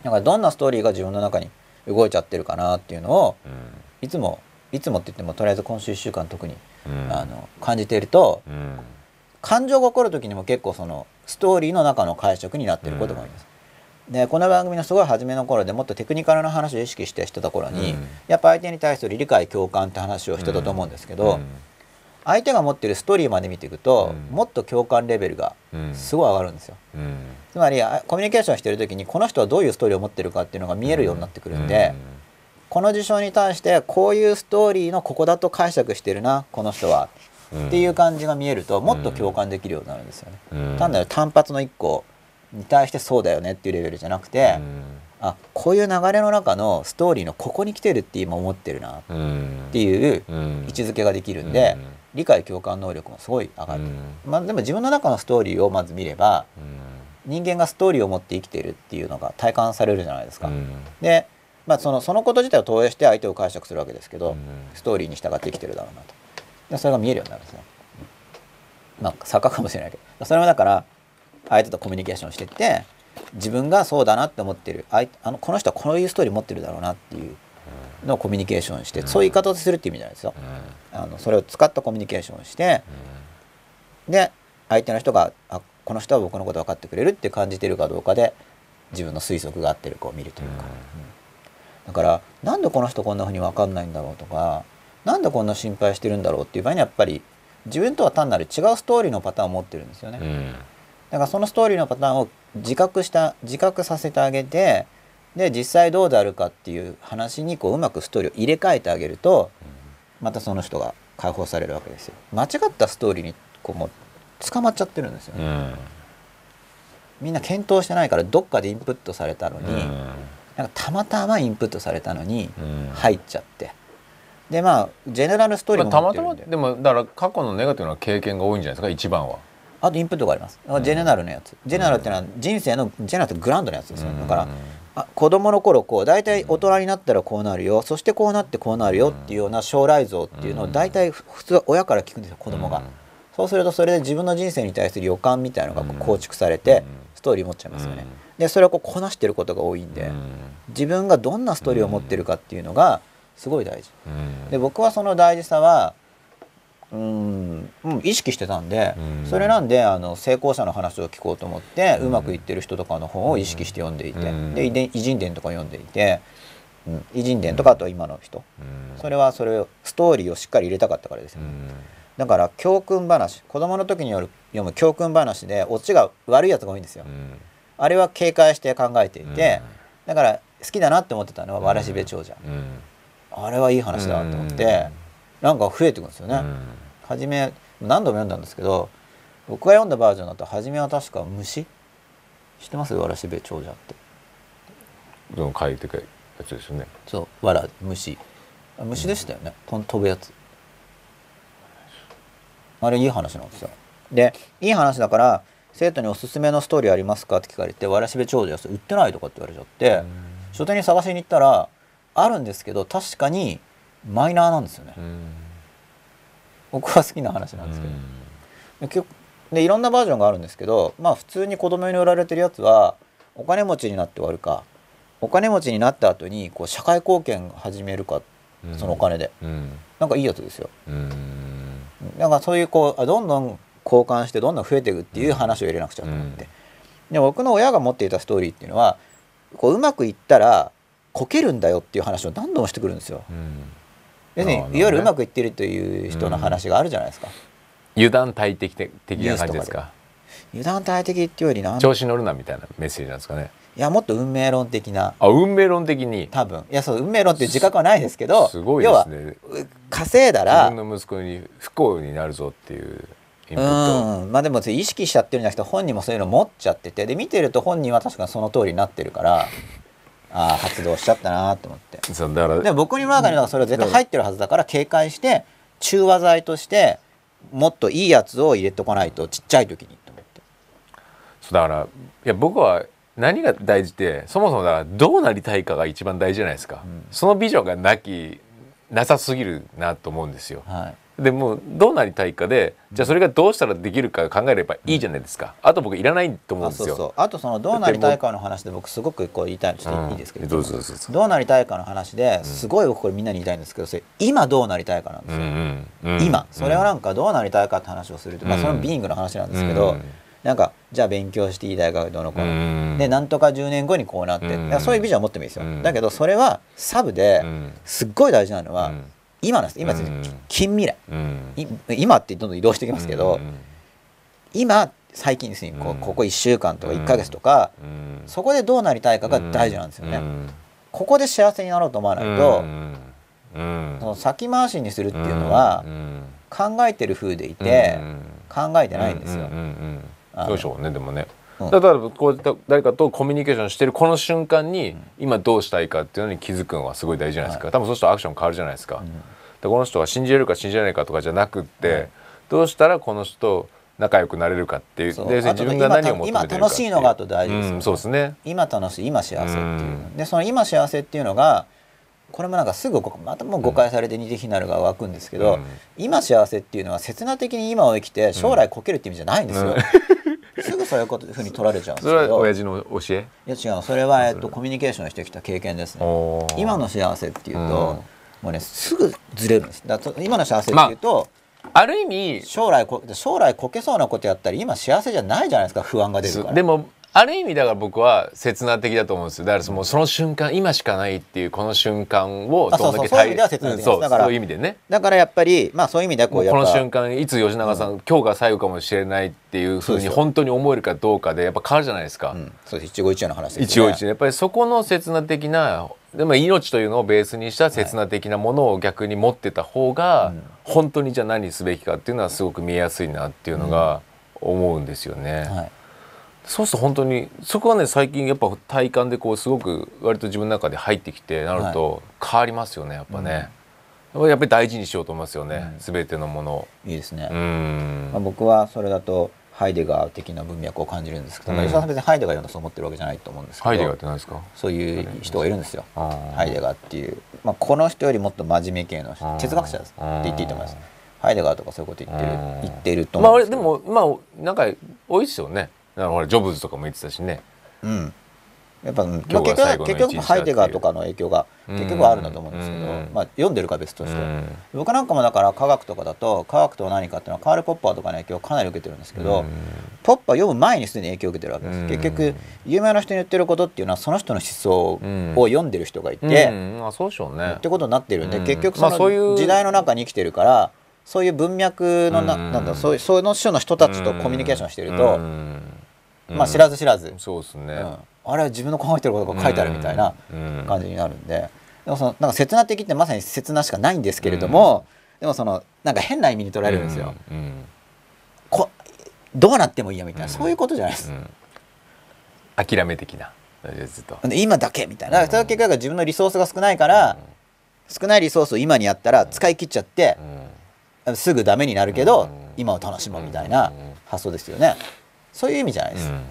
S1: だからどんなストーリーが自分の中に動いちゃってるかなっていうのをいつもいつもって言ってもとりあえず今週1週間特に、あの感じていると感情が起こる時にも結構そのストーリーの中の解釈になってることが多いんです。でこの番組のすごい初めの頃でもっとテクニカルな話を意識してしてた頃に、
S2: うん。
S1: やっぱ相手に対する理解共感って話をしてたと思うんですけど、相手が持ってるストーリーまで見ていくと、
S2: うん。
S1: もっと共感レベルがすごい上がるんですよ。つまりあコミュニケーションしてる時にこの人はどういうストーリーを持ってるかっていうのが見えるようになってくるんで、この事象に対してこういうストーリーのここだと解釈してるなこの人は、っていう感じが見えるともっと共感できるようになるんですよね。単なる単発の一個に対してそうだよねっていうレベルじゃなくて、あこういう流れの中のストーリーのここに来てるって今思ってるなっていう位置づけができるんで、理解共感能力もすごい上がる、まあ、でも自分の中のストーリーをまず見れば人間がストーリーを持って生きているっていうのが体感されるじゃないですか。で、まあ、そのそのこと自体を投影して相手を解釈するわけですけど、ストーリーに従って生きてるだろうなと。でそれが見えるようになるんですね。まあ作家かもしれないけど。それはだから相手とコミュニケーションしてって自分がそうだなって思ってる。あのこの人はこういうストーリー持ってるだろうなっていうのをコミュニケーションして、そういう言い方をするっていう意味じゃないですよ。あのそれを使ったコミュニケーションをして、で相手の人があこの人は僕のこと分かってくれるって感じてるかどうかで自分の推測が合ってるかを見るというか、うんだからなんでこの人こんなふうに分かんないんだろうとかなんでこんな心配してるんだろうっていう場合にやっぱり自分とは単なる違うストーリーのパターンを持ってるんですよね。だからそのストーリーのパターンを自覚した自覚させてあげてで実際どうであるかっていう話にこううまくストーリーを入れ替えてあげるとまたその人が解放されるわけですよ。間違ったストーリーにこうもう捕まっちゃってるんですよね。みんな検討してないからどっかでインプットされたのに、なんかたまたまインプットされたのに入っちゃって。でまあジェネラルストーリーも
S2: たまたまでもだから過去のネガティブな経験が多いんじゃないですか？一番は。
S1: あとインプットがあります。ジェネラルのやつ、ジェネラルっていうのは人生のジェネラルってグランドのやつですよ、だからあ子供の頃こう大体大人になったらこうなるよ。そしてこうなってこうなるよっていうような将来像っていうのを大体普通は親から聞くんですよ子供が、そうするとそれで自分の人生に対する予感みたいなのが構築されてストーリー持っちゃいますよね、でそれをこうこなしてることが多いんで、自分がどんなストーリーを持ってるかっていうのがすごい大事。
S2: うん。
S1: で僕はその大事さはうんうん意識してたんで、
S2: うん。
S1: それなんであの成功者の話を聞こうと思って、うまくいってる人とかの本を意識して読んでいて、
S2: うん。
S1: で偉人伝とか読んでいて、うん、偉人伝とかあとは今の人、
S2: うん。
S1: それはそれをストーリーをしっかり入れたかったからですよ、
S2: うん。
S1: だから教訓話子供の時による読む教訓話でオチが悪いやつが多いんですよ、
S2: うん
S1: あれは警戒して考えていて、だから好きだなって思ってたのは「わらしべ長者」
S2: うん。
S1: あれはいい話だと思って、なんか増えてくるんですよね、
S2: うん。
S1: 初め何度も読んだんですけど僕が読んだバージョンだと初めは確か虫？知ってます？わらしべ長者って。
S2: でも書いてくやつですよね。
S1: そう。わら虫。あ虫でしたよね、とん飛ぶやつ。あれいい話なんですよ。でいい話だから生徒におすすめのストーリーありますか？って聞かれてわらしべ長者売ってないとかって言われちゃって、書店に探しに行ったらあるんですけど確かにマイナーなんですよね、
S2: うん。
S1: 僕は好きな話なんですけど、でいろんなバージョンがあるんですけどまあ普通に子供に売られてるやつはお金持ちになって終わるかお金持ちになった後にこう社会貢献始めるか
S2: うん。
S1: そのお金で、
S2: うん。
S1: なんかいいやつですよ。
S2: うん。
S1: なんかそういうこうあどんどん交換してどんどん増えていくっていう話を入れなくちゃと思って、で僕の親が持っていたストーリーっていうのはこううまくいったらこけるんだよっていう話を何度もしてくるんですよ。
S2: うん。
S1: 要するに
S2: ね。
S1: いわゆるうまくいってるという人の話があるじゃないですか、
S2: 油断大敵的な感じですか？
S1: 油断大敵っていうよりなんい
S2: 調子乗るなみたいなメッセージなんですかね。
S1: やもっと運命論的な。
S2: あ運命論的に。
S1: 多分。いやそう運命論っていう自覚はないですけど
S2: すごいで
S1: 要は
S2: すね
S1: 稼いだら
S2: 自分の息子に不幸になるぞっていう
S1: うん。まあでも意識しちゃってるんじゃなくて本人もそういうの持っちゃってて。で見てると本人は確かにその通りになってるからああ発動しちゃったなと思って。
S2: そうだから
S1: でも僕の中にはそれは絶対入ってるはずだから警戒して中和剤としてもっといいやつを入れておかないとちっちゃい時にと思って。
S2: そうだからいや僕は何が大事ってそもそもだからどうなりたいかが一番大事じゃないですか、
S1: うん。
S2: そのビジョンがなきなさすぎるなと思うんですよ。
S1: はい
S2: でもうどうなりたいかでじゃあそれがどうしたらできるか考えればいいじゃないですか、あと僕いらないと思うんですよ。
S1: あとそのどうなりたいかの話で僕すごくこう言いたいちょっといいですけど、
S2: うん。どう
S1: なりたいかの話ですごい僕これみんなに言いたいんですけどそれ今どうなりたいかなんですよ、
S2: うんうん
S1: 今。それは
S2: な
S1: なんかどうなりたいかって話をすると、まあ、
S2: うん。
S1: そのビーイングの話なんですけど、
S2: うん。
S1: なんかじゃあ勉強していい大学どうのこうの、
S2: うん。
S1: でなんとか10年後にこうなって、そういうビジョンを持ってもいいですよ、
S2: うん。
S1: だけどそれはサブで
S2: うん。
S1: すっごい大事なのは、
S2: うん
S1: 今なんです今です、
S2: うん。
S1: 近未来。今ってどんどん移動してきますけど、
S2: うん
S1: 今最近ですねこここ1週間とか1ヶ月とか、
S2: うん。
S1: そこでどうなりたいかが大事なんですよね、
S2: うん。
S1: ここで幸せになろうと思わないと、その先回しにするっていうのは
S2: うん。
S1: 考えてる風でいて、
S2: うん
S1: 考えてないんですよ、
S2: どうでしょうねでもね、
S1: うん。
S2: だからこう誰かとコミュニケーションしてるこの瞬間に今どうしたいかっていうのに気づくのはすごい大事じゃないですか、多分そうするとアクション変わるじゃないですか、でこの人は信じれるか信じられないかとかじゃなくって、
S1: はい。
S2: どうしたらこの人と仲良くなれるかっていう。で自分が何を
S1: 今楽しいのがあと大事ですよね。
S2: うん、そうですね。
S1: 今楽しい今幸せっていう、
S2: うん。
S1: でその今幸せっていうのがこれもなんかすぐごまたもう誤解されて似て非なるが湧くんですけど、
S2: うん。
S1: 今幸せっていうのは切な的に今を生きて将来こけるって意味じゃないんですよ、すぐそういうことふうに取られちゃうんです
S2: それは親父の教え？
S1: いや違うそれは、えっと、コミュニケーションしてきた経験ですね。今の幸せっていうと、
S2: うん。
S1: もうねすぐずれるんです。だ今の幸せっていうと、
S2: ある意味
S1: 将来こ将来こけそうなことやったら今幸せじゃないじゃないですか不安が出るから。
S2: でもある意味だから僕は切な的だと思うんですよ。だからそのその瞬間今しかないっていうこの瞬間を
S1: あそうそうそういう意味では切な的です。
S2: そういう意味でね。
S1: だからやっぱりまあそういう意味ではこ
S2: もうこの瞬間いつ吉永さん、今日が最後かもしれないっていうふうに本当に思えるかどうかでやっぱ変わるじゃないですか、
S1: うん、そうです。一期一会の話です、ね、
S2: 一応一応やっぱりそこの切な的なでも命というのをベースにした切な的なものを逆に持ってた方が、
S1: うん
S2: 本当にじゃあ何すべきかっていうのはすごく見えやすいなっていうのが思うんですよね。
S1: はい、
S2: そうすると本当にそこはね最近やっぱ体感でこうすごく割と自分の中で入ってきてなると変わりますよねやっぱね、やっぱり大事にしようと思いますよね、
S1: うん。
S2: 全てのものを。
S1: いいですね、
S2: うん。
S1: まあ、僕はそれだとハイデガー的な文脈を感じるんですけど、まあ
S2: うん
S1: 吉田さん別にハイデガー読んだそう思ってるわけじゃないと思うんですけど
S2: ハイデガーって何ですか？
S1: そういう人がいるんですよ。ハイデガーっていう、まあ、この人よりもっと真面目系の哲学者ですって言っていいと思います。
S2: あ
S1: ハイデガーとかそういうこと言ってる
S2: うん。
S1: 言ってると
S2: まあ
S1: 思うんですけど、
S2: 俺でもまあなんか多いですよね。だからほらジョブズとかも言ってたしね。
S1: うん。やっぱ、まあ、結局結局ハイデガーとかの影響が
S2: うん。
S1: 結局あるんだと思うんですけど、
S2: うん。
S1: まあ、読んでるか別として、
S2: うん。
S1: 僕なんかもだから科学とかだと科学とは何かっていうのはカール・ポッパーとかの影響をかなり受けてるんですけど、ポッパー読む前にすでに影響を受けてるわけです、
S2: うん。
S1: 結局有名な人に言ってることっていうのはその人の思想
S2: うん
S1: を読んでる人がいて、
S2: うん。あそうでしょうね。
S1: ってことになってるんで、
S2: うん。
S1: 結局その時代の中に生きてるからそういう文脈のな,、
S2: うん。
S1: なんだそういうその種の人たちとコミュニケーションしてると、
S2: うん
S1: まあ知らず知らず、
S2: そうですね、
S1: うん。あれ自分の考えてることが書いてあるみたいな
S2: うん。
S1: 感じになるんで、でもそのなんか刹那的ってまさに刹那しかないんですけれども、でもそのなんか変な意味に捉えるんですよ、
S2: うん。うん。
S1: こどうなってもいいやみたいな、
S2: うん。
S1: そういうことじゃないです、
S2: うん。諦め的なずっと。
S1: で今だけみたいな。だからそれは結局自分のリソースが少ないから、少ないリソースを今にやったら使い切っちゃって
S2: う、ん。
S1: すぐダメになるけど、
S2: うん。
S1: 今を楽しもうみたいな
S2: うん。
S1: 発想ですよねそういう意味じゃないです、
S2: うん。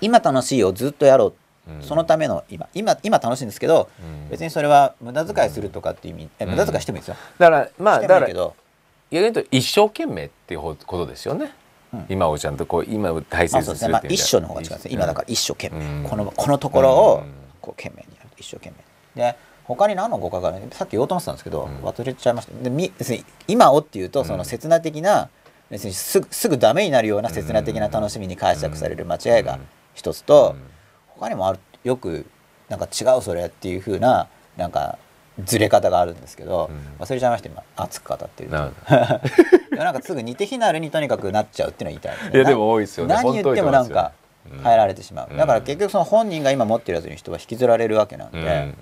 S1: 今楽しいをずっとやろう、
S2: うん。
S1: そのための今今今楽しいんですけど、
S2: うん。
S1: 別にそれは無駄遣いするとかっていう意味、え無駄遣いしてもいいですよ、
S2: だからまあだから言うと一生懸命っていうことですよね、
S1: うん。
S2: 今をちゃんとこう今を大切に
S1: す
S2: るっていう意味
S1: 一生の方が違うんですね。今だから一生懸命、
S2: うん。
S1: このこのところを
S2: うん。
S1: こう懸命にやる。一生懸命。で他に何の誤解がある？さっき言おうと思ってたんですけど、
S2: うん。
S1: 忘れちゃいました。でみ今をっていうと
S2: うん。
S1: その刹那的な別にすぐすぐダメになるような刹那的な楽しみに解釈される間違いが一つと、他にもあるよくなんか違うそれっていう風ななんかずれ方があるんですけど、
S2: うん。
S1: 忘れちゃいました今熱く語ってると
S2: な
S1: んかすぐ似て非なるにとにかくなっちゃうっていうのは言いたい
S2: いやでも多いですよね。
S1: 何言ってもなんか変えられてしまう、
S2: うん。
S1: だから結局その本人が今持ってるやつに人は引きずられるわけなんで、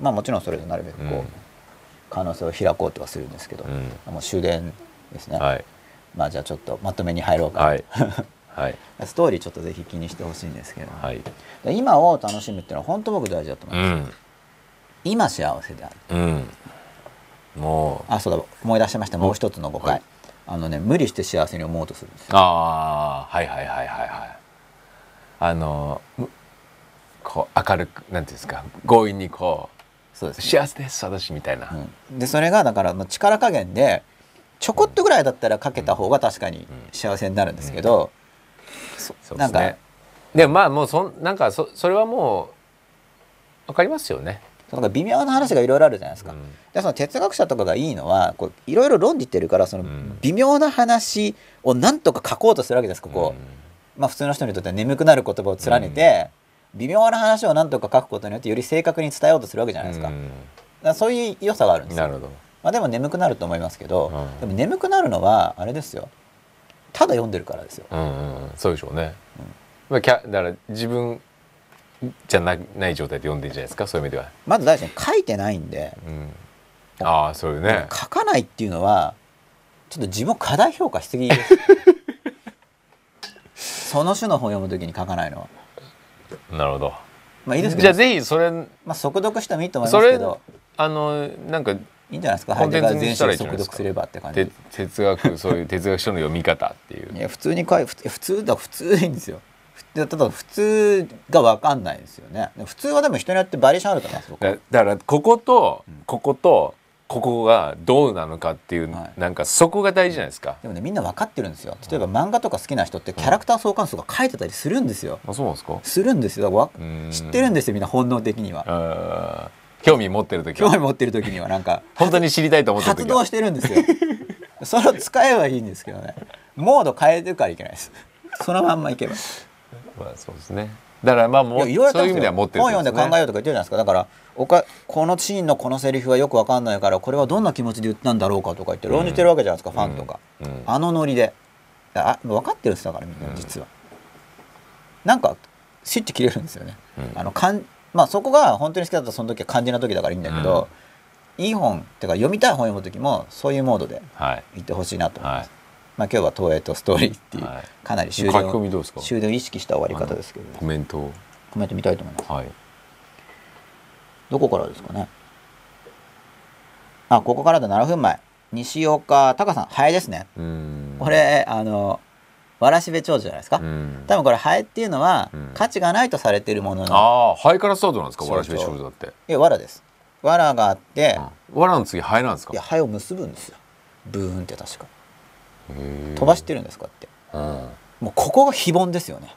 S1: まあもちろんそれでなるべくこう、
S2: うん。
S1: 可能性を開こうとはするんですけど、
S2: うん。
S1: もう終電ですね、
S2: はい
S1: まあじゃあちょっとまとめに入ろうか、
S2: はい。はい。
S1: ストーリーちょっとぜひ気にしてほしいんですけど、
S2: はい。
S1: で今を楽しむっていうのは本当僕大事だと思いうます、
S2: ん。
S1: 今幸せである。
S2: うん。もう。
S1: あそうだ思い出しました。もう一つの誤解、
S2: はい。
S1: あのね無理して幸せに思おうとするんですよ。
S2: ああはいはいはいはいはいあのむこう明るくなんていうんですか。強引にこう
S1: そうですね。
S2: 幸せです私みたいな、
S1: うん。でそれがだからまあ力加減でちょこっとぐらいだったらかけた方が確かに幸せになるんですけど、そなん。か
S2: そうですね。でもまあもうそんなんかそそれはもうわかりますよね。
S1: その微妙な話がいろいろあるじゃないですか。
S2: うん。
S1: でその哲学者とかがいいのはこういろいろ論じてるからその
S2: うん。
S1: 微妙な話をなんとか書こうとするわけですここ、まあ、普通の人にとっては眠くなる言葉を連ねて、微妙な話をなんとか書くことによってより正確に伝えようとするわけじゃないですか,、だからそういう良さがあるんですよ。
S2: うんなるほど
S1: まあ、でも眠くなると思いますけど、
S2: うん。
S1: でも眠くなるのはあれですよ。ただ読んでるからですよ。
S2: うんうんそうでしょうね、まあ、キャだから自分じゃなない状態で読んでるんじゃないですかそういう意味では、
S1: まず大事に書いてないんで、
S2: うん、ああそういうね。
S1: 書かないっていうのはちょっと自分を過大評価しすぎです。その種の本を読むときに書かないのは。
S2: なるほど。
S1: まあいいですけど
S2: じゃあぜひそれ
S1: まあ速読してもいいと思いますけど。
S2: あのなんか
S1: いいんじゃないですか？
S2: コンテンツに
S1: 全
S2: い
S1: 速読すればって感
S2: て
S1: じ
S2: 哲学そういう哲学書の読み方っていう。
S1: いや普通に書い普通普通だ普通でいいんですよ。ふただ普通が分かんないですよね。普通はでも人によってバリエーションあると思います僕は。
S2: だだからこことこことここがどうなのかっていう、
S1: はい。
S2: なんかそこが大事じゃないですか。
S1: でもねみんな分かってるんですよ。例えば漫画とか好きな人ってキャラクター相関数が書いてたりするんですよ。
S2: あそうなんですか？
S1: するんですよ。知ってるんですよみんな本能的には
S2: 興味持ってる時は。
S1: 興味持ってる時にはなんか
S2: 本当に知りたいと思ってる時は。
S1: 発動してるんですよ。それを使えばいいんですけどね。モード変えてからいけないです。そのまんまいけば。
S2: まあそうですね。だからまあもうそういう意味では持ってる
S1: 本読んで考えよう
S2: う
S1: とか言ってるじゃないですか。だからおかこのシーンのこのセリフはよくわかんないからこれはどんな気持ちで言ったんだろうかとか言って論じてるわけじゃないですか、ファンとか、
S2: うん。
S1: あのノリで。あ分かってるんですだからみんな実は、なんかスイッチ切れるんですよね、
S2: うん。
S1: あのかんまあそこが本当に好きだったらその時は肝心な時だからいいんだけど、いい本っていうか読みたい本読む時もそういうモードで
S2: はい。
S1: 言ってほしいなと思います、
S2: はい。
S1: まあ今日は東映とストーリーっていう、
S2: はい。
S1: かなり終
S2: 書き込
S1: 電
S2: みどうですか？
S1: 終電を意識した終わり方ですけど、
S2: コメントを。
S1: コメント見たいと思います。
S2: はい。
S1: どこからですかね？あここからで7分前西岡隆さん。ハエですね。
S2: うん。
S1: これあのわらしべ長者じゃないですか、
S2: うん。
S1: 多分これハエっていうのは、
S2: うん。
S1: 価値がないとされているものの。
S2: ああハエからスタートなんですか？わらしべ少女だって。
S1: いやわらです。わらがあって、
S2: わらの次ハエなんですか？
S1: いやハエを結ぶんですよ。ブーンって確か。飛ばしてるんですかって。
S2: うん。
S1: もうここが非凡ですよね。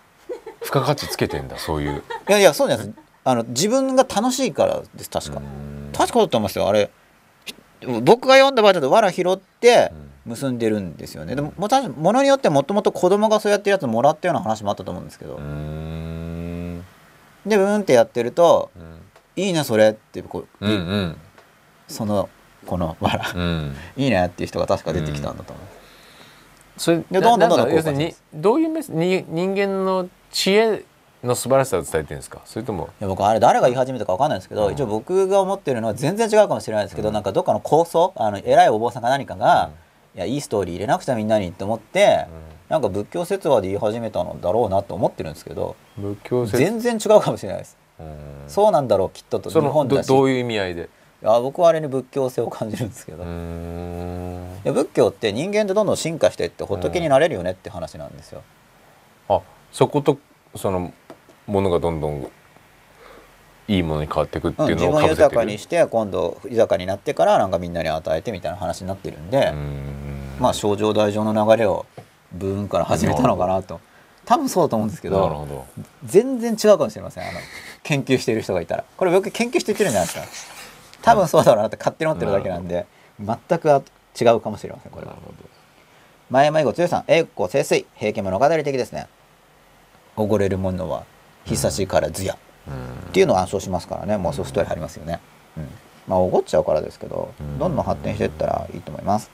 S2: 付加価値つけてんだそういう。
S1: いやいやそうじゃないです。あの自分が楽しいからです確か。
S2: うん。
S1: 確かだと思いますよ。あれ僕が読んだ場合だと藁拾って結んでるんですよね。でもものによってもともと子供がそうやってるやつもらったような話もあったと思うんですけど。
S2: うーん。
S1: でブーンってやってると
S2: うん「
S1: いいねそれ」ってこう、
S2: うんうん。
S1: そのこの藁
S2: うん。
S1: いいねっていう人が確か出てきたんだと思う、
S2: それ
S1: でどんどんどんどん
S2: 要するにどういうメスに人間の知恵の素晴らしさを伝えてるんですか？それとも。
S1: いや僕あれ誰が言い始めたか分かんないんですけど、
S2: うん。
S1: 一応僕が思ってるのは全然違うかもしれないですけど、なんかどっかの構想あの偉いお坊さんか何かが、いやいいストーリー入れなくちゃみんなにって思って、なんか仏教説話で言い始めたのだろうなと思ってるんですけど
S2: 仏教説？
S1: 全然違うかもしれないです、
S2: うん。
S1: そうなんだろうきっとと。
S2: その
S1: 日本だし。
S2: どどういう意味合いで？
S1: いや僕はあれに仏教性を感じるんですけど、仏教って人間ってどんどん進化していって仏になれるよねって話なんですよ、
S2: あそことそのものがどんどんいいものに変わっていくって
S1: うん
S2: いうのを
S1: 自分を
S2: かぶせてる。
S1: 豊かにして今度豊かになってからなんかみんなに与えてみたいな話になってるんで、まあ症状大乗の流れをブーンから始めたのかなと。多分そうだと思うんですけ
S2: なる
S1: ど
S2: ほど。
S1: 全然違うかもしれません。あの研究している人がいたら。これ僕研究して言ってるんじゃないですか。多分そうだろうなって勝手に思ってるだけなんで全く違うかもしれませんこれは。
S2: なるほど。
S1: 前迷子剛さん。栄光清水。平家物語的ですね。おごれるものは久しからずやっていうのを暗唱しますからね。もうソフトウェア入りますよね、うん、まあおごっちゃうからですけど
S2: うん。
S1: どんどん発展していったらいいと思います。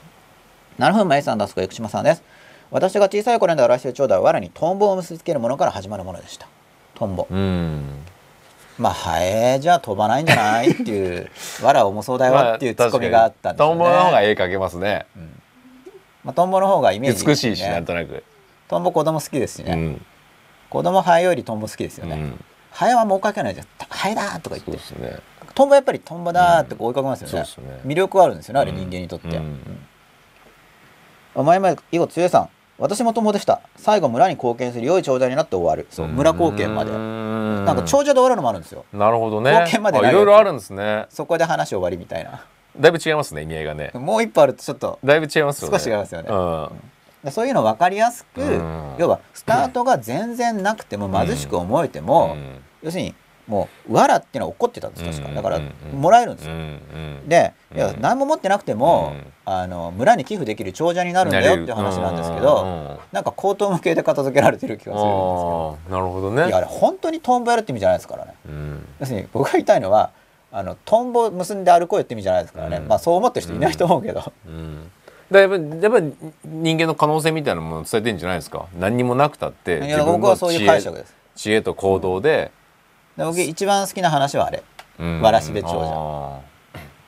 S1: 7分前さんダスコ生島さんです。私が小さい頃にだらしてちょうだい藁にトンボを結びつけるものから始まるものでした。トンボ。
S2: うん。
S1: まあハエじゃ飛ばないんじゃないっていう 藁重そうだよっていうツッコミがあったんですよね、
S2: トンボの方が絵描けますね。
S1: まあ、トンボの方がイメージね。
S2: 美しいしなんとなく。
S1: トンボ子供好きですしね、
S2: うん。
S1: 子供ハエよりトンボ好きですよね、
S2: うん
S1: ハエはもう追いかけないじゃん。ハエだーとか言って。
S2: ね。
S1: トンボやっぱりトンボだーってこう追いかけますよね,、
S2: うんね。
S1: 魅力はあるんですよねあれ
S2: うん。
S1: 人間にとって、前前囲碁強いさん。私もトンボでした。最後村に貢献する良い長者になって終わる。そう村貢献まで。
S2: な
S1: なんか長者で終わるのもあるんですよ。
S2: なるほどね。
S1: 貢献までない
S2: ろいろあるんですね。
S1: そこで話終わりみたいな。
S2: だいぶ違いますね意味合いがね。
S1: もう一歩あるとちょっと。
S2: だいぶ違いますよね。
S1: 少し違いますよね。
S2: うん。
S1: でそういうの分かりやすく、
S2: うん。
S1: 要はスタートが全然なくても貧しく思えても、
S2: うん
S1: 要するにもう藁っていうのは怒ってたんです確か
S2: うん
S1: だからもらえるんですよ、でいや
S2: うん。
S1: 何も持ってなくても、
S2: うん。
S1: あの村に寄付できる長者になるんだよっていう話なんですけど、なんか口頭無形で片付けられてる気がするんですけど。
S2: なるほどね。
S1: いやあれ本当にトンボやるって意味じゃないですからね。
S2: うん。
S1: 要するに僕が言いたいのはあのトンボ結んで歩こうよって意味じゃないですからね、
S2: うん。
S1: まあそう思ってる人いないと思うけど、
S2: うん。だやっぱりやっぱり人間の可能性みたいなものを伝えてんじゃないですか。何にもなくたって
S1: 僕はそういう解釈です。
S2: 知恵と行動で、
S1: で僕一番好きな話はあれ。
S2: うん。
S1: わらしべ長者。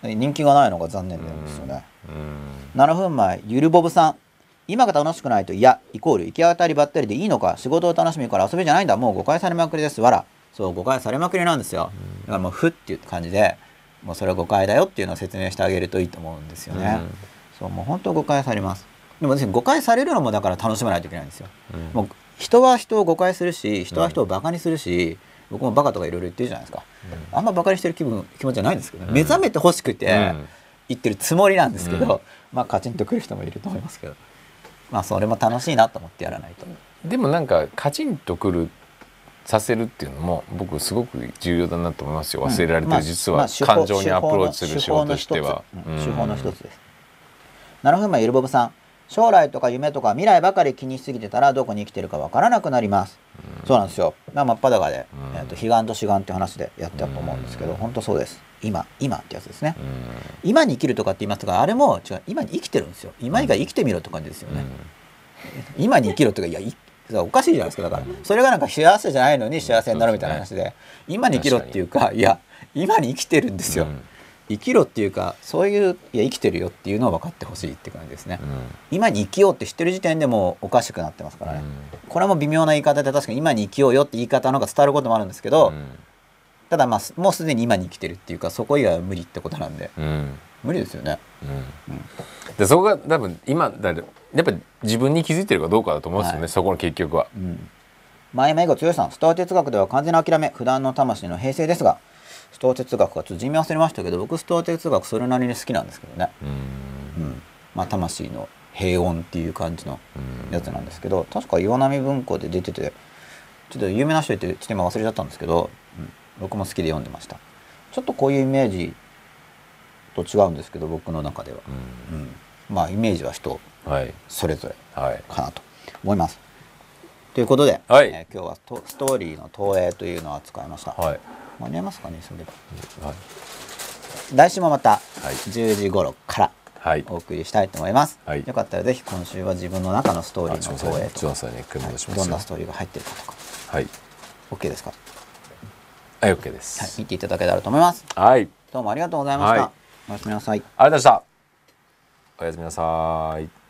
S2: あ
S1: 人気がないのが残念なんですよね、
S2: ーうん。
S1: 7分前ゆるぼぶさん。今が楽しくないと嫌イコール行き当たりばったりでいいのか仕事を楽しみから遊びじゃないんだ。もう誤解されまくりです。わら。そう誤解されまくりなんですよ。だからもうふっていう感じでもうそれは誤解だよっていうのを説明してあげるといいと思うんですよね、
S2: うん。
S1: そうもう本当誤解されます。でも私誤解されるのもだから楽しまないといけないんですよ、
S2: うん。
S1: もう人は人を誤解するし人は人をバカにするし、僕もバカとかいろいろ言ってるじゃないですか、あんまバカにしてる気分気持ちはないんですけど、
S2: うん。
S1: 目覚めてほしくて、
S2: うん。
S1: 言ってるつもりなんですけど、
S2: うん。
S1: まあカチンとくる人もいると思いますけど。まあそれも楽しいなと思ってやらないと。
S2: でもなんかカチンとくるさせるっていうのも僕すごく重要だなと思いますよ。忘れられて
S1: まあ
S2: る実は感情にアプローチする仕事としては。
S1: 手法の一つうん。手法の一つです。7分前ゆるぼぶさん将来とか夢とか未来ばかり気にしすぎてたらどこに生きてるかわからなくなります、そうなんですよ。まあ真っ裸で、
S2: うん。
S1: えーと彼岸と志願って話でやったと思うんですけど、
S2: うん。
S1: 本当そうです。今今ってやつですね、
S2: うん。
S1: 今に生きるとかって言いますがあれも違う今に生きてるんですよ。今以外生きてみろって感じですよね、今に生きろとかいやいおかしいじゃないですかだから。それがなんか幸せじゃないのに幸せになるみたいな話で今に生きろっていうかいや今に生きてるんですよ、
S2: うん
S1: 生きろっていうかそういういや生きてるよっていうのを分かってほしいって感じですね、
S2: うん。
S1: 今に生きようって知ってる時点でもうおかしくなってますから。ね、これも微妙な言い方で確かに今に生きようよって言い方の方が伝わることもあるんですけど、ただまあすもうすでに今に生きてるっていうかそこ以外は無理ってことなんで
S2: うん。うん
S1: 無理ですよね。
S2: うん。でそこが多分今だやっぱり自分に気づいてるかどうかだと思うんですよね、
S1: はい。
S2: そこの結局は。
S1: うん。前前後剛さんスター哲学では完全な諦め普段の魂の平成ですがストー哲学がちょっと地味忘れましたけど僕ストー哲学それなりに好きなんですけどね、
S2: うん。
S1: うん。まあ、魂の平穏っていう感じの
S2: うん
S1: やつなんですけど確か岩波文庫で出ててちょっと有名な人言ってちょっと今忘れちゃったんですけど、うん、僕も好きで読んでました。ちょっとこういうイメージと違うんですけど僕の中では、うん。まあイメージは人
S2: はい。
S1: それぞれ
S2: はい
S1: かなと思います。ということで、
S2: はい。
S1: えー今日はとストーリーの投影というのを扱いました、
S2: はい
S1: 間に合いますかねそれで
S2: は。い。
S1: 来週もまた
S2: はい。
S1: 10時頃から
S2: はい。
S1: お送りしたいと思います、
S2: はい。
S1: よかったらぜひ今週は自分の中のストーリーの投影と。か、
S2: ジョンさんに一回
S1: はい。どんなストーリーが入ってるかとか。
S2: はい。
S1: OK ですか、
S2: はい OK で
S1: はい、
S2: す
S1: 見ていただけたらと思います。
S2: はい。
S1: どうもありがとうございました、
S2: はい。
S1: おやすみなさい。
S2: ありがとうございました。おやすみなさい